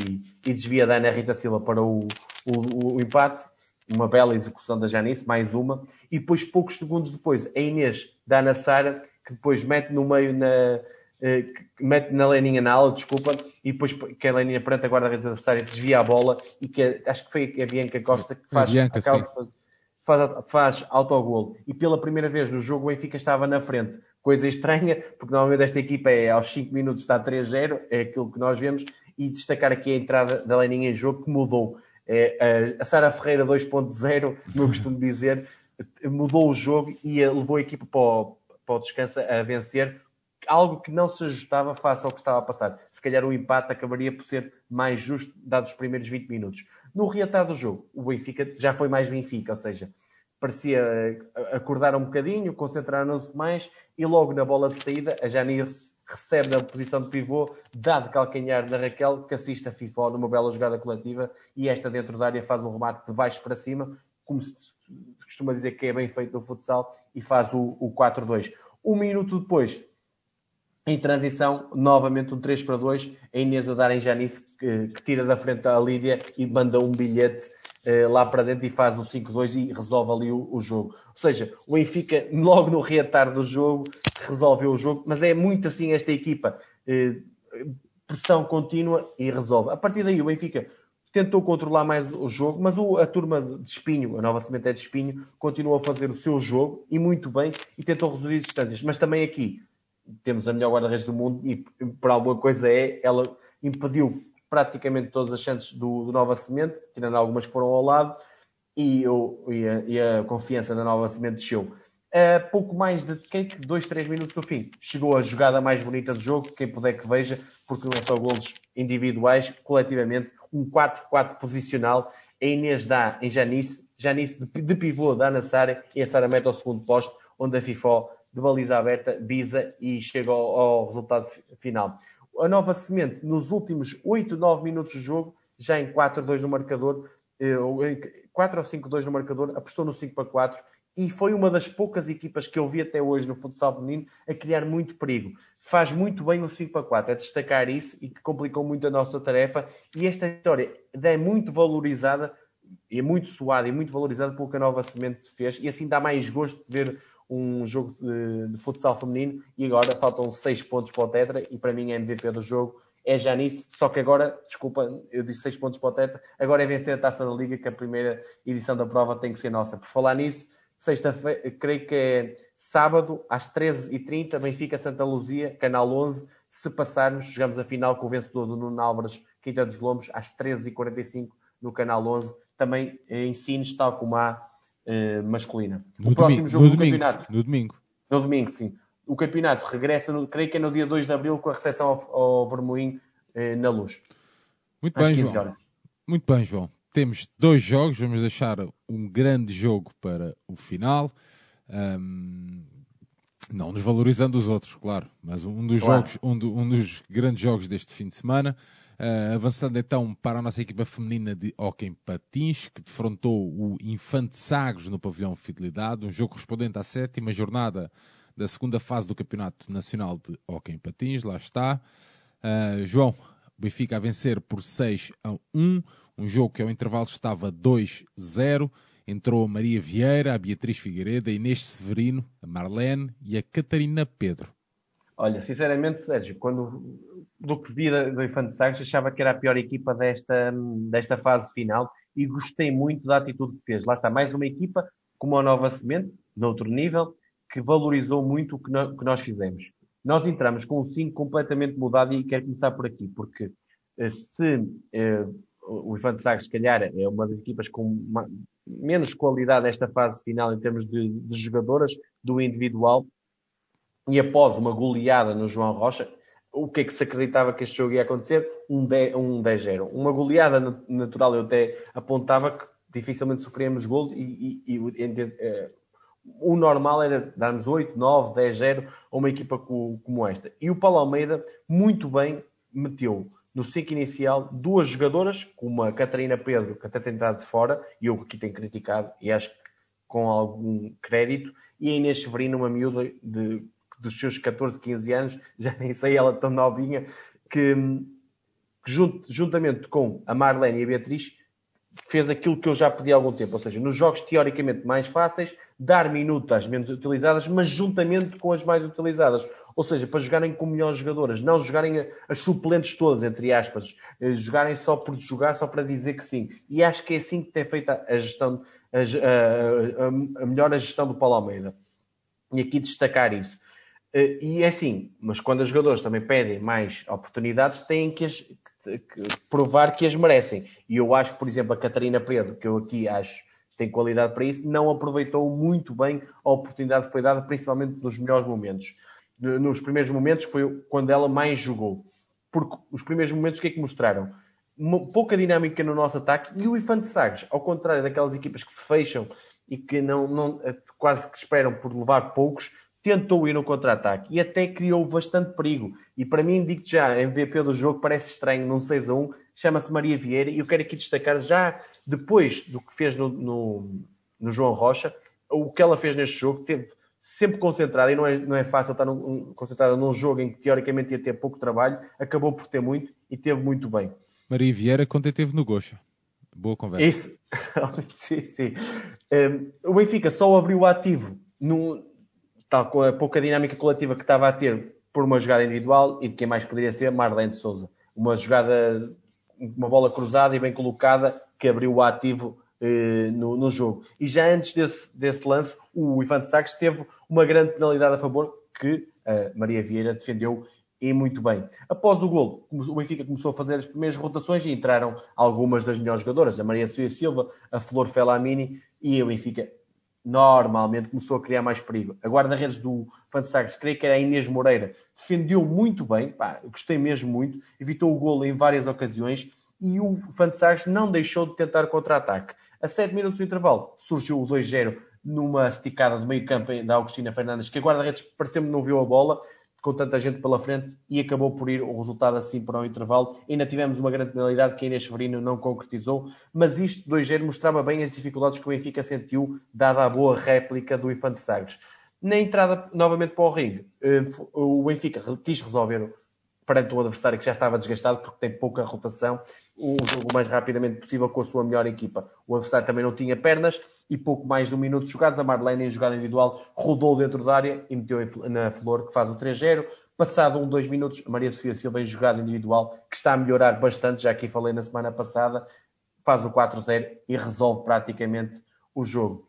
e desvia da Ana Rita Silva para o, o, o, empate. Uma bela execução da Janice, mais uma. E depois, poucos segundos depois, a Inês da Ana Sara, que depois mete no meio na. Uh, mete na Leninha na ala, desculpa, e depois que a Leninha perante a guarda-redes adversária desvia a bola e que acho que foi a Bianca Costa que faz, Bianca, acaba, faz, faz autogol. E pela primeira vez no jogo o Benfica estava na frente coisa estranha, porque normalmente esta equipa é aos 5 minutos está 3-0, é aquilo que nós vemos, e destacar aqui a entrada da Leninha em jogo que mudou. É, a Sara Ferreira 2.0, como eu costumo dizer, mudou o jogo e levou a equipa para o, para o descanso a vencer, algo que não se ajustava face ao que estava a passar. Se calhar o empate acabaria por ser mais justo, dados os primeiros 20 minutos. No reatar do jogo, o Benfica já foi mais Benfica, ou seja, parecia eh, acordar um bocadinho, concentraram-se mais e logo na bola de saída a Janice recebe na posição de pivô, dado calcanhar na Raquel, que assiste a FIFA numa bela jogada coletiva e esta dentro da área faz um remate de baixo para cima, como se costuma dizer que é bem feito no futsal, e faz o, o 4-2. Um minuto depois, em transição, novamente um 3 para 2, a Inês a dar em Janice, que, que tira da frente a Lídia e manda um bilhete uh, lá para dentro e faz o 5-2 e resolve ali o, o, jogo. Ou seja, o Benfica, logo no reatar do jogo, resolveu o jogo, mas é muito assim esta equipa. Uh, pressão contínua e resolve. A partir daí, o Benfica tentou controlar mais o jogo, mas o, a turma de Espinho, a nova semente é de Espinho, continuou a fazer o seu jogo e muito bem e tentou resolver distâncias. Mas também aqui temos a melhor guarda-redes do mundo e por alguma coisa é, ela impediu praticamente todas as chances do, do Nova Semente, tirando algumas que foram ao lado, e, eu, e, a, e a confiança da Nova Semente desceu. A pouco mais de que, dois, três minutos do fim, chegou a jogada mais bonita do jogo, quem puder que veja, porque não é só golos individuais, coletivamente, um 4-4 posicional, a Inês dá em Janice, Janice de, de pivô da Ana Sara, e a Sara mete ao segundo posto, onde a FIFO de baliza aberta, bisa e chega ao, ao resultado final. A nova semente, nos últimos 8, 9 minutos de jogo, já em 4-2 no marcador, 4 ou 5-2 no marcador, apostou no 5 para 4 e foi uma das poucas equipas que eu vi até hoje no futsal feminino a criar muito perigo. Faz muito bem o 5 para 4, é destacar isso e que complicou muito a nossa tarefa. E esta vitória é muito valorizada, é muito suada e muito valorizada pelo que a Nova Semente fez, e assim dá mais gosto de ver um jogo de, de futsal feminino. E agora faltam 6 pontos para o Tetra, e para mim é MVP do jogo é já nisso, só que agora, desculpa, eu disse 6 pontos para o Tetra, agora é vencer a Taça da Liga, que a primeira edição da prova tem que ser nossa. Por falar nisso, sexta-feira, creio que é sábado, às 13h30, Benfica Santa Luzia, Canal 11. Se passarmos, jogamos a final com o vencedor do Nuno Álvares, Quinta dos Lombos, às 13h45 no Canal 11. Também ensines, tal como a uh, masculina. No o próximo domingo, jogo no do domingo, campeonato. No domingo. No domingo, sim o campeonato regressa, no, creio que é no dia 2 de abril, com a recepção ao, ao Vermoim eh, na luz. Muito bem, João. Horas. Muito bem, João. Temos dois jogos, vamos deixar um grande jogo para o final. Um, não desvalorizando os outros, claro, mas um dos claro. jogos, um, do, um, dos grandes jogos deste fim de semana. Uh, avançando então para a nossa equipa feminina de Hockey Patins, que defrontou o Infante Sagres no pavilhão Fidelidade, um jogo correspondente à sétima jornada da segunda fase do Campeonato Nacional de Hockey Patins, lá está. Uh, João, Benfica a vencer por 6 a 1, um jogo que ao intervalo estava 2-0. Entrou a Maria Vieira, a Beatriz Figueiredo, a Inês Severino, a Marlene e a Catarina Pedro. Olha, sinceramente, Sérgio, quando do que vi do Infante Sagres, achava que era a pior equipa desta, desta fase final e gostei muito da atitude que fez. Lá está, mais uma equipa como a Nova Semente, noutro nível, que valorizou muito o que, no, que nós fizemos. Nós entramos com um 5 completamente mudado e quero começar por aqui, porque eh, se eh, o Infante Sagres, se calhar, é uma das equipas com uma, menos qualidade nesta fase final em termos de, de, jogadoras do individual, e após uma goleada no João Rocha, o que é que se acreditava que este jogo ia acontecer? Um 10-0. Um uma goleada natural, eu até apontava que dificilmente sofríamos gols e, e, e, e o normal era darmos 8, 9, 10, 0 a uma equipa como esta. E o Paulo Almeida, muito bem, meteu no ciclo inicial duas jogadoras, como a Catarina Pedro, que até tem estado de fora, e eu aqui tenho criticado, e acho que com algum crédito, e a Inês Severino, uma miúda de, dos seus 14, 15 anos, já nem sei ela tão novinha, que, que juntamente com a Marlene e a Beatriz, fez aquilo que eu já pedi há algum tempo, ou seja, nos jogos teoricamente mais fáceis, dar minutos às menos utilizadas, mas juntamente com as mais utilizadas. Ou seja, para jogarem com melhores jogadoras, não jogarem as suplentes todas, entre aspas, eh, jogarem só por jogar, só para dizer que sim. E acho que é assim que tem feito a gestão, a, a, a, melhor gestão do Paulo Almeida. E aqui destacar isso. Eh, e é assim, mas quando os jogadores também pedem mais oportunidades, têm que, as, que, que provar que as merecem. E eu acho que, por exemplo, a Catarina Pedro, que eu aqui acho tem qualidade para isso, não aproveitou muito bem a oportunidade que foi dada, principalmente nos melhores momentos. Nos primeiros momentos foi quando ela mais jogou. Porque os primeiros momentos o que é que mostraram? Pouca dinâmica no nosso ataque e o Infante Sagres, ao contrário daquelas equipas que se fecham e que não, não quase que esperam por levar poucos, tentou ir no contra-ataque e até criou bastante perigo. E para mim, digo já, MVP do jogo parece estranho, num 6 a 1, chama-se Maria Vieira, e eu quero aqui destacar já depois do que fez no, no, no, João Rocha, o que ela fez neste jogo, teve sempre concentrada, e não é, não é fácil estar num, concentrada num jogo em que teoricamente ia ter pouco trabalho, acabou por ter muito e teve muito bem. Maria Vieira, quando teve no Gocha. Boa conversa. Isso. sim, sim. Um, o Benfica só abriu o ativo no, tal com a pouca dinâmica coletiva que estava a ter por uma jogada individual e de quem mais poderia ser Marlene de Souza. Uma jogada, uma bola cruzada e bem colocada que abriu o ativo eh, no, no, jogo. E já antes desse, desse lance, o Infante Sagres teve uma grande penalidade a favor que a Maria Vieira defendeu e muito bem. Após o gol, o Benfica começou a fazer as primeiras rotações e entraram algumas das melhores jogadoras, a Maria Suíra Silva, a Flor Felamini e o Benfica normalmente começou a criar mais perigo. A guarda-redes do Infante Sagres, creio que era a Inês Moreira, defendeu muito bem, pá, gostei mesmo muito, evitou o golo em várias ocasiões e o Fantasagres não deixou de tentar contra-ataque. A 7 minutos do intervalo surgiu o 2-0 numa esticada do meio campo da Augustina Fernandes, que a guarda-redes pareceu-me não viu a bola, com tanta gente pela frente e acabou por ir o resultado assim para o intervalo. Ainda tivemos uma grande penalidade que a Inês Severino não concretizou, mas isto 2-0 mostrava bem as dificuldades que o Benfica sentiu, dada a boa réplica do Infante Sagres. Na entrada novamente para o ringue, eh, o Benfica quis resolver perante um adversário que já estava desgastado porque tem pouca rotação, o jogo o mais rapidamente possível com a sua melhor equipa. O adversário também não tinha pernas e pouco mais de um minuto jogados. A Marlene, em jogada individual, rodou dentro da área e meteu na Flor, que faz o 3-0. Passado um, dois minutos, a Maria Sofia Silva, em jogada individual, que está a melhorar bastante, já aqui falei na semana passada, faz o 4-0 e resolve praticamente o jogo.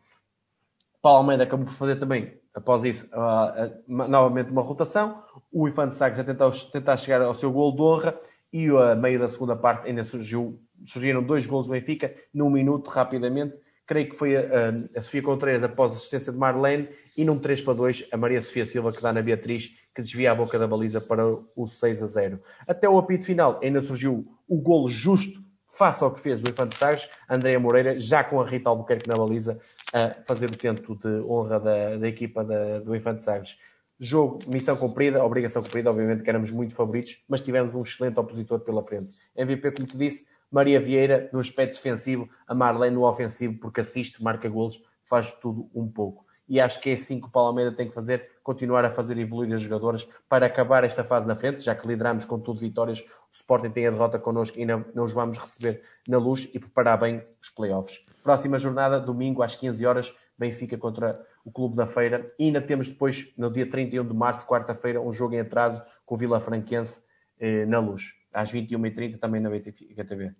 Paulo Almeida acabou por fazer também após isso, uh, uh, novamente uma rotação. O Infante Sagres a tentar, tentar chegar ao seu gol de honra e a meio da segunda parte ainda surgiu, surgiram dois gols do Benfica num minuto, rapidamente. Creio que foi a, a, a Sofia Contreiras após a assistência de Marlene e num 3 para 2 a Maria Sofia Silva que dá na Beatriz que desvia a boca da baliza para o 6 a 0. Até o apito final ainda surgiu o golo justo face ao que fez do Infante Sagres, Andréa Moreira, já com a Rita Albuquerque na baliza, a fazer o tento de honra da, da equipa da, do Infante Sagres. Jogo, missão cumprida, obrigação cumprida, obviamente que éramos muito favoritos, mas tivemos um excelente opositor pela frente. MVP, como te disse, Maria Vieira no aspecto defensivo, a Marlene no ofensivo, porque assiste, marca golos, faz tudo um pouco. E acho que é assim que o Paulo Almeida tem que fazer, continuar a fazer evoluir as jogadoras para acabar esta fase na frente, já que lideramos com tudo vitórias, o Sporting tem a derrota connosco e não, não os vamos receber na luz e preparar bem os playoffs. Próxima jornada, domingo às 15 horas, Benfica contra o Clube da Feira. E ainda temos depois, no dia 31 de março, quarta-feira, um jogo em atraso com o Vila Franquense eh, na luz, às 21h30 também na BTV TV.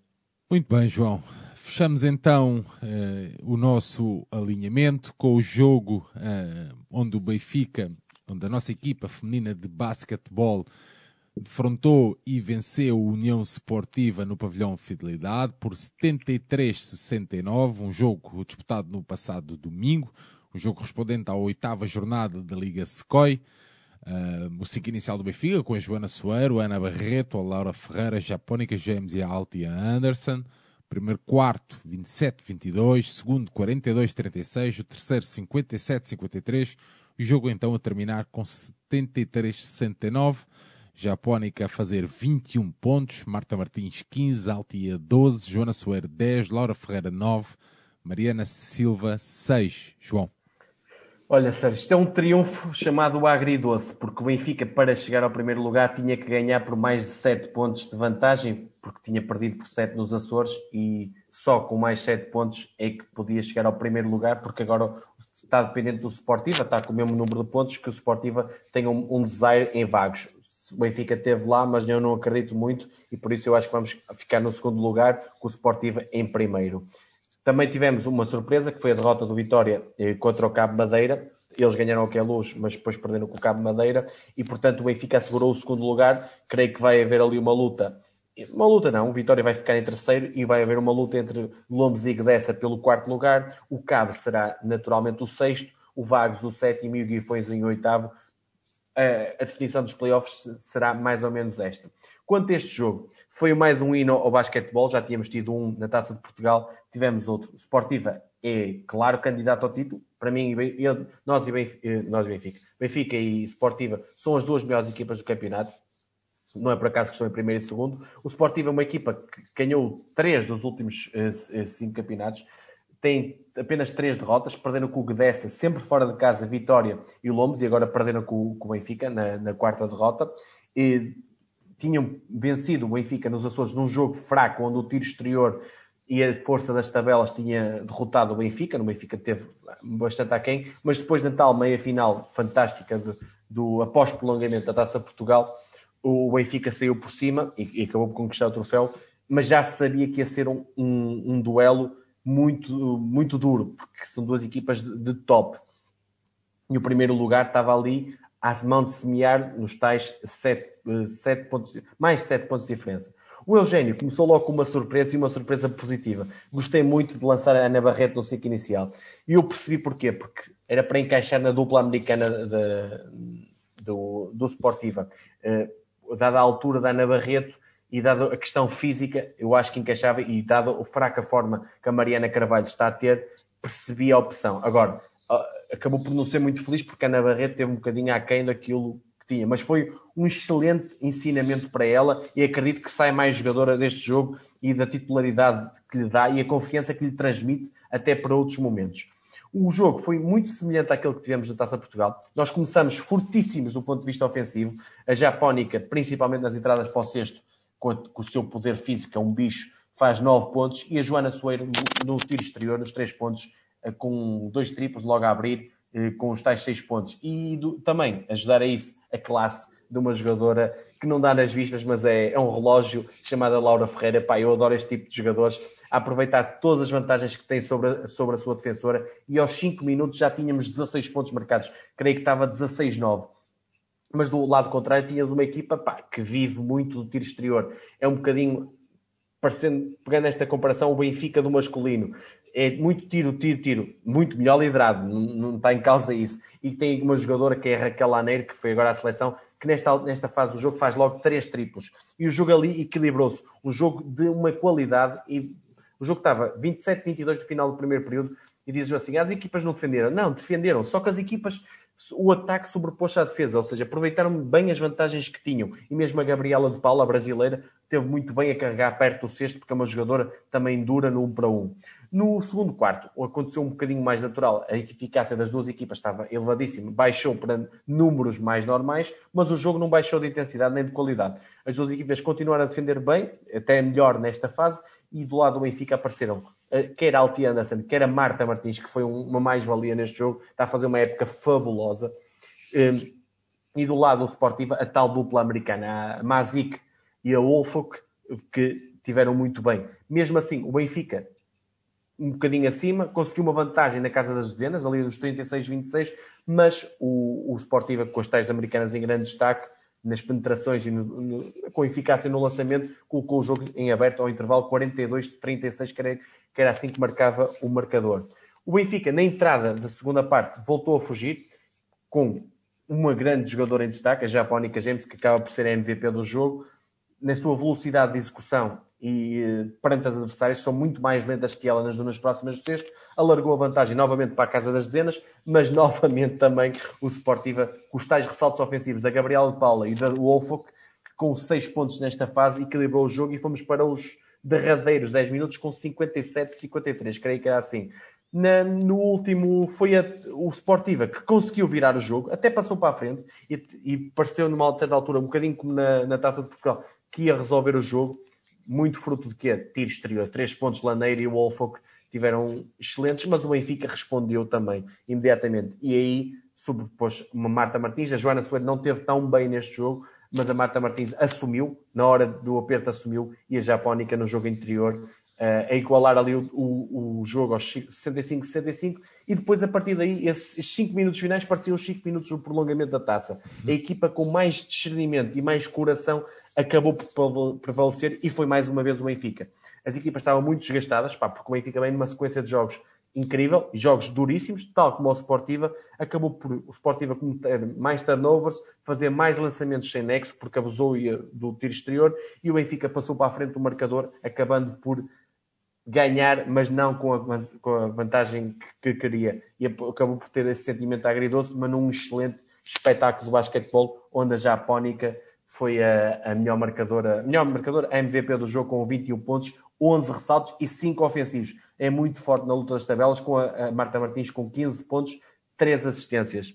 Muito bem, João. Fechamos então uh, o nosso alinhamento com o jogo uh, onde o Benfica, onde a nossa equipa feminina de basquetebol defrontou e venceu a União Esportiva no pavilhão Fidelidade por 73-69, um jogo disputado no passado domingo, um jogo correspondente à oitava jornada da Liga Secoi. Uh, o 5 inicial do Benfica, com a Joana Soeiro, a Ana Barreto, a Laura Ferreira, a Japónica James e a Altia Anderson. Primeiro quarto, 27-22. Segundo, 42-36. O terceiro, 57-53. O jogo então a terminar com 73-69. Japónica a fazer 21 pontos. Marta Martins, 15. Altia, 12. Joana Soeiro, 10. Laura Ferreira, 9. Mariana Silva, 6. João. Olha, Sérgio, isto é um triunfo chamado agridoce, porque o Benfica, para chegar ao primeiro lugar, tinha que ganhar por mais de 7 pontos de vantagem, porque tinha perdido por 7 nos Açores e só com mais 7 pontos é que podia chegar ao primeiro lugar, porque agora está dependente do Sportiva, está com o mesmo número de pontos que o Sportiva tem um, um em vagos. O Benfica teve lá, mas eu não acredito muito e por isso eu acho que vamos ficar no segundo lugar, com o Sportiva em primeiro. Também tivemos uma surpresa, que foi a derrota do Vitória eh, contra o Cabo Madeira. Eles ganharam o que é luz, mas depois perderam com o Cabo Madeira. E, portanto, o Benfica assegurou o segundo lugar. Creio que vai haver ali uma luta. Uma luta não, o Vitória vai ficar em terceiro e vai haver uma luta entre Lombes e Gdessa pelo quarto lugar. O Cabo será naturalmente o sexto, o Vagos o sétimo e o Guifões em oitavo. A definição dos playoffs será mais ou menos esta. Quanto a este jogo, foi mais um hino ao basquetebol, já tínhamos tido um na Taça de Portugal, tivemos outro. Sportiva é, claro, candidato ao título. Para mim, eu, nós, e Benfica, eh, nós Benfica, Benfica e Sportiva são as duas melhores equipas do campeonato. Não é por acaso que estão em primeiro e segundo. O Sportiva é uma equipa que ganhou três dos últimos uh, cinco campeonatos. Tem apenas três derrotas, perderam com o Gdessa, sempre fora de casa, Vitória e o Lombos, e agora perderam com, com o Benfica na, na quarta derrota. E tinham vencido o Benfica nos Açores num jogo fraco, onde o tiro exterior e a força das tabelas tinha derrotado o Benfica. No Benfica teve bastante aquém, mas depois da tal meia-final fantástica de, do após prolongamento da Taça Portugal, o Benfica saiu por cima e, e, acabou por conquistar o troféu, mas já sabia que ia ser um, um, um duelo muito, muito duro, porque são duas equipas de, de top. E o primeiro lugar estava ali à mão de semear nos tais 7, 7 eh, pontos, mais 7 pontos de diferença. O Eugênio começou logo com uma surpresa e uma surpresa positiva. Gostei muito de lançar a Ana Barreto no ciclo inicial. E eu percebi porquê. Porque era para encaixar na dupla americana de, do, do Sportiva. Uh, dada a altura da Ana Barreto e dada a questão física, eu acho que encaixava. E dada a fraca forma que a Mariana Carvalho está a ter, percebi a opção. Agora, acabou por não ser muito feliz porque a Ana Barreto teve um bocadinho aquém daquilo tinha, mas foi um excelente ensinamento para ela e acredito que sai mais jogadora deste jogo e da titularidade que lhe dá e a confiança que lhe transmite até para outros momentos. O jogo foi muito semelhante àquele que tivemos na Taça Portugal. Nós começamos fortíssimos do ponto de vista ofensivo. A Japónica, principalmente nas entradas para o sexto, com, o seu poder físico, é um bicho, faz nove pontos. E a Joana Soeiro, no, tiro exterior, nos três pontos, eh, com dois triplos logo a abrir, com os tais seis pontos. E do, também ajudar a isso a classe de uma jogadora que não dá nas vistas, mas é, é um relógio, chamada Laura Ferreira. Pá, eu adoro este tipo de jogadores a aproveitar todas as vantagens que tem sobre a, sobre a sua defensora e aos 5 minutos já tínhamos 16 pontos marcados. Creio que estava 16-9. Mas do lado contrário tinhas uma equipa pá, que vive muito do tiro exterior. É um bocadinho, parecendo, pegando esta comparação, o Benfica do masculino. É muito tiro, tiro, tiro. Muito melhor liderado, não, não está em causa isso. E tem uma jogadora que é Raquel Laneiro, que foi agora à seleção, que nesta, nesta fase do jogo faz logo três triplos. E o jogo ali equilibrou-se. Um jogo de uma qualidade e o jogo estava 27-22 do final do primeiro período e dizes assim: as equipas não defenderam. Não, defenderam. Só que as equipas, o ataque sobrepôs à defesa, ou seja, aproveitaram bem as vantagens que tinham. E mesmo a Gabriela de Paula, a brasileira, teve muito bem a carregar perto do sexto, porque é uma jogadora também dura no 1 para 1. No segundo quarto, aconteceu um bocadinho mais natural. A eficácia das duas equipas estava elevadíssima, baixou para números mais normais, mas o jogo não baixou de intensidade nem de qualidade. As duas equipas continuaram a defender bem, até melhor nesta fase, e do lado do Benfica apareceram eh, quer a Alti Anderson, quer a Marta Martins, que foi uma mais-valia neste jogo, está a fazer uma época fabulosa. Ehm, e do lado do Sportiva, a tal dupla americana, a Mazik e a Wolfok, que tiveram muito bem. Mesmo assim, o Benfica, um bocadinho acima, conseguiu uma vantagem na casa das dezenas, ali dos 36-26, mas o, o Sportiva, com as tais americanas em grande destaque, nas penetrações e no, no, com eficácia no lançamento, colocou o jogo em aberto ao intervalo 42-36, que, que era, assim que marcava o marcador. O Benfica, na entrada da segunda parte, voltou a fugir com uma grande jogadora em destaque, a Japónica James, que acaba por ser a MVP do jogo, na sua velocidade de execução e eh, perante as adversárias são muito mais lentas que ela nas zonas próximas do sexto, alargou a vantagem novamente para a casa das dezenas, mas novamente também o Sportiva, com os tais ressaltos ofensivos da Gabriela de Paula e da Wolfok, com seis pontos nesta fase, equilibrou o jogo e fomos para os derradeiros 10 minutos com 57-53, creio que era assim. Na, no último foi a, o Sportiva que conseguiu virar o jogo, até passou para a frente e, e pareceu numa certa altura, um bocadinho como na, na Taça de Portugal, que ia resolver o jogo, muito fruto de quê? Tiro exterior. Três pontos Laneiro e o Wolfok tiveram excelentes, mas o Benfica respondeu também imediatamente. E aí sobrepôs uma Marta Martins. A Joana Soeiro não teve tão bem neste jogo, mas a Marta Martins assumiu, na hora do aperto assumiu, e a Japónica no jogo interior a igualar ali o, o, o jogo aos 65-65 e depois a partir daí esses 5 minutos finais pareciam os 5 minutos do prolongamento da taça. A equipa com mais discernimento e mais coração acabou por prevalecer e foi mais uma vez o Benfica. As equipas estavam muito desgastadas, pá, porque o Benfica vem numa sequência de jogos incrível, jogos duríssimos, tal como o Sportiva, acabou por o Sportiva cometer mais turnovers, fazer mais lançamentos sem nexo, porque abusou do tiro exterior, e o Benfica passou para a frente do marcador, acabando por ganhar, mas não com a, com a vantagem que, que, queria. E acabou por ter esse sentimento agridoce, mas num excelente espetáculo de basquetebol, onde a Japónica foi a, a melhor marcadora, melhor marcadora, a MVP do jogo com 21 pontos, 11 ressaltos e 5 ofensivos. É muito forte na luta das tabelas, com a, a Marta Martins com 15 pontos, 3 assistências.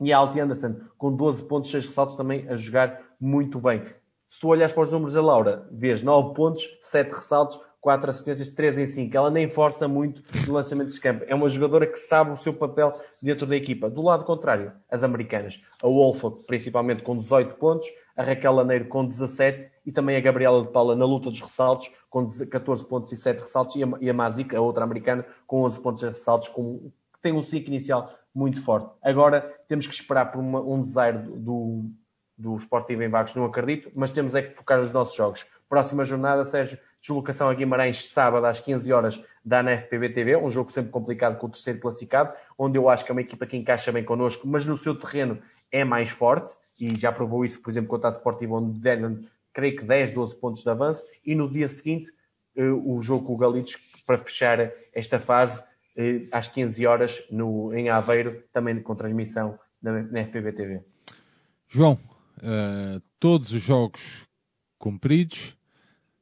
E a Alti Anderson com 12 pontos, 6 ressaltos também a jogar muito bem. Se tu olhas para os números da Laura, vês 9 pontos, 7 ressaltos, 4 assistências, 3 em 5. Ela nem força muito no lançamento de campo. É uma jogadora que sabe o seu papel dentro da equipa. Do lado contrário, as americanas. A Wolfa, principalmente com 18 pontos, a Raquel Laneiro com 17 e também a Gabriela de Paula na luta dos ressaltos com 14 pontos e 7 ressaltos e a, e a Mazik, a outra americana, com 11 pontos e ressaltos, com, que tem um ciclo inicial muito forte. Agora temos que esperar por uma, um desaire do, do Sportivo em Vagos, não acredito, mas temos é que focar nos nossos jogos. Próxima jornada, Sérgio, deslocação a Guimarães, sábado às 15 horas, da na TV, um jogo sempre complicado com o terceiro classificado, onde eu acho que é uma equipa que encaixa bem connosco, mas no seu terreno é mais forte, e já provou isso, por exemplo, contra a Sportivo, onde deram, creio que 10, 12 pontos de avanço, e no dia seguinte, eh, o jogo com o Galitos, para fechar esta fase, eh, às 15 horas, no, em Aveiro, também com transmissão na, na FPB TV. João, uh, todos os jogos cumpridos,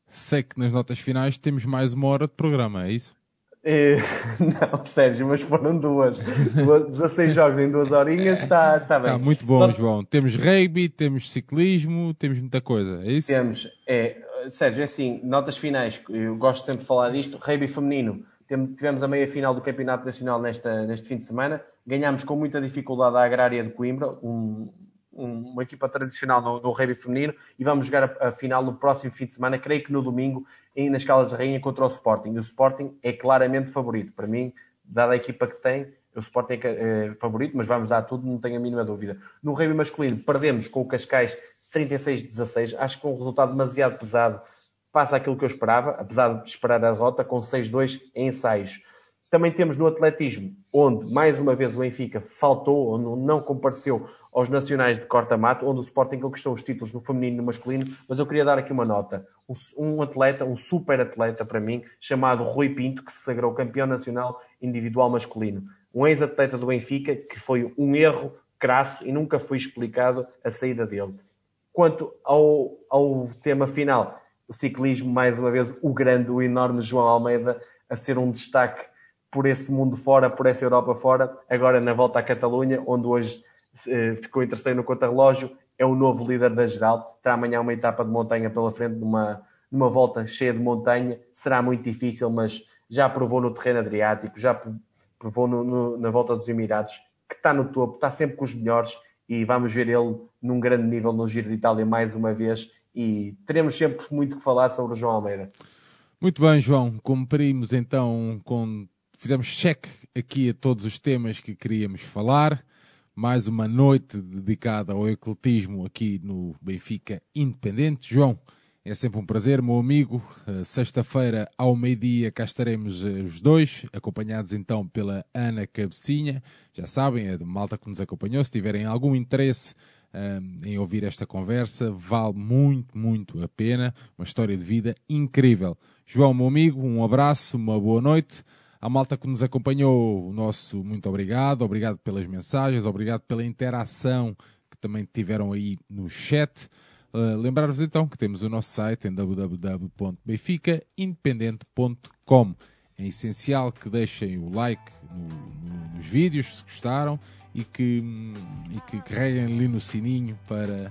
sei que nas notas finais temos mais uma hora de programa, é isso? É, não, Sérgio, mas foram duas. 16 jogos em duas horinhas, está tá bem. Tá muito bom, João. Temos rugby, temos ciclismo, temos muita coisa, é isso? Temos. É, Sérgio, é assim, notas finais, eu gosto sempre de falar disto. Rugby feminino, tivemos a meia final do Campeonato Nacional nesta, neste fim de semana. Ganhámos com muita dificuldade a Agrária de Coimbra, um, uma equipa tradicional no, no rugby feminino, e vamos jogar a, a, final no próximo fim de semana, creio que no domingo, nas Calas de Rainha contra o Sporting. O Sporting é claramente favorito. Para mim, dada a equipa que tem, o Sporting é, é favorito, mas vamos dar tudo, não tenho a mínima dúvida. No rugby masculino, perdemos com o Cascais 36-16. Acho que um resultado demasiado pesado. Passa aquilo que eu esperava, apesar de esperar a derrota, com 6-2 em ensaios. Também temos no atletismo, onde mais uma vez o Benfica faltou, onde não compareceu aos nacionais de corta-mato, onde o Sporting conquistou os títulos no feminino e no masculino, mas eu queria dar aqui uma nota. Um atleta, um super atleta para mim, chamado Rui Pinto, que se sagrou campeão nacional individual masculino. Um ex-atleta do Benfica, que foi um erro crasso e nunca foi explicado a saída dele. Quanto ao, ao tema final, o ciclismo, mais uma vez, o grande, o enorme João Almeida a ser um destaque por esse mundo fora, por essa Europa fora, agora na volta à Catalunha, onde hoje eh, ficou em terceiro no contra-relógio, é o novo líder da geral. Terá amanhã uma etapa de montanha pela frente, numa, numa volta cheia de montanha. Será muito difícil, mas já provou no terreno Adriático, já provou no, no, na volta dos Emirados, que está no topo, está sempre com os melhores e vamos ver ele num grande nível no Giro de Itália mais uma vez e teremos sempre muito que falar sobre o João Almeida. Muito bem, João. Cumprimos então com. Fizemos check aqui a todos os temas que queríamos falar. Mais uma noite dedicada ao ecletismo aqui no Benfica Independente. João, é sempre um prazer, meu amigo. Eh, sexta-feira, ao meio-dia, cá estaremos eh, os dois, acompanhados então pela Ana Cabecinha. Já sabem, é de malta que nos acompanhou. Se tiverem algum interesse um, eh, em ouvir esta conversa, vale muito, muito a pena. Uma história de vida incrível. João, meu amigo, um abraço, uma boa noite. A malta que nos acompanhou, o nosso muito obrigado. Obrigado pelas mensagens, obrigado pela interação que também tiveram aí no chat. Uh, Lembrar-vos então que temos o nosso site em www.benficaindependente.com. É essencial que deixem o like no, no, nos vídeos se gostaram e que, e que carreguem ali no sininho para,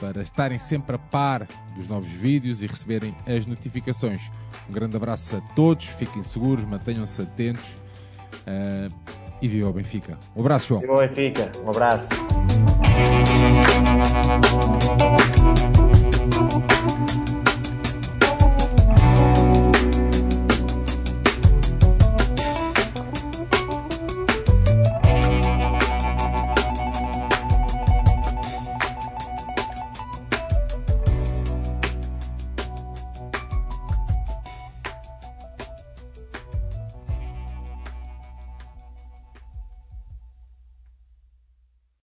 para estarem sempre a par dos novos vídeos e receberem as notificações. Um grande abraço a todos, fiquem seguros, mantenham-se atentos uh, e viva o Benfica. Um abraço, João. Viva o Benfica, um abraço.